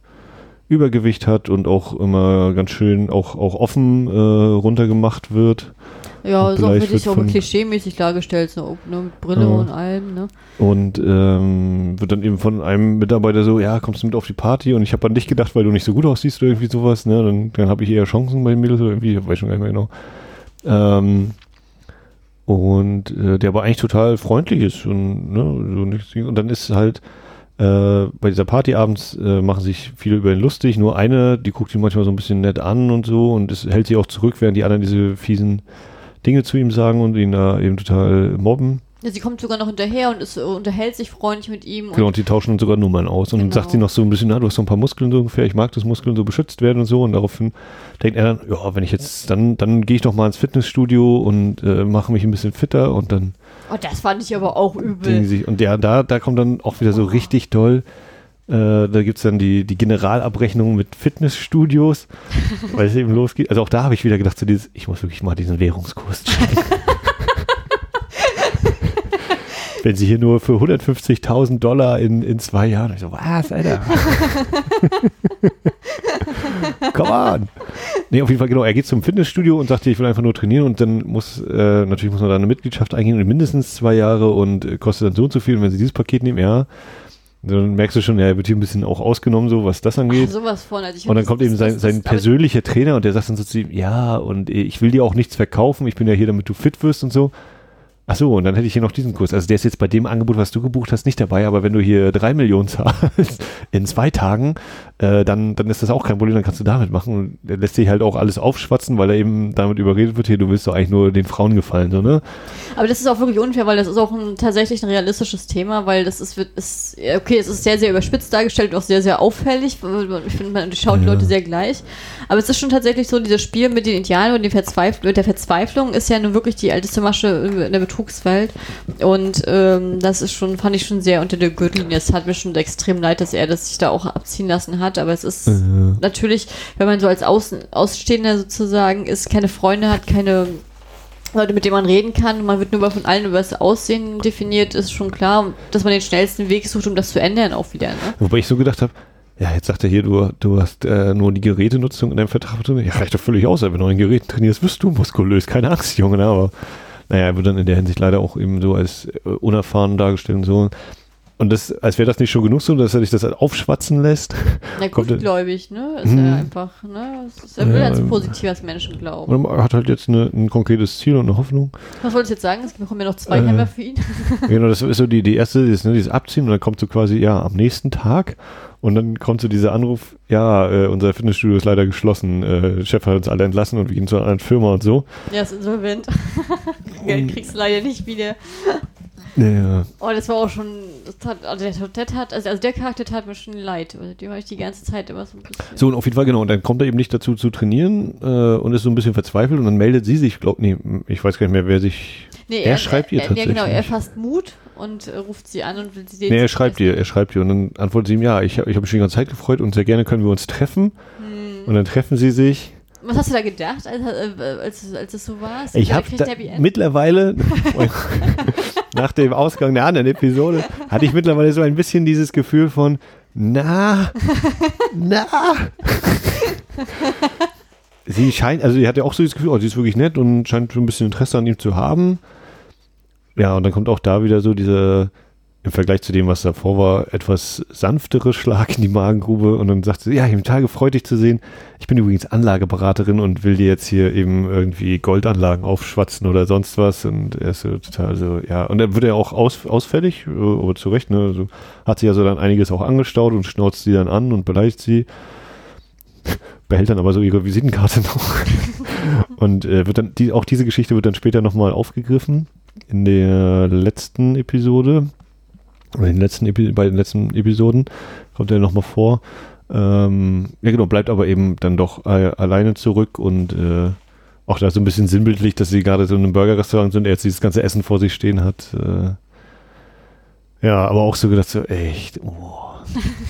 Übergewicht hat und auch immer ganz schön auch, auch offen äh, runtergemacht wird. Ja, ist auch wirklich so von- klischee-mäßig dargestellt, so ne, mit Brille Ja. und allem, ne? Und ähm, wird dann eben von einem Mitarbeiter so, ja, kommst du mit auf die Party? Und ich habe an dich gedacht, weil du nicht so gut aussiehst oder irgendwie sowas, ne? Dann, dann habe ich eher Chancen bei den Mädels oder irgendwie, ich weiß schon gar nicht mehr genau. Ähm, und äh, der aber eigentlich total freundlich ist und, ne, so nichts. Und dann ist halt äh, bei dieser Party abends äh, machen sich viele über ihn lustig. Nur eine, die guckt ihn manchmal so ein bisschen nett an und so und es hält sich auch zurück, während die anderen diese fiesen Dinge zu ihm sagen und ihn da eben total mobben. Ja, sie kommt sogar noch hinterher und ist, unterhält sich freundlich mit ihm. Genau, Und und die tauschen dann sogar Nummern aus. Und dann Genau. sagt sie noch so ein bisschen, na, du hast so ein paar Muskeln so ungefähr, ich mag, dass Muskeln so beschützt werden und so. Und daraufhin denkt er dann, ja, wenn ich jetzt, dann, dann gehe ich doch mal ins Fitnessstudio und äh, mache mich ein bisschen fitter und dann oh, das fand ich aber auch übel. sich. Und ja, da, da kommt dann auch wieder so richtig doll. Äh, da gibt es dann die, die Generalabrechnung mit Fitnessstudios, weil es eben losgeht. Also auch da habe ich wieder gedacht, so dieses, ich muss wirklich mal diesen Währungskurs checken. Wenn sie hier nur für 150.000 Dollar in, in zwei Jahren. Ich so, was, Alter? Come on. Nee, auf jeden Fall, genau. Er geht zum Fitnessstudio und sagt, ich will einfach nur trainieren und dann muss, äh, natürlich muss man da eine Mitgliedschaft eingehen und mindestens zwei Jahre und äh, kostet dann so und so viel. Und wenn sie dieses Paket nehmen, ja, dann merkst du schon, ja, er wird hier ein bisschen auch ausgenommen, so was das Ach, angeht. sowas von. Also ich Und dann kommt eben sein, sein persönlicher Trainer und der sagt dann so zu ihm, ja, und äh, ich will dir auch nichts verkaufen, ich bin ja hier, damit du fit wirst und so. Ach so, und dann hätte ich hier noch diesen Kurs. Also der ist jetzt bei dem Angebot, was du gebucht hast, nicht dabei, aber wenn du hier drei Millionen zahlst in zwei Tagen, äh, dann, dann ist das auch kein Problem, dann kannst du damit machen. Und der lässt sich halt auch alles aufschwatzen, weil er eben damit überredet wird, hier, du willst doch eigentlich nur den Frauen gefallen, so, ne? Aber das ist auch wirklich unfair, weil das ist auch ein, tatsächlich ein realistisches Thema, weil das ist, wird, ist, okay, es ist sehr, sehr überspitzt dargestellt und auch sehr, sehr auffällig. Ich finde, man schaut die Ja. Leute sehr gleich. Aber es ist schon tatsächlich so, dieses Spiel mit den Indianern und den Verzweif mit der Verzweiflung ist ja nun wirklich die älteste Masche in der Betrugswelt. Und ähm, das ist schon, fand ich schon sehr unter der Gürtellinie. Es hat mir schon extrem leid, dass er das sich da auch abziehen lassen hat. Aber es ist Äh, natürlich, wenn man so als Außen, Ausstehender sozusagen ist, keine Freunde hat, keine Leute, mit denen man reden kann, man wird nur von allen über das Aussehen definiert, ist schon klar, dass man den schnellsten Weg sucht, um das zu ändern, auch wieder. Ne? Wobei ich so gedacht habe, ja, jetzt sagt er hier, du, du hast äh, nur die Gerätenutzung in deinem Vertrag. Ja, reicht doch völlig aus. Wenn du an den Geräten trainierst, wirst du muskulös. Keine Angst, Junge. Ne? Aber naja, er wird dann in der Hinsicht leider auch eben so als äh, unerfahren dargestellt und so. Und das, als wäre das nicht schon genug so, dass er dich das halt aufschwatzen lässt. Na Kommt gutgläubig, ne? Ist Hm. er einfach, ne? Ist, er will Ja, als ähm, positiv als Menschen glauben. Und er hat halt jetzt eine, ein konkretes Ziel und eine Hoffnung. Was wolltest du jetzt sagen? Es kommen ja noch zwei Äh, Hämmer für ihn. genau, das ist so die, die erste, dieses, ne, dieses Abziehen und dann kommt so quasi, ja, am nächsten Tag und dann kommt so dieser Anruf, ja, äh, unser Fitnessstudio ist leider geschlossen, äh, Chef hat uns alle entlassen und wir gehen zu einer anderen Firma und so. er ist insolvent. Geld kriegst du leider nicht wieder. Ja. Oh, das war auch schon, das hat, also der, der tat, also, also der Charakter tat mir schon leid. Also dem habe ich die ganze Zeit immer so ein bisschen. So, und auf jeden Fall, genau. Und dann kommt er eben nicht dazu zu trainieren äh, und ist so ein bisschen verzweifelt und dann meldet sie sich, glaub, nee, ich weiß gar nicht mehr, wer sich. Nee, er schreibt ihr er, Ja, genau, er tatsächlich. fasst Mut und äh, ruft sie an und will sie Nee, er schreibt ihr, er schreibt ihr und dann antwortet sie ihm, ja, ich, ich habe mich schon die ganze Zeit gefreut und sehr gerne können wir uns treffen. Hm. Und dann treffen sie sich. Was hast du da gedacht, als, äh, als, als es so war? Ich habe mittlerweile, nach dem Ausgang der anderen Episode, hatte ich mittlerweile so ein bisschen dieses Gefühl von, na, na. sie scheint, also sie hat ja auch so das Gefühl, oh, sie ist wirklich nett und scheint so ein bisschen Interesse an ihm zu haben. Ja, und dann kommt auch da wieder so diese, im Vergleich zu dem, was davor war, etwas sanftere Schlag in die Magengrube und dann sagt sie, ja, ich bin total gefreut, dich zu sehen. Ich bin übrigens Anlageberaterin und will dir jetzt hier eben irgendwie Goldanlagen aufschwatzen oder sonst was. Und er ist so total so, ja, und dann wird er auch aus, ausfällig, äh, aber zu Recht, ne, also hat sie also dann einiges auch angestaut und schnauzt sie dann an und beleidigt sie, behält dann aber so ihre Visitenkarte noch. Und äh, wird dann, die, auch diese Geschichte wird dann später nochmal aufgegriffen in der letzten Episode oder in den letzten Epi bei den letzten Episoden kommt er nochmal vor. Ähm, ja genau, bleibt aber eben dann doch äh, alleine zurück und äh, auch da so ein bisschen sinnbildlich, dass sie gerade so in einem Burgerrestaurant sind, er jetzt dieses ganze Essen vor sich stehen hat. Äh, ja, aber auch so gedacht, so echt, oh.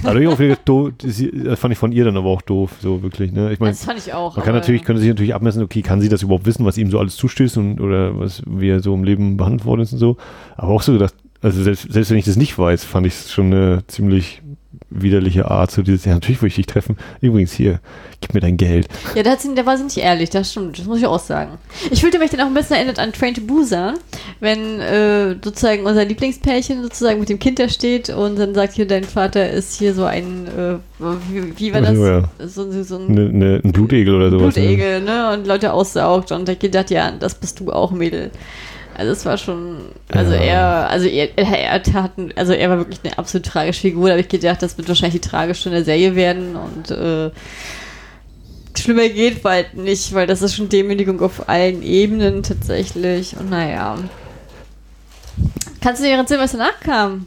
Also ich auch wieder doof, das das fand ich von ihr dann aber auch doof, so wirklich, ne? Ich meine, Das fand ich auch. man kann natürlich, könnte sich natürlich abmessen, okay, kann sie das überhaupt wissen, was ihm so alles zustößt und oder was, wie er so im Leben behandelt worden ist und so. Aber auch so gedacht, also selbst, selbst wenn ich das nicht weiß, fand ich es schon eine ziemlich widerliche Art, so dieses, ja, natürlich will ich dich treffen. Übrigens hier, gib mir dein Geld. Ja, da, sie, da war sie nicht ehrlich, das stimmt, das muss ich auch sagen. Ich fühlte mich dann auch ein bisschen erinnert an Train to Busan, wenn äh, sozusagen unser Lieblingspärchen sozusagen mit dem Kind da steht und dann sagt hier, dein Vater ist hier so ein, äh, wie, wie war das? Ja, ja. So, so, so ein Ne, ne, ein Blutegel oder sowas. Ne? Blutegel, ne? Und Leute aussaugt und ich gedacht, ja, das bist du auch, Mädel. Also es war schon, also Ja. er, also er, er, tat, also er war wirklich eine absolut tragische Figur, da habe ich gedacht, das wird wahrscheinlich die tragische in der Serie werden und äh, schlimmer geht bald nicht, weil das ist schon Demütigung auf allen Ebenen tatsächlich und naja. Kannst du dir erzählen, was danach kam?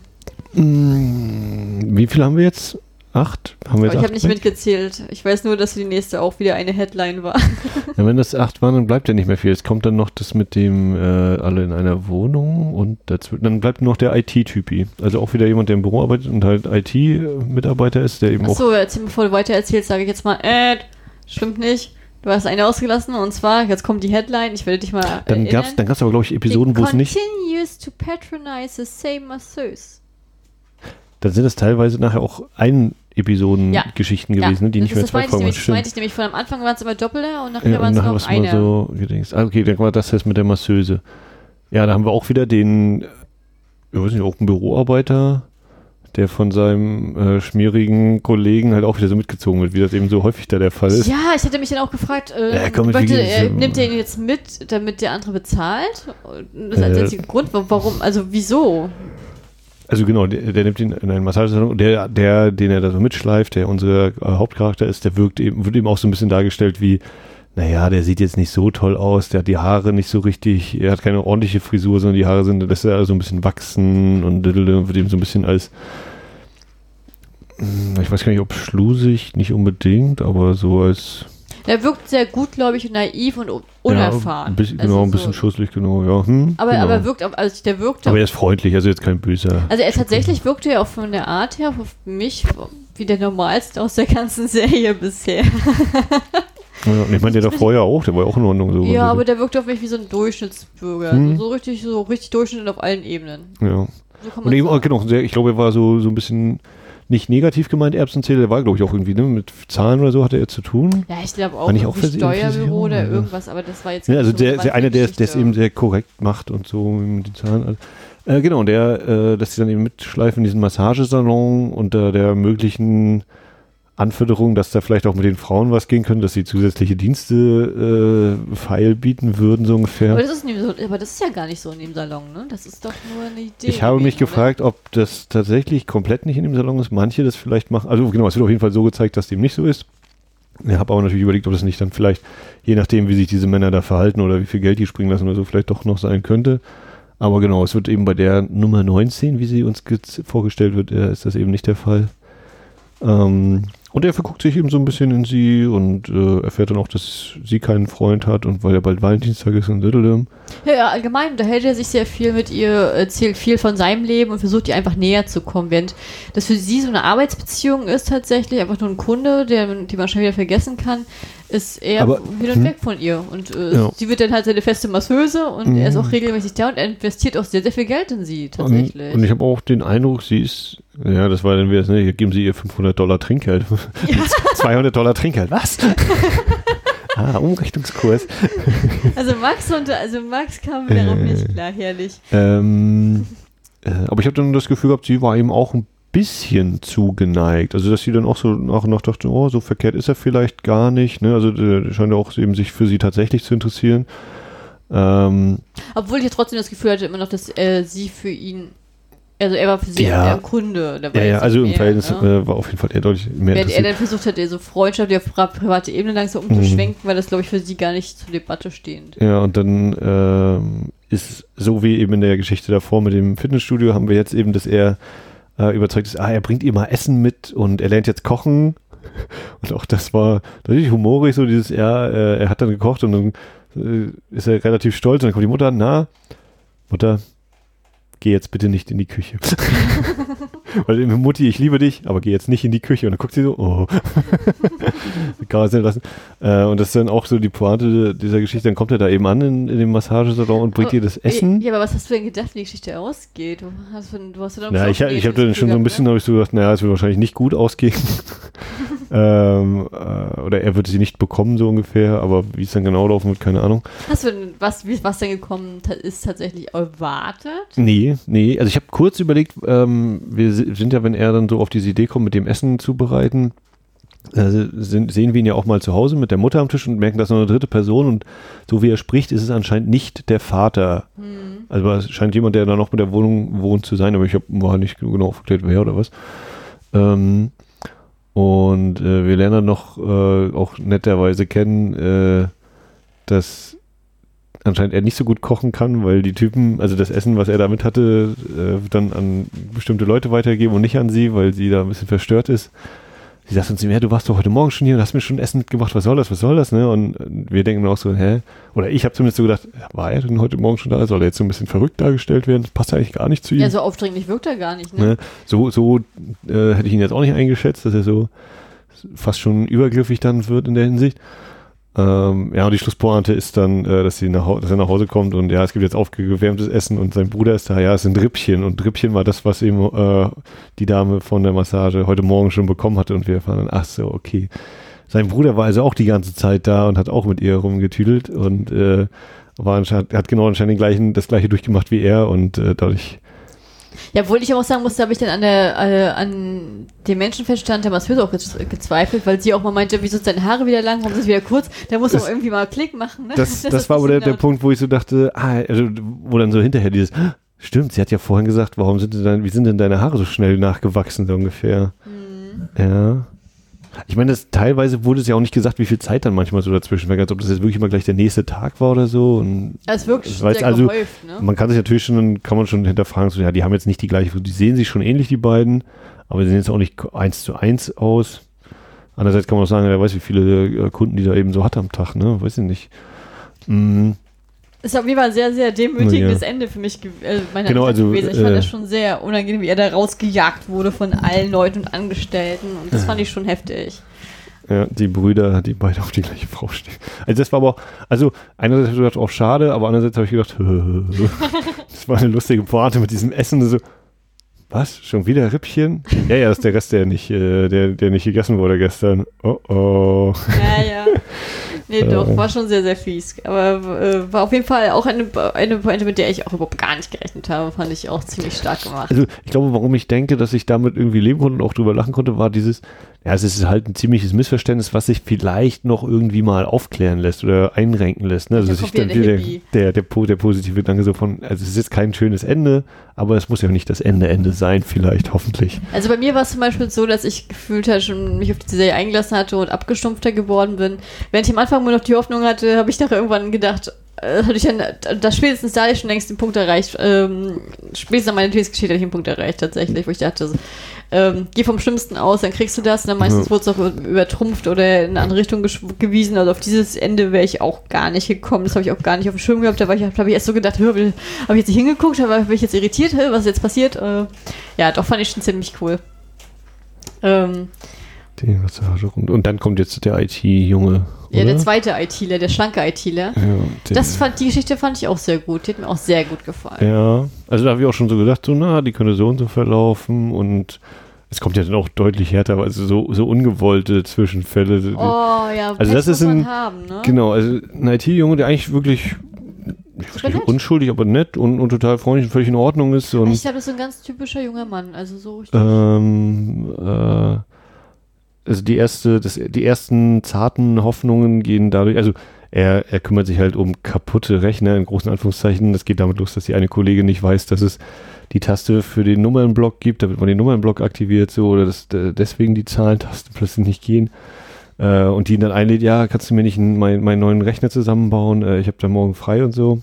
Mm, Wie viel haben wir jetzt? Acht? Haben wir Aber jetzt ich habe nicht mitgezählt. Ich weiß nur, dass die nächste auch wieder eine Headline war. Ja, wenn das acht waren, dann bleibt ja nicht mehr viel. Es kommt dann noch das mit dem äh, alle in einer Wohnung und dazu, dann bleibt nur noch der IT-Typi. Also auch wieder jemand, der im Büro arbeitet und halt IT-Mitarbeiter ist, der eben auch Achso, bevor du weiter erzählst, sage ich jetzt mal, äh, stimmt nicht. Du hast eine ausgelassen und zwar, jetzt kommt die Headline, ich werde dich mal Dann erinnern. gab's, dann gab's aber, glaube ich, Episoden, wo es nicht. Continues to patronize the same masseuse. Dann sind es teilweise nachher auch ein Episoden-Geschichten gewesen, ne, die das, nicht mehr zwei Folgen waren. das meinte ich nämlich, von am Anfang waren es immer Doppelter und nachher Ja, waren es noch einer. so gedingst. Ah, okay, dann war das jetzt mit der Masseuse. Ja, da haben wir auch wieder den, ich weiß nicht, auch einen Büroarbeiter, der von seinem äh, schmierigen Kollegen halt auch wieder so mitgezogen wird, wie das eben so häufig da der Fall ist. Ja, ich hätte mich dann auch gefragt, äh, Ja, komm, möchte, äh, nimmt er ihn jetzt mit, damit der andere bezahlt? Das ist Äh. einziger Grund, wa- warum, also wieso? Also genau, der, der nimmt ihn in einen Massagesalon. Und der, der, den er da so mitschleift, der unser äh, Hauptcharakter ist, der wirkt eben, wird eben auch so ein bisschen dargestellt wie, naja, der sieht jetzt nicht so toll aus, der hat die Haare nicht so richtig, er hat keine ordentliche Frisur, sondern die Haare sind, lässt er so ein bisschen wachsen und wird eben so ein bisschen als, hm, ich weiß gar nicht, ob schlusig, nicht unbedingt, aber so als Der wirkt sehr gut, glaube ich, und naiv und un- unerfahren. Ja, ein bisschen, Also genau, ein so- bisschen schusselig, genau, ja. Hm, Aber, genau. aber wirkt, also der wirkt aber er ist freundlich, also jetzt kein böser. also er tatsächlich wirkte ja auch von der Art her auf mich wie der normalste aus der ganzen Serie bisher. Ja, ich meine, der da vorher auch, der war ja auch in Ordnung. So Ja, aber der wirkt auf mich wie so ein Durchschnittsbürger. Hm. So richtig, so richtig Durchschnitt auf allen Ebenen. ja. So Und eben, genau, sehr, ich glaube, er war so, so ein bisschen nicht negativ gemeint, Erbsenzähler, der war, glaube ich, auch irgendwie, ne, mit Zahlen oder so hatte er zu tun. Ja, ich glaube auch, nicht auch Steuerbüro oder irgendwas, aber das war jetzt Ja, also nicht so der, der eine, der es eben sehr korrekt macht und so mit den Zahlen. Äh, genau, und der, äh, dass sie dann eben mitschleifen in diesen Massagesalon unter der möglichen Anforderung, dass da vielleicht auch mit den Frauen was gehen könnte, dass sie zusätzliche Dienste äh, feil bieten würden, so ungefähr. Aber das, ist dem, aber das ist ja gar nicht so in dem Salon, ne? Das ist doch nur eine Idee. Ich habe mich gefragt, ob das tatsächlich komplett nicht in dem Salon ist. Manche das vielleicht machen. Also genau, es wird auf jeden Fall so gezeigt, dass dem nicht so ist. Ich habe aber natürlich überlegt, ob das nicht dann vielleicht, je nachdem, wie sich diese Männer da verhalten oder wie viel Geld die springen lassen oder so, vielleicht doch noch sein könnte. Aber genau, es wird eben bei der Nummer 19, wie sie uns vorgestellt wird, äh, ist das eben nicht der Fall. Ähm, und er verguckt sich eben so ein bisschen in sie und äh, erfährt dann auch, dass sie keinen Freund hat und weil ja bald Valentinstag ist und Diddledum. Ja, ja, allgemein unterhält er sich sehr viel mit ihr, erzählt viel von seinem Leben und versucht ihr einfach näher zu kommen, während das für sie so eine Arbeitsbeziehung ist tatsächlich, einfach nur ein Kunde, der, den man schon wieder vergessen kann, ist er Aber, hin und hm. weg von ihr. Und äh, Ja. sie wird dann halt seine feste Masseuse und Mhm. er ist auch regelmäßig da und er investiert auch sehr, sehr viel Geld in sie Und, tatsächlich. und ich habe auch den Eindruck, sie ist, ja, das war dann wieder, ne, hier geben sie ihr 500 Dollar Trinkgeld. 200 Dollar Trinkgeld, was? ah, Umrechnungskurs. also Max und also Max kam darauf Äh. nicht klar, herrlich. Ähm, äh, aber ich habe dann das Gefühl gehabt, sie war ihm auch ein bisschen zugeneigt. Also, dass sie dann auch so nach und nach dachte, oh, so verkehrt ist er vielleicht gar nicht. Ne? Also, der scheint ja auch eben sich für sie tatsächlich zu interessieren. Ähm, Obwohl ich trotzdem das Gefühl hatte immer noch, dass äh, sie für ihn, also er war für sie Ja. der Kunde. Der ja, ja, also im mehr, Verhältnis ne? äh, war auf jeden Fall eher deutlich mehr Während er dann versucht hat, so Freundschaft auf pri- private Ebene langsam Mhm. umzuschwenken, weil das, glaube ich, für sie gar nicht zur Debatte stehend. Ja, und dann ähm, ist so wie eben in der Geschichte davor mit dem Fitnessstudio, haben wir jetzt eben, dass er äh, überzeugt ist, ah, er bringt ihr mal Essen mit und er lernt jetzt kochen. Und auch das war natürlich humorig, so dieses, ja, äh, er hat dann gekocht und dann äh, ist er relativ stolz und dann kommt die Mutter, na, Mutter, geh jetzt bitte nicht in die Küche. Weil Mutti, ich liebe dich, aber geh jetzt nicht in die Küche. Und dann guckt sie so, oh. Kann man es nicht lassen. Äh, und das ist dann auch so die Pointe dieser Geschichte. Dann kommt er da eben an in, in dem Massagesalon und bringt Aber- ihr das Essen. Ja, aber was hast du denn gedacht, wie die Geschichte ausgeht? Du hast, du hast dann Ja, ich, ich habe dann schon so ein bisschen, habe ich so gedacht, naja, es wird wahrscheinlich nicht gut ausgehen. ähm, äh, oder er wird sie nicht bekommen, so ungefähr. Aber wie es dann genau laufen wird, keine Ahnung. Hast du denn, was, wie, was denn gekommen ist, tatsächlich erwartet? Nee, nee. Also ich habe kurz überlegt, ähm, wir si- sind ja, wenn er dann so auf diese Idee kommt, mit dem Essen zubereiten, äh, sind, sehen wir ihn ja auch mal zu Hause mit der Mutter am Tisch und merken, dass noch eine dritte Person und so wie er spricht, ist es anscheinend nicht der Vater. Hm. Also es scheint jemand, der da noch mit der Wohnung wohnt zu sein, aber ich habe war nicht genau aufgeklärt, wer oder was. Ähm, und äh, wir lernen dann noch äh, auch netterweise kennen, äh, dass anscheinend er nicht so gut kochen kann, weil die Typen, also das Essen, was er da mit hatte, äh, dann an bestimmte Leute weitergeben und nicht an sie, weil sie da ein bisschen verstört ist. Sie sagt uns, ja, du warst doch heute Morgen schon hier und hast mir schon Essen mitgebracht, was soll das, was soll das, ne? Und äh, wir denken auch so, hä? Oder ich habe zumindest so gedacht, war er denn heute Morgen schon da? Soll er jetzt so ein bisschen verrückt dargestellt werden? Das passt eigentlich gar nicht zu ihm. Ja, so aufdringlich wirkt er gar nicht, ne? Ne? So, so äh, hätte ich ihn jetzt auch nicht eingeschätzt, dass er so fast schon übergriffig dann wird in der Hinsicht. Ähm, ja, und die Schlusspointe ist dann, äh, dass, sie nach, dass er nach Hause kommt und ja, es gibt jetzt aufgewärmtes Essen und sein Bruder ist da, ja, es sind Rippchen und Rippchen war das, was eben äh, die Dame von der Massage heute Morgen schon bekommen hatte und wir erfahren dann, ach so, okay. Sein Bruder war also auch die ganze Zeit da und hat auch mit ihr rumgetüdelt und äh, war anscheinend, hat genau anscheinend den gleichen, das gleiche durchgemacht wie er und äh, dadurch Ja, obwohl ich auch sagen musste, habe ich dann an, der, äh, an dem Menschenverstand der Masseuse auch gez gezweifelt, weil sie auch mal meinte, wieso sind deine Haare wieder lang, warum sind sie wieder kurz? Da muss Das- doch irgendwie mal Klick machen, ne? Das, das, ist war aber der, der. Punkt, wo ich so dachte, ah, also, wo dann so hinterher dieses, "Ah, stimmt, sie hat ja vorhin gesagt, warum sind denn wie sind denn deine Haare so schnell nachgewachsen, so ungefähr. Mhm. Ja. Ich meine, das, teilweise wurde es ja auch nicht gesagt, wie viel Zeit dann manchmal so dazwischen war, als ob das jetzt wirklich immer gleich der nächste Tag war oder so. Und Es wirkt schon weiß sehr also, gehäuft, ne? man kann sich natürlich schon, kann man schon hinterfragen, so, ja, die haben jetzt nicht die gleiche, die sehen sich schon ähnlich, die beiden, aber sie sehen jetzt auch nicht eins zu eins aus. Andererseits kann man auch sagen, wer weiß, wie viele äh, Kunden die da eben so hat am Tag, ne? Weiß ich nicht. Mm. Ist auf jeden Fall ein sehr, sehr demütigendes Ja. Ende für mich ge äh, meiner Genau, also, gewesen. Ich fand äh, das schon sehr unangenehm, wie er da rausgejagt wurde von allen Leuten und Angestellten. Und das fand ich schon heftig. Ja, die Brüder, die beide auf die gleiche Frau stehen. Also das war aber auch, also einerseits habe ich gedacht, auch schade, aber andererseits habe ich gedacht, das war eine lustige Pointe mit diesem Essen. So, was? Schon wieder Rippchen? Ja, ja, das ist der Rest, der nicht, äh, der, der nicht gegessen wurde gestern. Oh oh. Ja, ja. Nee, doch, Äh. war schon sehr, sehr fies. Aber äh, war auf jeden Fall auch eine, eine Pointe, mit der ich auch überhaupt gar nicht gerechnet habe. Fand ich auch ziemlich stark gemacht. Also ich glaube, warum ich denke, dass ich damit irgendwie leben konnte und auch drüber lachen konnte, war dieses, ja, es ist halt ein ziemliches Missverständnis, was sich vielleicht noch irgendwie mal aufklären lässt oder einrenken lässt. Ne? Also sich wieder dann der der, der, der positive Gedanke so von, also es ist jetzt kein schönes Ende, aber es muss ja nicht das Ende Ende sein, vielleicht, hoffentlich. Also bei mir war es zum Beispiel so, dass ich gefühlt halt schon mich auf die Serie eingelassen hatte und abgestumpfter geworden bin. Während ich am Anfang nur noch die Hoffnung hatte, habe ich doch irgendwann gedacht, äh, hatte ich dann, das spätestens da hatte ich schon längst den Punkt erreicht, ähm, spätestens an meiner Lieblingsgeschichte hatte ich den Punkt erreicht tatsächlich, wo ich dachte, ähm, geh vom Schlimmsten aus, dann kriegst du das und dann meistens Ja. wurde es auch übertrumpft oder in eine andere Richtung gewiesen. Also auf dieses Ende wäre ich auch gar nicht gekommen. Das habe ich auch gar nicht auf dem Schirm gehabt. Da war ich, habe ich erst so gedacht, habe ich jetzt nicht hingeguckt, bin ich jetzt irritiert, hä, was ist jetzt passiert? Äh, ja, doch fand ich schon ziemlich cool. Ähm, Die Massage und, dann kommt jetzt der IT-Junge. ja, der zweite ITler, der schlanke ITler. Ja, der- Das fand, die Geschichte fand ich auch sehr gut. Die hat mir auch sehr gut gefallen. Ja, also da habe ich auch schon so gedacht, so, na, die könnte so und so verlaufen und es kommt ja dann auch deutlich härter, also so, so ungewollte Zwischenfälle. Oh ja, Also das Pech ist ein- haben, ne? Genau, also ein IT-Junge, der eigentlich wirklich ich nicht, unschuldig, aber nett und, und total freundlich und völlig in Ordnung ist. Und ich glaube, das ist so ein ganz typischer junger Mann. Also so ähm, äh, also die erste, das, die ersten zarten Hoffnungen gehen dadurch, also er, er kümmert sich halt um kaputte Rechner in großen Anführungszeichen. Das geht damit los, dass die eine Kollegin nicht weiß, dass es die Taste für den Nummernblock gibt, damit man den Nummernblock aktiviert, so, oder dass deswegen die Zahlentasten plötzlich nicht gehen. Äh, und die ihn dann einlädt, ja, kannst du mir nicht einen- mein, meinen neuen Rechner zusammenbauen? Äh, ich habe da morgen frei und so.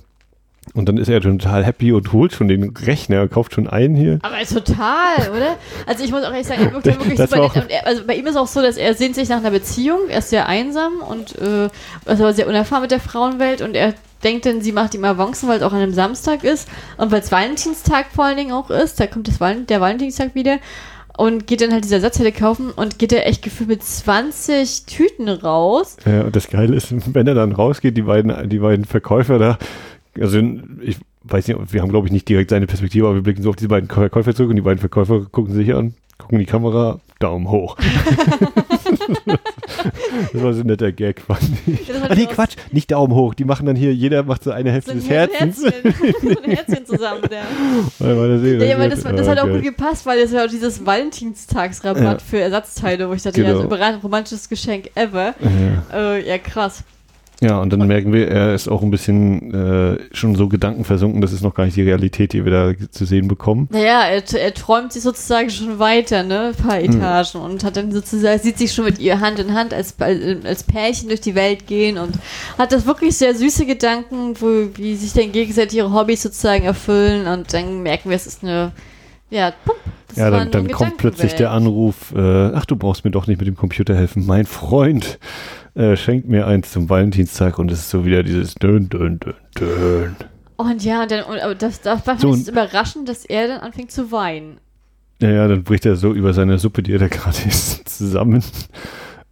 Und dann ist er total happy und holt schon den Rechner, kauft schon einen hier. Aber total, oder? Also ich muss auch ehrlich sagen, er wirkt ja wirklich Das super nett. Und er, also bei ihm ist auch so, dass er sehnt sich nach einer Beziehung. Er ist sehr einsam und äh, also sehr unerfahren mit der Frauenwelt und er denkt dann, sie macht ihm Avancen, weil es auch an einem Samstag ist und weil es Valentinstag vor allen Dingen auch ist. Da kommt das Val der Valentinstag wieder und geht dann halt diese Ersatzteile kaufen und geht er echt gefühlt mit 20 Tüten raus. Ja, und das Geile ist, wenn er dann rausgeht, die beiden, die beiden Verkäufer da, also ich weiß nicht, wir haben glaube ich nicht direkt seine Perspektive, aber wir blicken so auf diese beiden Verkäufer zurück und die beiden Verkäufer gucken sich an, gucken die Kamera, Daumen hoch. das war so ein netter Gag, fand ich. Ja, fand Ah, nee, Quatsch, nicht Daumen hoch, die machen dann hier, jeder macht so eine Hälfte So ein des Herzens. Herzchen, so ein Herzchen zusammen. Weil das sieht, Ja, aber das, oh, das hat auch gut gepasst, weil das ja auch dieses Valentinstagsrabatt Ja. für Ersatzteile, wo ich dachte, ja, Genau. so überraschend romantisches Geschenk ever. Ja. Äh, ja, krass. Ja, und dann merken wir, er ist auch ein bisschen äh, schon so gedankenversunken, das ist noch gar nicht die Realität, die wir da zu sehen bekommen. Naja, er, er träumt sich sozusagen schon weiter, ne? Ein paar Hm. Etagen und hat dann sozusagen, sieht sich schon mit ihr Hand in Hand als, als Pärchen durch die Welt gehen und hat das wirklich sehr süße Gedanken, wo, wie sich dann gegenseitig ihre Hobbys sozusagen erfüllen und dann merken wir, es ist eine, ja, pump, das Ja, dann, dann kommt plötzlich der. Anruf, äh, ach, du brauchst mir doch nicht mit dem Computer helfen. Mein Freund äh, schenkt mir eins zum Valentinstag und es ist so wieder dieses Dön, Dön, Dön, Dön. Und ja, und dann, und, das, das war So, so, überraschend, dass er dann anfängt zu weinen. Naja, dann bricht er so über seine Suppe, die er da gerade isst, zusammen.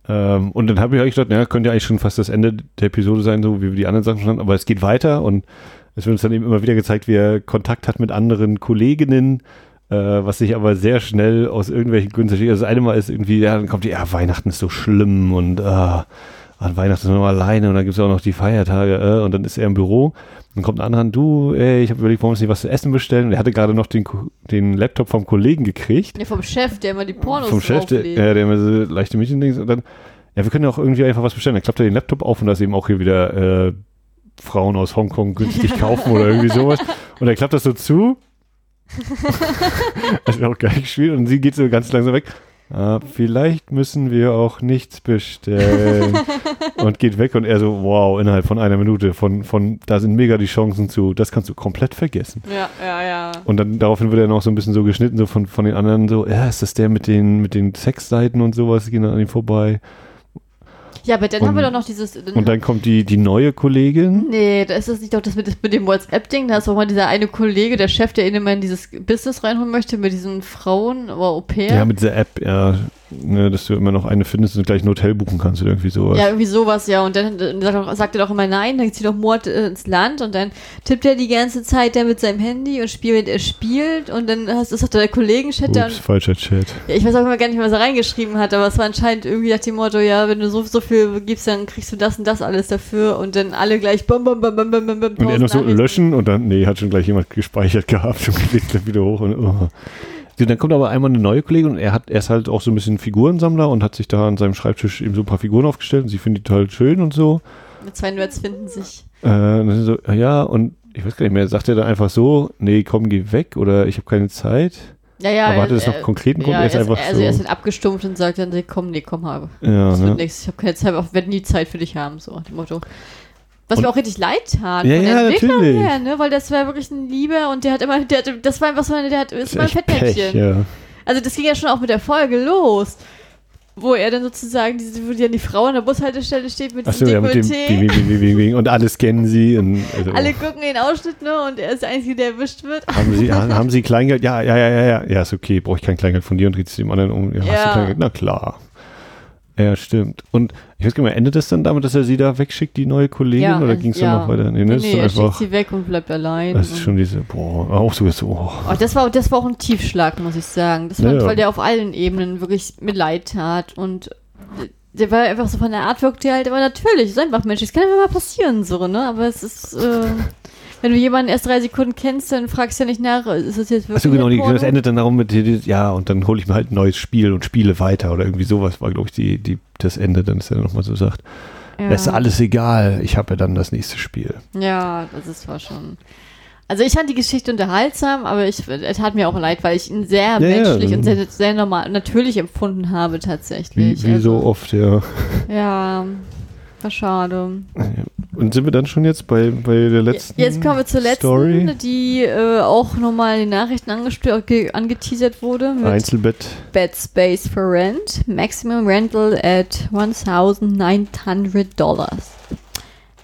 Ähm, und dann habe ich eigentlich gedacht, naja, könnte ja eigentlich schon fast das Ende der Episode sein, so wie wir die anderen Sachen schon hatten, aber es geht weiter und es wird uns dann eben immer wieder gezeigt, wie er Kontakt hat mit anderen Kolleginnen, äh, was sich aber sehr schnell aus irgendwelchen Gründen zerschießt. Also das eine Mal ist irgendwie, ja, dann kommt die, ja, Weihnachten ist so schlimm und ah, an Weihnachten ist man nur alleine und dann gibt es auch noch die Feiertage äh, und dann ist er im Büro. Dann kommt ein anderer, du, ey, ich habe überlegt, warum wir uns nicht was zu essen bestellen. Und er hatte gerade noch den, den Laptop vom Kollegen gekriegt Ja, vom Chef, der immer die Pornos vom Chef, der, ja, der immer so leichte Mädchendings und dann, ja, wir können ja auch irgendwie einfach was bestellen. Dann klappt er den Laptop auf und da ist eben auch hier wieder äh, Frauen aus Hongkong günstig kaufen oder irgendwie sowas. Und er klappt das so zu. das ist auch geil gespielt und sie geht so ganz langsam weg. Ah, vielleicht müssen wir auch nichts bestellen. und geht weg und er so, wow, innerhalb von einer Minute von, von, da sind mega die Chancen zu, das kannst du komplett vergessen. Ja, ja, ja. Und dann daraufhin wird er noch so ein bisschen so geschnitten, so von, von den anderen, so, ja, ist das der mit den, mit den Sexseiten und sowas, die gehen dann an ihm vorbei. Ja, aber dann Und- haben wir doch noch dieses. Dann Und dann kommt die, die neue Kollegin. Nee, da ist das nicht doch das mit, das mit dem WhatsApp-Ding. Da ist auch mal dieser eine Kollege, der Chef, der ihn immer in dieses Business reinholen möchte mit diesen Frauen, aber Au pair. Ja, mit dieser App, ja. Ne, dass du immer noch eine findest und gleich ein Hotel buchen kannst oder irgendwie sowas. Ja, irgendwie sowas, ja. Und dann sagt, er- sagt er doch immer nein, dann zieht doch Mord äh, ins Land und dann tippt er die ganze Zeit da mit seinem Handy und spielt, er spielt und dann hast, das hat der Kollegenchat da. Ups, falscher Chat. Ja, ich weiß auch immer gar nicht, was er reingeschrieben hat, aber es war anscheinend irgendwie nach dem Motto, ja, wenn du so, so viel gibst, dann kriegst du das und das alles dafür und dann alle gleich bam, bam, bam, bam, bam, bam, bam, Und er noch so löschen und dann, nee, hat schon gleich jemand gespeichert gehabt und klickt dann wieder hoch und oh. Dann kommt aber einmal eine neue Kollegin und er hat, er ist halt auch so ein bisschen Figurensammler und hat sich da an seinem Schreibtisch eben so ein paar Figuren aufgestellt und sie findet die total schön und so. Die zwei Nerds finden sich. Äh, und dann so, ja, und ich weiß gar nicht mehr, sagt er dann einfach so, nee, komm, geh weg oder ich habe keine Zeit? Ja, ja. Aber hatte er- das noch er- konkreten Grund? Ja, Er ist einfach also er ist so- dann abgestumpft und sagt dann, nee, komm, nee, komm, habe. Ja, Das wird ne? nichts. Ich habe keine Zeit, auch werde nie Zeit für dich haben, so nach dem Motto. Was Und- mir auch richtig leid tat. Ja, von der ja, Entwicklung natürlich. her, ne? Weil das war wirklich ein Lieber und der hat immer, der hat, das war einfach so eine, der hat, ist Ist immer ein echt Pech, Fettnäpfchen. ja. Also das ging ja schon auch mit der Folge los. Wo er dann sozusagen, diese, wo dann die Frau an der Bushaltestelle steht mit Achso, diesem ja, mit dem. Bing, Bing, Bing, und alle scannen sie und also, Alle gucken den Ausschnitt nur und er ist der Einzige, der erwischt wird. haben sie ha- haben sie Kleingeld? Ja, ja, ja, ja, ja, ja, ist okay, brauche ich kein Kleingeld von dir und dreht es dem anderen um. Ja, hast du Ja. Kleingeld? Na klar. Ja, stimmt. Und ich weiß gar nicht mehr, endet das dann damit, dass er sie da wegschickt, die neue Kollegin, Ja, oder ging es ja. dann noch weiter? Nee, ne, Nee, nee, ist er dann schickt einfach, sie weg und bleibt allein. das ist schon diese, boah, auch so ist so, oh. Oh, das war, das war auch ein Tiefschlag, muss ich sagen. Das war, Ja, weil der auf allen Ebenen wirklich mit leid tat und der war einfach so von der Art wirkte halt, aber natürlich, ist einfach Mensch, das kann immer mal passieren, so, ne? Aber es ist, äh, wenn du jemanden erst drei Sekunden kennst, dann fragst du ja nicht nach, ist das jetzt wirklich. Achso, genau, die, das endet dann darum mit, ja, und dann hole ich mir halt ein neues Spiel und spiele weiter oder irgendwie sowas war, glaube ich, die, die, das Ende, dann ist er nochmal so sagt, ja. das ist alles egal, ich habe ja dann das nächste Spiel. Ja, das ist war schon. Also ich fand die Geschichte unterhaltsam, aber ich, es hat mir auch leid, weil ich ihn sehr Ja, menschlich ja. und sehr, sehr normal, natürlich empfunden habe Wie, tatsächlich. wie so also, oft, ja. Ja, war schade. Und sind wir dann schon jetzt bei, bei der letzten Jetzt kommen wir zur letzten, Story? die äh, auch nochmal in den Nachrichten angest- ge- angeteasert wurde. Einzelbett. Bed Space for Rent. Maximum Rental at 1900 Dollars.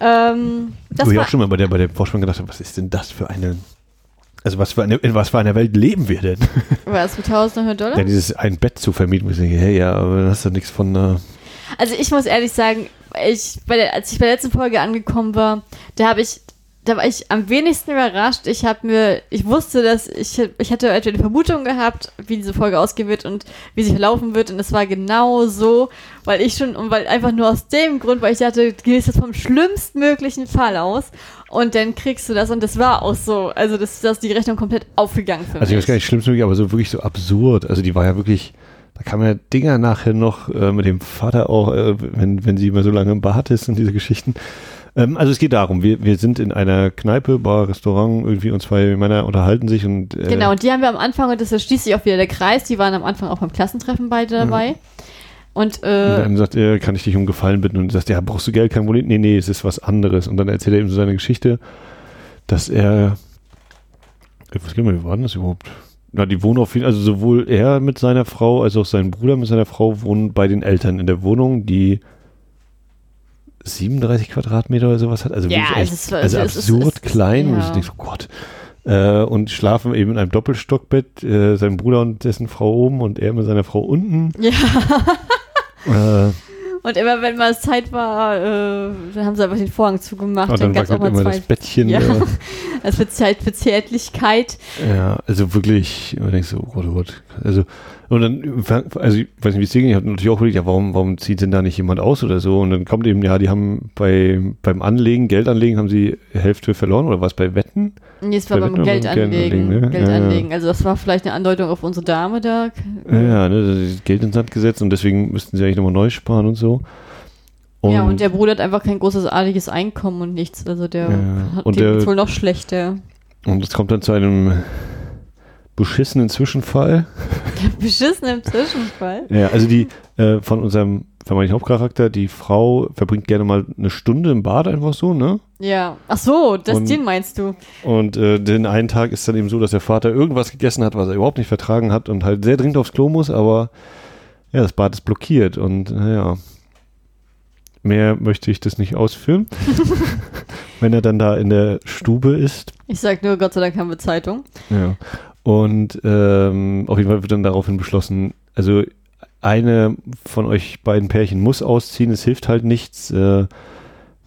Ähm, das Wo ich auch schon mal bei der, bei der Forschung gedacht habe, was ist denn das für eine, also was für eine, in was für einer Welt leben wir denn? was, mit 1900 Dollar? Ja, dieses ein Bett zu vermieten, ich denke, hey, ja, aber dann hast du nichts von, äh, Also ich muss ehrlich sagen, ich, der, als ich bei der letzten Folge angekommen war, da habe ich, da war ich am wenigsten überrascht. Ich habe mir, ich wusste, dass ich, ich hatte etwa eine Vermutung gehabt, wie diese Folge ausgehen wird und wie sie verlaufen wird. Und es war genau so, weil ich schon, und weil einfach nur aus dem Grund, weil ich dachte, du gehst jetzt vom schlimmstmöglichen Fall aus und dann kriegst du das. Und das war auch so. Also das, das ist die Rechnung komplett aufgegangen für also ich mich. weiß gar nicht, schlimmst möglich, aber so wirklich so absurd. Also die war ja wirklich, da kamen ja Dinger nachher noch äh, mit dem Vater auch, äh, wenn, wenn sie immer so lange im Bad ist und diese Geschichten. Ähm, also es geht darum, wir, wir sind in einer Kneipe, Bar, Restaurant, irgendwie und zwei Männer unterhalten sich und äh, Genau, und die haben wir am Anfang, und das ist schließt sich auch wieder der Kreis, die waren am Anfang auch beim Klassentreffen beide dabei. Und, Und äh, dann sagt er, kann ich dich um Gefallen bitten? Und du sagst, ja, brauchst du Geld? Kein Problem. Nee, nee, es ist was anderes. Und dann erzählt er ihm so seine Geschichte, dass er, weiß gar nicht mehr, wie war denn das überhaupt? Na, die wohnen auf jeden also sowohl er mit seiner Frau als auch sein Bruder mit seiner Frau wohnen bei den Eltern in der Wohnung, die 37 Quadratmeter oder sowas hat. Also Ja, wirklich es echt, ist- also ist- absurd ist- klein. Und ja. ich denke so, Gott. Äh, und schlafen eben in einem Doppelstockbett, äh, sein Bruder und dessen Frau oben und er mit seiner Frau unten. ja, Äh, und immer wenn mal Zeit war, äh, dann haben sie einfach den Vorhang zugemacht. Und dann gab's wackelt immer das Bettchen. Ja. für Zeit für Zärtlichkeit. Ja, also wirklich, man denkt so, oh Gott, oh Gott. Also, und dann, also ich weiß nicht, wie es dir ging, ich habe natürlich auch überlegt, ja, warum, warum zieht denn da nicht jemand aus oder so? Und dann kommt eben, ja, die haben bei, beim Anlegen, Geldanlegen, haben sie Hälfte verloren oder was bei Wetten? Nee, es war Bei beim Wetten- Geld anlegen. Geldanlegen, ne? Geld Ja. Also das war vielleicht eine Andeutung auf unsere Dame da. Ja, ne, das ist Geld ins Sand gesetzt und deswegen müssten sie eigentlich nochmal neu sparen und so. ja, und der Bruder hat einfach kein großes adliges Einkommen und nichts. Also der Ja, hat und der- wohl noch schlechter. und es kommt dann zu einem beschissenen Zwischenfall. Beschissen im Zwischenfall. Ja, also die äh, von unserem vermeintlichen Hauptcharakter, die Frau verbringt gerne mal eine Stunde im Bad einfach so, ne? Ja. Ach so, das, Und- den meinst du. Und äh, den einen Tag ist dann eben so, dass der Vater irgendwas gegessen hat, was er überhaupt nicht vertragen hat und halt sehr dringend aufs Klo muss, aber ja, das Bad ist blockiert und naja, mehr möchte ich das nicht ausführen. Wenn er dann da in der Stube ist. Ich sag nur, Gott sei Dank haben wir Zeitung. Ja. Und ähm, auf jeden Fall wird dann daraufhin beschlossen, also eine von euch beiden Pärchen muss ausziehen, es hilft halt nichts. Äh,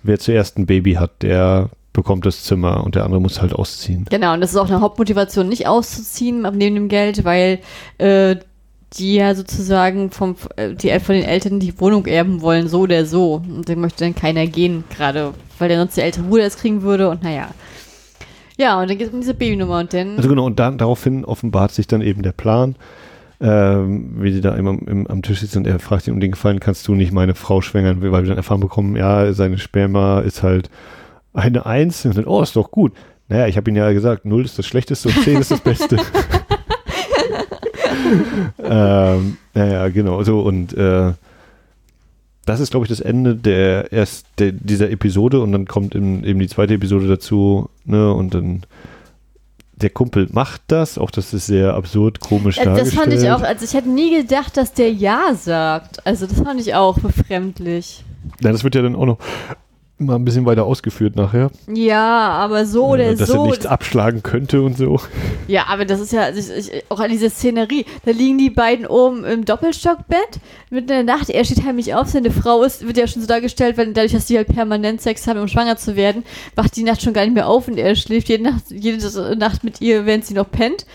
wer zuerst ein Baby hat, der bekommt das Zimmer und der andere muss halt ausziehen. Genau, und das ist auch eine Hauptmotivation, nicht auszuziehen neben dem Geld, weil äh, die ja sozusagen vom, äh, die von den Eltern die Wohnung erben wollen, so oder so. Und den möchte dann keiner gehen, gerade weil der sonst der ältere Bruder es kriegen würde und naja. Ja, und dann geht es um diese Babynummer und dann. Also genau, und dann daraufhin offenbart sich dann eben der Plan, ähm, wie die da immer im, am Tisch sitzen und er fragt ihn um den Gefallen, kannst du nicht meine Frau schwängern, weil wir dann erfahren bekommen, ja, seine Sperma ist halt eine Eins und dann, oh, ist doch gut. Naja, ich habe ihnen ja gesagt, Null ist das Schlechteste und Zehn ist das Beste. ähm, naja, genau, so und äh, das ist, glaube ich, das Ende der erst der, dieser Episode und dann kommt in, eben die zweite Episode dazu, ne, und dann der Kumpel macht das, auch das ist sehr absurd, komisch dargestellt. das fand ich auch, also ich hätte nie gedacht, dass der Ja sagt. Also das fand ich auch befremdlich. Ja, das wird ja dann auch noch mal ein bisschen weiter ausgeführt nachher. Ja, aber so oder dass er so. nichts abschlagen könnte und so. Ja, aber das ist ja also ich, ich, auch an dieser Szenerie. Da liegen die beiden oben im Doppelstockbett mitten in der Nacht. Er steht heimlich auf. Seine Frau ist, wird ja schon so dargestellt, weil dadurch, dass die halt permanent Sex haben, um schwanger zu werden, wacht die Nacht schon gar nicht mehr auf und er schläft jede Nacht, jede Nacht mit ihr, während sie noch pennt.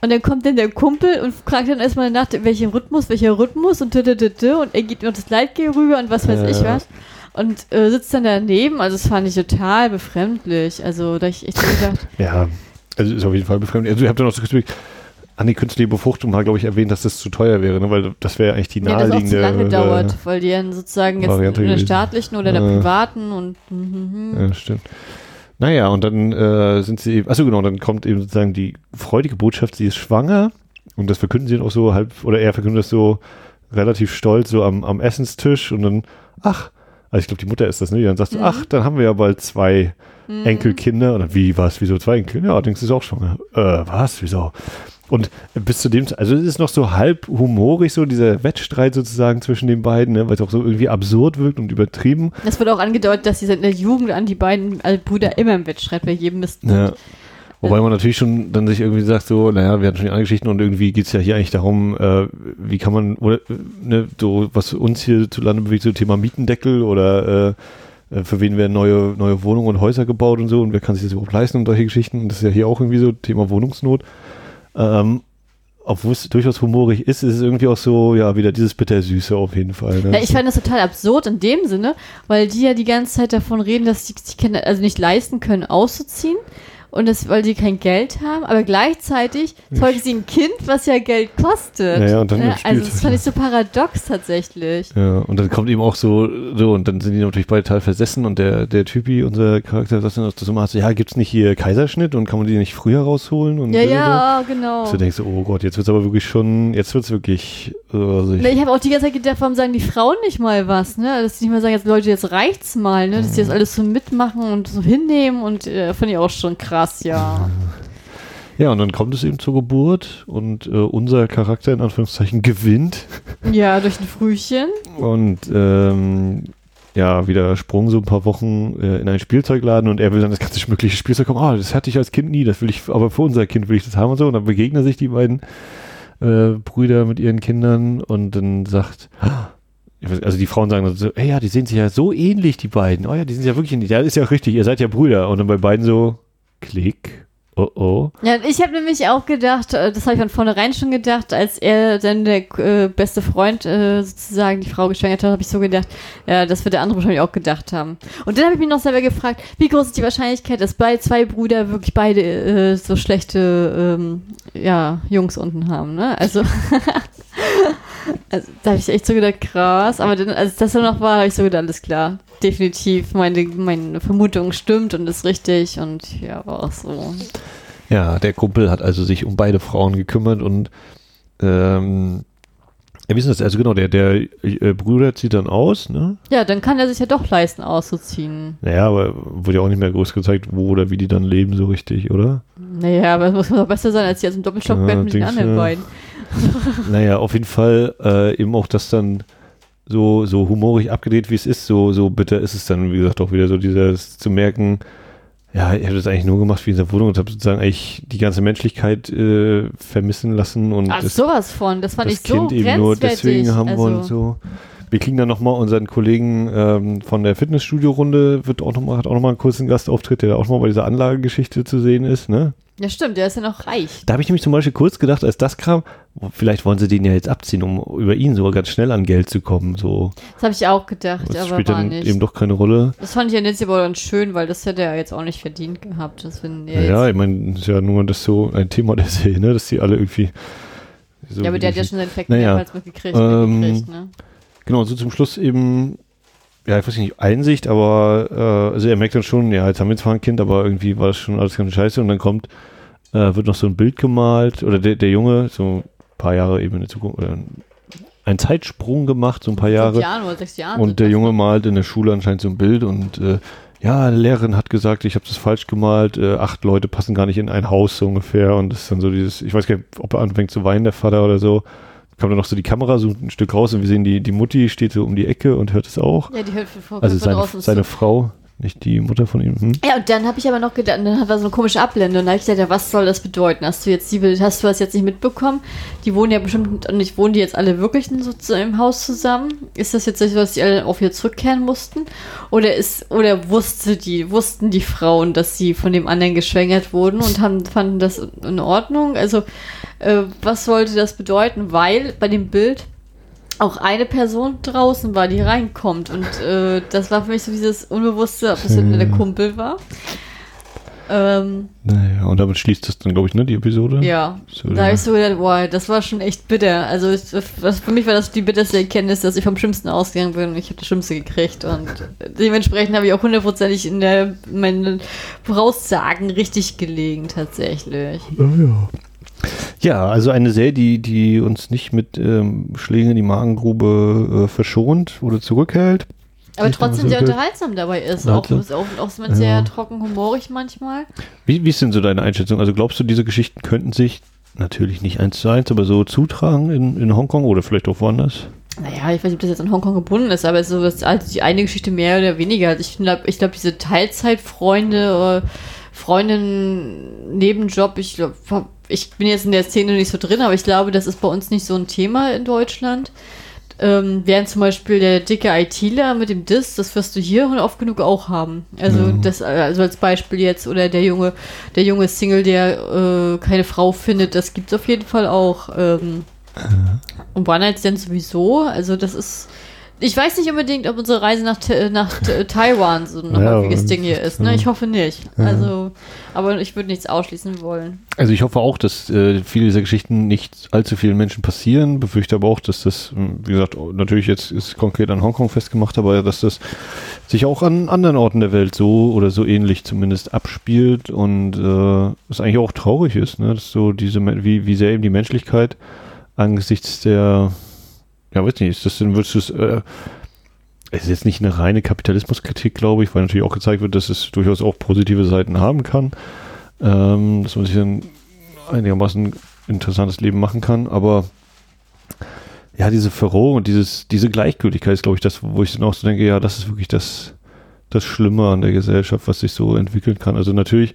Und dann kommt dann der Kumpel und fragt dann erstmal nach, welchen Rhythmus, welcher Rhythmus und und er gibt noch das Leitgel rüber und was weiß Ja. ich was. Und äh, sitzt dann daneben, also das fand ich total befremdlich. Also da ich echt so gedacht, Ja, also ist auf jeden Fall befremdlich. Also ich habe dann auch so gespielt, an die künstliche Befruchtung mal, glaube ich, erwähnt, dass das zu teuer wäre, ne? weil das wäre eigentlich die Ja, das auch naheliegende. zu lange äh, dauert, weil die dann sozusagen jetzt Variante in der staatlichen oder der Äh. privaten und mhm. Ja, stimmt. Naja, und dann äh, sind sie eben, achso genau, dann kommt eben sozusagen die freudige Botschaft, sie ist schwanger und das verkünden sie dann auch so halb, oder er verkündet das so relativ stolz so am, am Essenstisch und dann, ach, also ich glaube die Mutter ist das, ne? Die dann sagt Mhm. ach, dann haben wir ja bald zwei Mhm. Enkelkinder und dann, wie, was, wieso zwei Enkelkinder? Ja, denkst du ist auch schwanger. Äh, was, wieso? Und bis zu dem, also es ist noch so halb humorig, so dieser Wettstreit sozusagen zwischen den beiden, ne? weil es auch so irgendwie absurd wirkt und übertrieben. Das wird auch angedeutet, dass sie in der Jugend an die beiden äh, Brüder immer im Wettstreit bei jedem Mist sind. Ja. Wobei man natürlich schon dann sich irgendwie sagt, so, naja, wir hatten schon die andere Geschichten und irgendwie geht es ja hier eigentlich darum, äh, wie kann man, oder, ne, so, was uns hier zu Lande bewegt, so Thema Mietendeckel oder äh, äh, für wen werden neue, neue Wohnungen und Häuser gebaut und so und wer kann sich das überhaupt leisten und solche Geschichten. Und das ist ja hier auch irgendwie so Thema Wohnungsnot. Ähm, obwohl es durchaus humorig ist, ist es irgendwie auch so, ja, wieder dieses Bittersüße auf jeden Fall. Ne? Ja, ich fand das total absurd in dem Sinne, weil die ja die ganze Zeit davon reden, dass die die Kinder also nicht leisten können, auszuziehen. Und das, weil die kein Geld haben, aber gleichzeitig zeugen sie ein Kind, was ja Geld kostet. Ja, ja, und dann Ja, also das fand ich so paradox tatsächlich. Ja, und dann kommt eben auch so, so, und dann sind die natürlich beide total versessen und der, der Typi, unser Charakter, sagt dann Summe, so, ja, gibt's nicht hier Kaiserschnitt und kann man die nicht früher rausholen? Und Ja, ja, genau. So, so denkst du, oh Gott, jetzt wird's aber wirklich schon, jetzt wird's wirklich, äh, also ich, Na, ich habe auch die ganze Zeit gedacht, warum sagen die Frauen nicht mal was, ne? Dass die nicht mal sagen, jetzt Leute, jetzt reicht's mal, ne? Dass die das alles so mitmachen und so hinnehmen und äh, fand ich auch schon krass, ja. ja, und dann kommt es eben zur Geburt und äh, unser Charakter in Anführungszeichen gewinnt Ja, durch ein Frühchen. und ähm, ja, wieder Sprung so ein paar Wochen äh, in einen Spielzeugladen und er will dann das ganze mögliche Spielzeug kommen. Ah, das hatte ich als Kind nie, das will ich, aber für unser Kind will ich das haben und so. Und dann begegnen sich die beiden äh, Brüder mit ihren Kindern und dann sagt, also die Frauen sagen dann so, ey ja, die sehen sich ja so ähnlich, die beiden. Oh ja, die sind ja wirklich ähnlich. Ja, ist ja auch richtig, ihr seid ja Brüder. Und dann bei beiden so, Klick, oh oh. Ja, ich habe nämlich auch gedacht, äh, das habe ich von vornherein schon gedacht, als er dann der äh, beste Freund äh, sozusagen die Frau geschwängert hat, habe ich so gedacht, ja, das wird der andere wahrscheinlich auch gedacht haben. Und dann habe ich mich noch selber gefragt, wie groß ist die Wahrscheinlichkeit, dass bei zwei Brüder wirklich beide äh, so schlechte ähm, ja, Jungs unten haben, ne? Also, also da habe ich echt so gedacht, krass. Aber dann, als das dann noch war, habe ich so gedacht, alles klar. Definitiv, meine, meine Vermutung stimmt und ist richtig und ja, war auch so. Ja, der Kumpel hat also sich um beide Frauen gekümmert und ähm, ja, wie ist das? Also genau, der, der äh, Bruder zieht dann aus, ne? Ja, dann kann er sich ja doch leisten, auszuziehen. Naja, aber wurde ja auch nicht mehr groß gezeigt, wo oder wie die dann leben, so richtig, oder? Naja, aber es muss doch besser sein, als jetzt im Doppelstockbett Ja, mit den anderen beiden. naja, auf jeden Fall äh, eben auch das dann so, so humorig abgedreht, wie es ist, so, so bitter ist es dann, wie gesagt, auch wieder so dieses zu merken, Ja, ich habe das eigentlich nur gemacht wie in dieser Wohnung und habe sozusagen eigentlich die ganze Menschlichkeit äh, vermissen lassen und Ach, das, sowas von. Das fand das ich so Kind eben nur deswegen haben also, wollen so. Wir kriegen dann nochmal unseren Kollegen ähm, von der Fitnessstudio-Runde, wird auch noch mal, hat auch nochmal einen kurzen Gastauftritt, der auch nochmal bei dieser Anlagegeschichte zu sehen ist, ne? Ja, stimmt, der ist ja noch reich. Da habe ich nämlich zum Beispiel kurz gedacht, als das kam, vielleicht wollen sie den ja jetzt abziehen, um über ihn sogar ganz schnell an Geld zu kommen. So, Das habe ich auch gedacht, das aber spielt war dann nicht. eben doch keine Rolle. Das fand ich ja jetzt aber dann schön, weil das hätte er jetzt auch nicht verdient gehabt. Das ja, ich meine, das ist ja nur das so ein Thema der Serie, ne? dass die alle irgendwie. So ja, aber der hat ja schon seinen Fact Naja, mehrmals mitgekriegt. ähm, mitgekriegt ne? Genau, so zum Schluss eben, ja, ich weiß nicht, Einsicht, aber äh, also er merkt dann schon, ja, jetzt haben wir zwar ein Kind, aber irgendwie war das schon alles ganz scheiße und dann kommt, äh, wird noch so ein Bild gemalt oder der, der Junge, so ein paar Jahre eben in der Zukunft, oder ein Zeitsprung gemacht, so ein paar Jahre. Jahren oder sechs Jahren. Und der Junge malt in der Schule anscheinend so ein Bild und äh, ja, die Lehrerin hat gesagt, ich habe das falsch gemalt, äh, acht Leute passen gar nicht in ein Haus so ungefähr und das ist dann so dieses, ich weiß gar nicht, ob er anfängt zu weinen, der Vater oder so. Kommt dann noch so die Kamera so ein Stück raus und wir sehen, die, die Mutti steht so um die Ecke und hört es auch. Ja, die hört von, von, Also seine, seine. Frau, nicht die Mutter von ihm. Hm? Ja, und dann habe ich aber noch gedacht, dann hat er so eine komische Ablende und da habe ich gedacht, ja, was soll das bedeuten? Hast du jetzt die, hast du das jetzt nicht mitbekommen? Die wohnen ja bestimmt, und ich wohnen die jetzt alle wirklich so im Haus zusammen? Ist das jetzt so, dass die alle auf ihr zurückkehren mussten? Oder ist, oder wusste die, wussten die Frauen, dass sie von dem anderen geschwängert wurden und haben, fanden das in Ordnung? Also, äh, was sollte das bedeuten? Weil bei dem Bild auch eine Person draußen war, die reinkommt. Und äh, das war für mich so dieses Unbewusste, ob das Hm. der Kumpel war. Ähm, Naja, und damit schließt das dann, glaube ich, ne, die Episode. ja. So, da habe ich so gedacht, boah, das war schon echt bitter. Also ich, das, für mich war das die bitterste Erkenntnis, dass ich vom Schlimmsten ausgegangen bin und ich habe das Schlimmste gekriegt. Und dementsprechend habe ich auch hundertprozentig in der meinen Voraussagen richtig gelegen, tatsächlich. ja. Ja, also eine Serie, die, die uns nicht mit ähm, Schlägen in die Magengrube äh, verschont oder zurückhält. Aber trotzdem so sehr unterhaltsam dabei ist. Auch, auch, auch, auch sehr Ja. trocken humorig manchmal. Wie, wie ist denn so deine Einschätzung? Also glaubst du, diese Geschichten könnten sich natürlich nicht eins zu eins, aber so zutragen in, in Hongkong oder vielleicht auch woanders? Naja, ich weiß nicht, ob das jetzt an Hongkong gebunden ist, aber so das, also die eine Geschichte mehr oder weniger. Also ich glaube, ich glaub, diese Teilzeitfreunde, äh, Freundin, Nebenjob, ich glaube, ich bin jetzt in der Szene nicht so drin, aber ich glaube, das ist bei uns nicht so ein Thema in Deutschland. Ähm, während zum Beispiel der dicke ITler mit dem Diss, das wirst du hier oft genug auch haben. Also Ja. das, also als Beispiel jetzt, oder der junge, der junge Single, der äh, keine Frau findet, das gibt's auf jeden Fall auch. Ähm, und One Night Stand sowieso, also das ist. Ich weiß nicht unbedingt, ob unsere Reise nach, nach Ta- Taiwan so ein Ja, häufiges Ding hier ist. Ne? Ich hoffe nicht. Also, aber ich würde nichts ausschließen wollen. Also ich hoffe auch, dass äh, viele dieser Geschichten nicht allzu vielen Menschen passieren, befürchte aber auch, dass das, mh, wie gesagt, natürlich jetzt ist konkret an Hongkong festgemacht, aber dass das sich auch an anderen Orten der Welt so oder so ähnlich zumindest abspielt und äh, es eigentlich auch traurig ist, ne? dass so diese, wie, wie sehr eben die Menschlichkeit angesichts der, ja weiß nicht, ist das denn, würdest du es, äh, es ist jetzt nicht eine reine Kapitalismuskritik, glaube ich, weil natürlich auch gezeigt wird, dass es durchaus auch positive Seiten haben kann ähm, dass man sich ein einigermaßen interessantes Leben machen kann, aber ja, diese Verrohung und dieses, diese Gleichgültigkeit ist, glaube ich, das, wo ich dann auch so denke, ja, das ist wirklich das, das Schlimme an der Gesellschaft, was sich so entwickeln kann. Also natürlich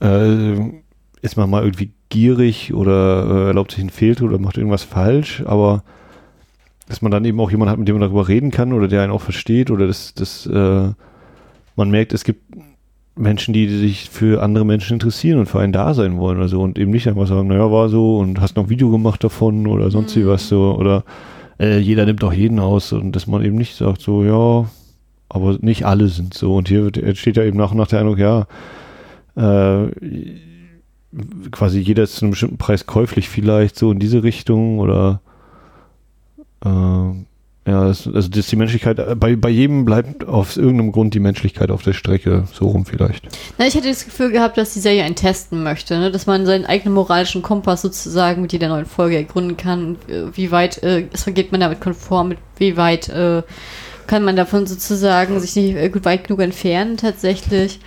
äh, ist man mal irgendwie gierig oder äh, erlaubt sich ein Fehltritt oder macht irgendwas falsch, aber dass man dann eben auch jemanden hat, mit dem man darüber reden kann oder der einen auch versteht oder dass das, äh, man merkt, es gibt Menschen, die sich für andere Menschen interessieren und für einen da sein wollen oder so und eben nicht einfach sagen, naja, war so und hast noch ein Video gemacht davon oder sonst wie Mhm. was so oder äh, jeder nimmt auch jeden aus und dass man eben nicht sagt so, ja, aber nicht alle sind so und hier entsteht ja eben nach und nach der Eindruck, ja, äh, quasi jeder ist zu einem bestimmten Preis käuflich vielleicht so in diese Richtung oder äh, ja, das, also dass die Menschlichkeit, äh, bei, bei jedem bleibt aus irgendeinem Grund die Menschlichkeit auf der Strecke, so rum vielleicht. Na, ich hätte das Gefühl gehabt, dass die Serie einen testen möchte, ne? dass man seinen eigenen moralischen Kompass sozusagen mit jeder neuen Folge ergründen kann. Äh, Wie weit äh, geht man damit konform, mit wie weit äh, kann man davon sozusagen sich nicht äh, weit genug entfernen tatsächlich.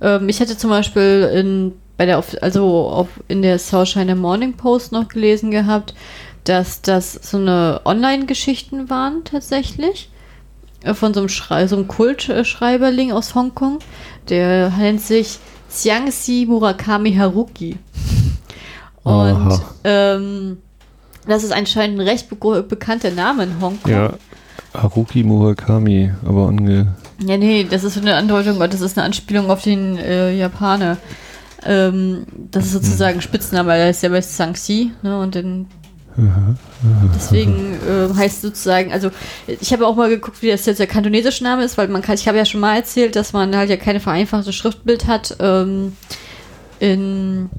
Ähm, ich hätte zum Beispiel in, bei der, also auf, in der South China Morning Post noch gelesen gehabt, dass das so eine Online-Geschichten waren tatsächlich äh, von so einem, Schrei so einem Kultschreiberling aus Hongkong. Der nennt sich Xiangxi Murakami Haruki. Und ähm, das ist anscheinend ein recht be bekannter Name in Hongkong. Ja, Haruki Murakami, aber ange. Ja, nee, das ist so eine Andeutung, das ist eine Anspielung auf den äh, Japaner. Ähm, das ist sozusagen Spitzname, weil er ist ja bei Sangxi, ne, und dann Deswegen äh, heißt sozusagen, also ich habe auch mal geguckt, wie das jetzt der kantonesische Name ist, weil man kann, ich habe ja schon mal erzählt, dass man halt ja keine vereinfachte Schriftbild hat ähm, in,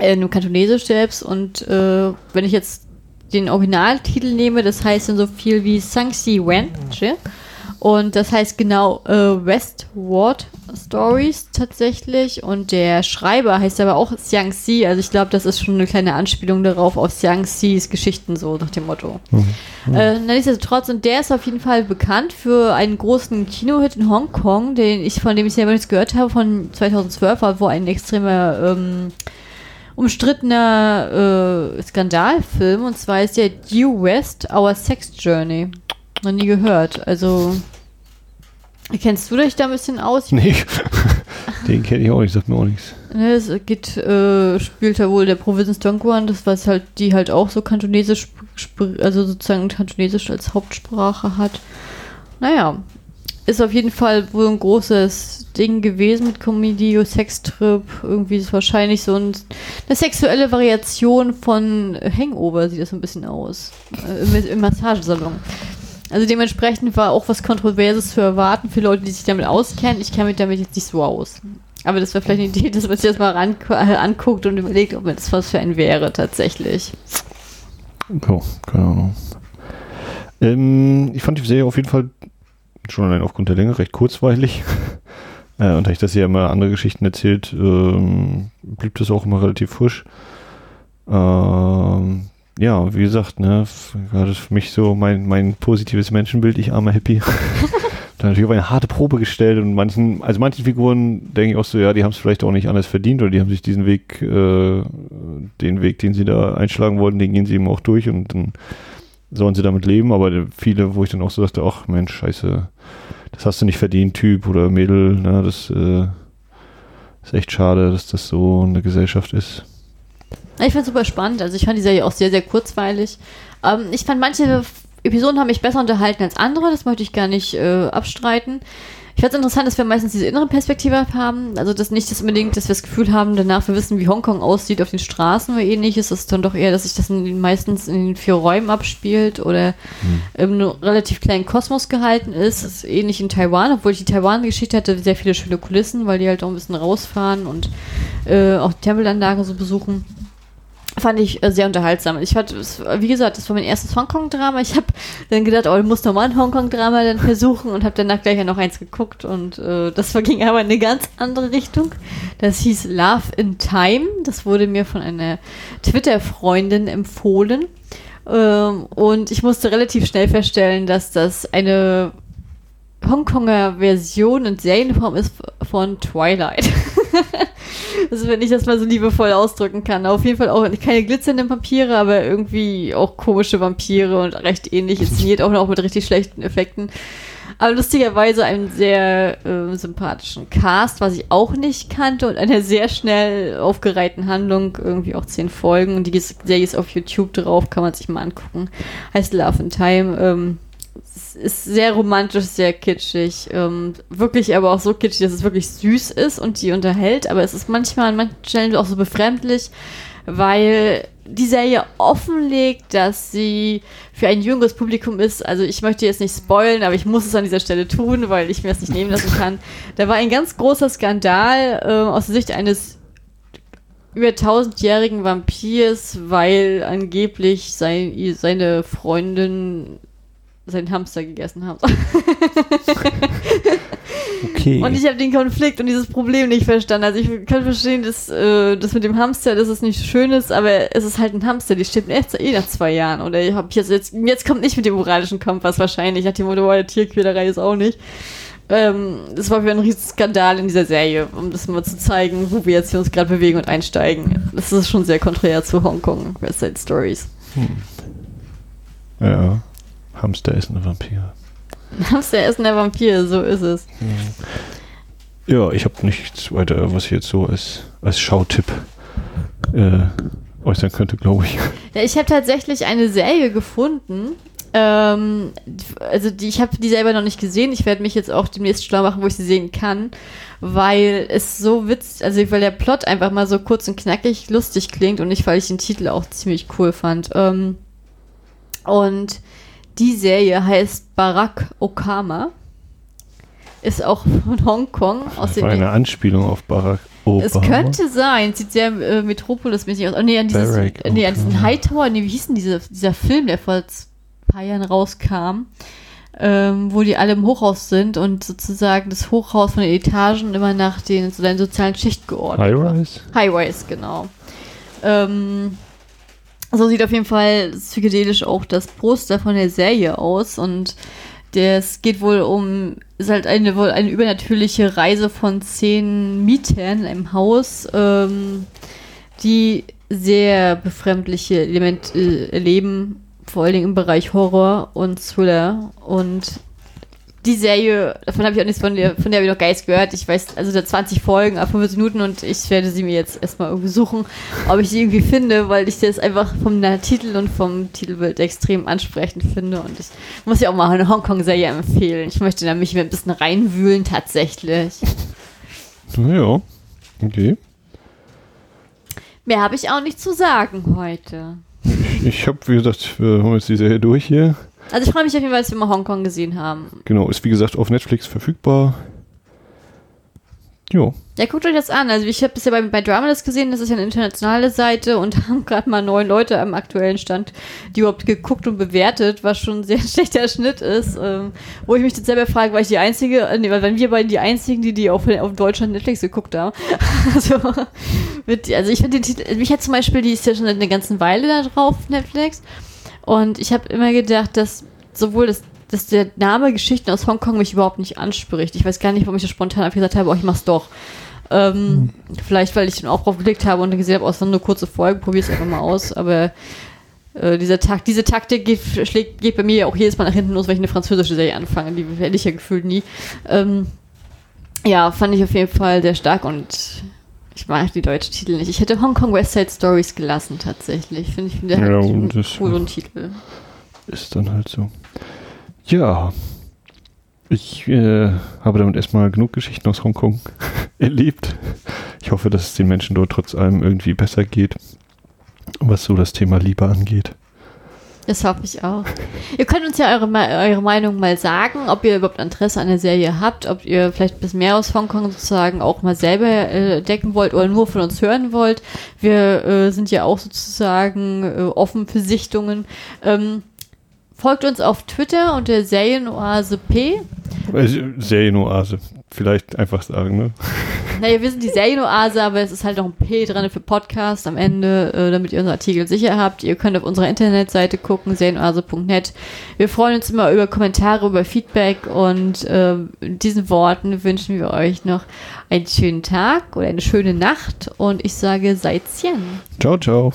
in Kantonesisch selbst. Und äh, wenn ich jetzt den Originaltitel nehme, das heißt dann so viel wie Sangxi Wenche und das heißt genau äh, Westward Stories tatsächlich. Und der Schreiber heißt aber auch Xiang Xi. Also ich glaube, das ist schon eine kleine Anspielung darauf, auf Xiang Xis Geschichten, so nach dem Motto. Mhm. Äh, nichtsdestotrotz, und der ist auf jeden Fall bekannt für einen großen Kinohit in Hongkong, den ich, von dem ich selber nichts gehört habe, von 2012, wo ein extremer ähm, umstrittener äh, Skandalfilm, und zwar ist der Due West, Our Sex Journey. Noch nie gehört. Also Kennst du dich da ein bisschen aus? Nee, den kenne ich auch nicht, sagt mir auch nichts. Ne, es geht, äh, spielt ja wohl der Provinz Dongguan, das was halt, die halt auch so kantonesisch, also sozusagen kantonesisch als Hauptsprache hat. Naja, ist auf jeden Fall wohl ein großes Ding gewesen mit Comedio, Sextrip. Irgendwie ist es wahrscheinlich so ein, eine sexuelle Variation von Hangover, sieht das so ein bisschen aus. Äh, im, Im Massagesalon. Also dementsprechend war auch was Kontroverses zu erwarten für Leute, die sich damit auskennen. Ich kenne mich damit jetzt nicht so aus. Aber das wäre vielleicht eine Idee, dass man sich das mal ran, äh, anguckt und überlegt, ob das was für ein wäre tatsächlich. Oh, keine Ahnung. Ähm, ich fand die Serie auf jeden Fall schon allein aufgrund der Länge recht kurzweilig. äh, und da ich das ja immer andere Geschichten erzählt, ähm, blieb das auch immer relativ frisch. Ähm, ja, wie gesagt, ne, gerade für mich so mein, mein positives Menschenbild, ich armer Happy. da natürlich auf eine harte Probe gestellt und manchen, also manchen Figuren denke ich auch so, ja, die haben es vielleicht auch nicht anders verdient oder die haben sich diesen Weg, äh, den Weg, den sie da einschlagen wollten, den gehen sie eben auch durch und dann sollen sie damit leben, aber viele, wo ich dann auch so dachte, ach Mensch, scheiße, das hast du nicht verdient, Typ oder Mädel, ne, das äh, ist echt schade, dass das so eine Gesellschaft ist. Ich fand super spannend. Also ich fand die Serie auch sehr, sehr kurzweilig. Ähm, ich fand manche Episoden haben mich besser unterhalten als andere. Das möchte ich gar nicht äh, abstreiten. Ich fand es interessant, dass wir meistens diese innere Perspektive haben. Also das nicht das unbedingt, dass wir das Gefühl haben, danach wir wissen, wie Hongkong aussieht auf den Straßen oder ähnliches. Das ist dann doch eher, dass sich das in meistens in den vier Räumen abspielt oder mhm. im relativ kleinen Kosmos gehalten ist. Das ist ähnlich in Taiwan, obwohl ich die Taiwan-Geschichte hatte, sehr viele schöne Kulissen, weil die halt auch ein bisschen rausfahren und äh, auch Tempelanlagen so besuchen fand ich äh, sehr unterhaltsam. Ich fand, wie gesagt, das war mein erstes Hongkong-Drama. Ich habe dann gedacht, oh, ich muss nochmal ein Hongkong-Drama dann versuchen und habe danach gleich noch eins geguckt und äh, das verging aber in eine ganz andere Richtung. Das hieß Love in Time. Das wurde mir von einer Twitter-Freundin empfohlen. Ähm, und ich musste relativ schnell feststellen, dass das eine Hongkonger Version und Serienform ist von Twilight. also wenn ich das mal so liebevoll ausdrücken kann. Auf jeden Fall auch keine glitzernden Vampire, aber irgendwie auch komische Vampire und recht ähnlich inszeniert, auch noch mit richtig schlechten Effekten. Aber lustigerweise einen sehr äh, sympathischen Cast, was ich auch nicht kannte und einer sehr schnell aufgereihten Handlung, irgendwie auch zehn Folgen. Und die Serie ist auf YouTube drauf, kann man sich mal angucken. Heißt Love in Time. Ähm, ist sehr romantisch, sehr kitschig. Ähm, wirklich aber auch so kitschig, dass es wirklich süß ist und die unterhält. Aber es ist manchmal an manchen Stellen auch so befremdlich, weil die Serie offenlegt, dass sie für ein jüngeres Publikum ist. Also ich möchte jetzt nicht spoilen, aber ich muss es an dieser Stelle tun, weil ich mir das nicht nehmen lassen kann. Da war ein ganz großer Skandal äh, aus der Sicht eines über tausendjährigen Vampirs, weil angeblich sein, seine Freundin seinen Hamster gegessen haben. okay. Und ich habe den Konflikt und dieses Problem nicht verstanden. Also ich kann verstehen, dass äh, das mit dem Hamster, dass es nicht schön ist, aber es ist halt ein Hamster, die stirbt erst eh nach zwei Jahren. Oder ich habe jetzt, jetzt, jetzt kommt nicht mit dem moralischen Kompass wahrscheinlich, hat die Motto, der Tierquälerei ist auch nicht. Ähm, das war für ein riesen Skandal in dieser Serie, um das mal zu zeigen, wo wir jetzt hier uns gerade bewegen und einsteigen. Das ist schon sehr konträr zu Hongkong West Side Stories. Hm. Ja. Hamster ist eine Vampir. Hamster ist der Vampir, so ist es. Ja, ich habe nichts weiter, was ich jetzt so als, als Schautipp äh, äußern könnte, glaube ich. Ja, ich habe tatsächlich eine Serie gefunden. Ähm, also die, ich habe die selber noch nicht gesehen. Ich werde mich jetzt auch demnächst schlau machen, wo ich sie sehen kann, weil es so witzig, also weil der Plot einfach mal so kurz und knackig lustig klingt und nicht, weil ich den Titel auch ziemlich cool fand. Ähm, und die Serie heißt Barack Okama. Ist auch von Hongkong. Aus Das dem war eine Anspielung auf Barack Obama. es könnte sein, sieht sehr äh, Metropolis-mäßig aus. Oh, nee, an, dieses, Barack äh, nee, an diesen. Hightower, nee, wie hieß denn dieser, dieser Film, der vor ein paar Jahren rauskam, ähm, wo die alle im Hochhaus sind und sozusagen das Hochhaus von den Etagen immer nach den, so den sozialen Schicht geordnet. High-Rise? Highways, genau. Ähm, so sieht auf jeden Fall psychedelisch auch das Poster von der Serie aus und es geht wohl um, ist halt eine, wohl eine übernatürliche Reise von zehn Mietern einem Haus, ähm, die sehr befremdliche Elemente äh, erleben, vor allen Dingen im Bereich Horror und Thriller und die Serie, davon habe ich auch nichts von der, von der habe ich noch gar nichts gehört. Ich weiß, also da 20 Folgen, ab 45 Minuten und ich werde sie mir jetzt erstmal irgendwie suchen, ob ich sie irgendwie finde, weil ich das einfach vom Titel und vom Titelbild extrem ansprechend finde und ich muss ja auch mal eine Hongkong-Serie empfehlen. Ich möchte da mich ein bisschen reinwühlen tatsächlich. Ja, okay. Mehr habe ich auch nicht zu sagen heute. Ich, ich habe, wie gesagt, wir haben jetzt die Serie durch hier. Also ich freue mich auf jeden Fall, dass wir mal Hongkong gesehen haben. Genau, ist wie gesagt auf Netflix verfügbar. Jo. Ja, guckt euch das an. Also ich habe bisher bei, bei Dramalist gesehen, das ist ja eine internationale Seite und haben gerade mal neun Leute am aktuellen Stand, die überhaupt geguckt und bewertet, was schon ein sehr schlechter Schnitt ist. Ähm, wo ich mich jetzt selber frage, war ich die Einzige, äh, nee, weil wir beiden die Einzigen, die die auf, auf Deutschland Netflix geguckt haben. also, mit, also ich finde den Titel, mich hat zum Beispiel, die ist ja schon eine ganze Weile da drauf, Netflix. Und ich habe immer gedacht, dass sowohl das dass der Name Geschichten aus Hongkong mich überhaupt nicht anspricht. Ich weiß gar nicht, warum ich so spontan einfach gesagt habe, oh, ich mach's doch. Ähm, Vielleicht, weil ich den Aufruf geklickt habe und dann gesehen habe, oh, es sind nur kurze Folgen, probier's einfach mal aus. Aber äh, dieser Takt, diese Taktik geht, schlägt, geht bei mir ja auch jedes Mal nach hinten los, wenn ich eine französische Serie anfange. Die hätte ich ja gefühlt nie. Ähm, ja, fand ich auf jeden Fall sehr stark und ich mag die deutschen Titel nicht. Ich hätte Hongkong West Side Stories gelassen, tatsächlich. Finde ich, finde Ja, und einen coolen Titel. Ist dann halt so. Ja. Ich äh, habe damit erstmal genug Geschichten aus Hongkong erlebt. Ich hoffe, dass es den Menschen dort trotz allem irgendwie besser geht, was so das Thema Liebe angeht. Das hoffe ich auch. Ihr könnt uns ja eure, eure Meinung mal sagen, ob ihr überhaupt Interesse an der Serie habt, ob ihr vielleicht ein bisschen mehr aus Hongkong sozusagen auch mal selber äh, decken wollt oder nur von uns hören wollt. Wir äh, sind ja auch sozusagen äh, offen für Sichtungen. Ähm, folgt uns auf Twitter unter Serienoase P. Äh, Serienoase. Vielleicht einfach sagen, ne? Naja, wir sind die Serienoase, aber es ist halt noch ein P dran für Podcast am Ende, äh, damit ihr unsere Artikel sicher habt. Ihr könnt auf unserer Internetseite gucken, serienoase.net. Wir freuen uns immer über Kommentare, über Feedback und äh, in diesen Worten wünschen wir euch noch einen schönen Tag oder eine schöne Nacht und ich sage, seid Zen. Ciao, ciao.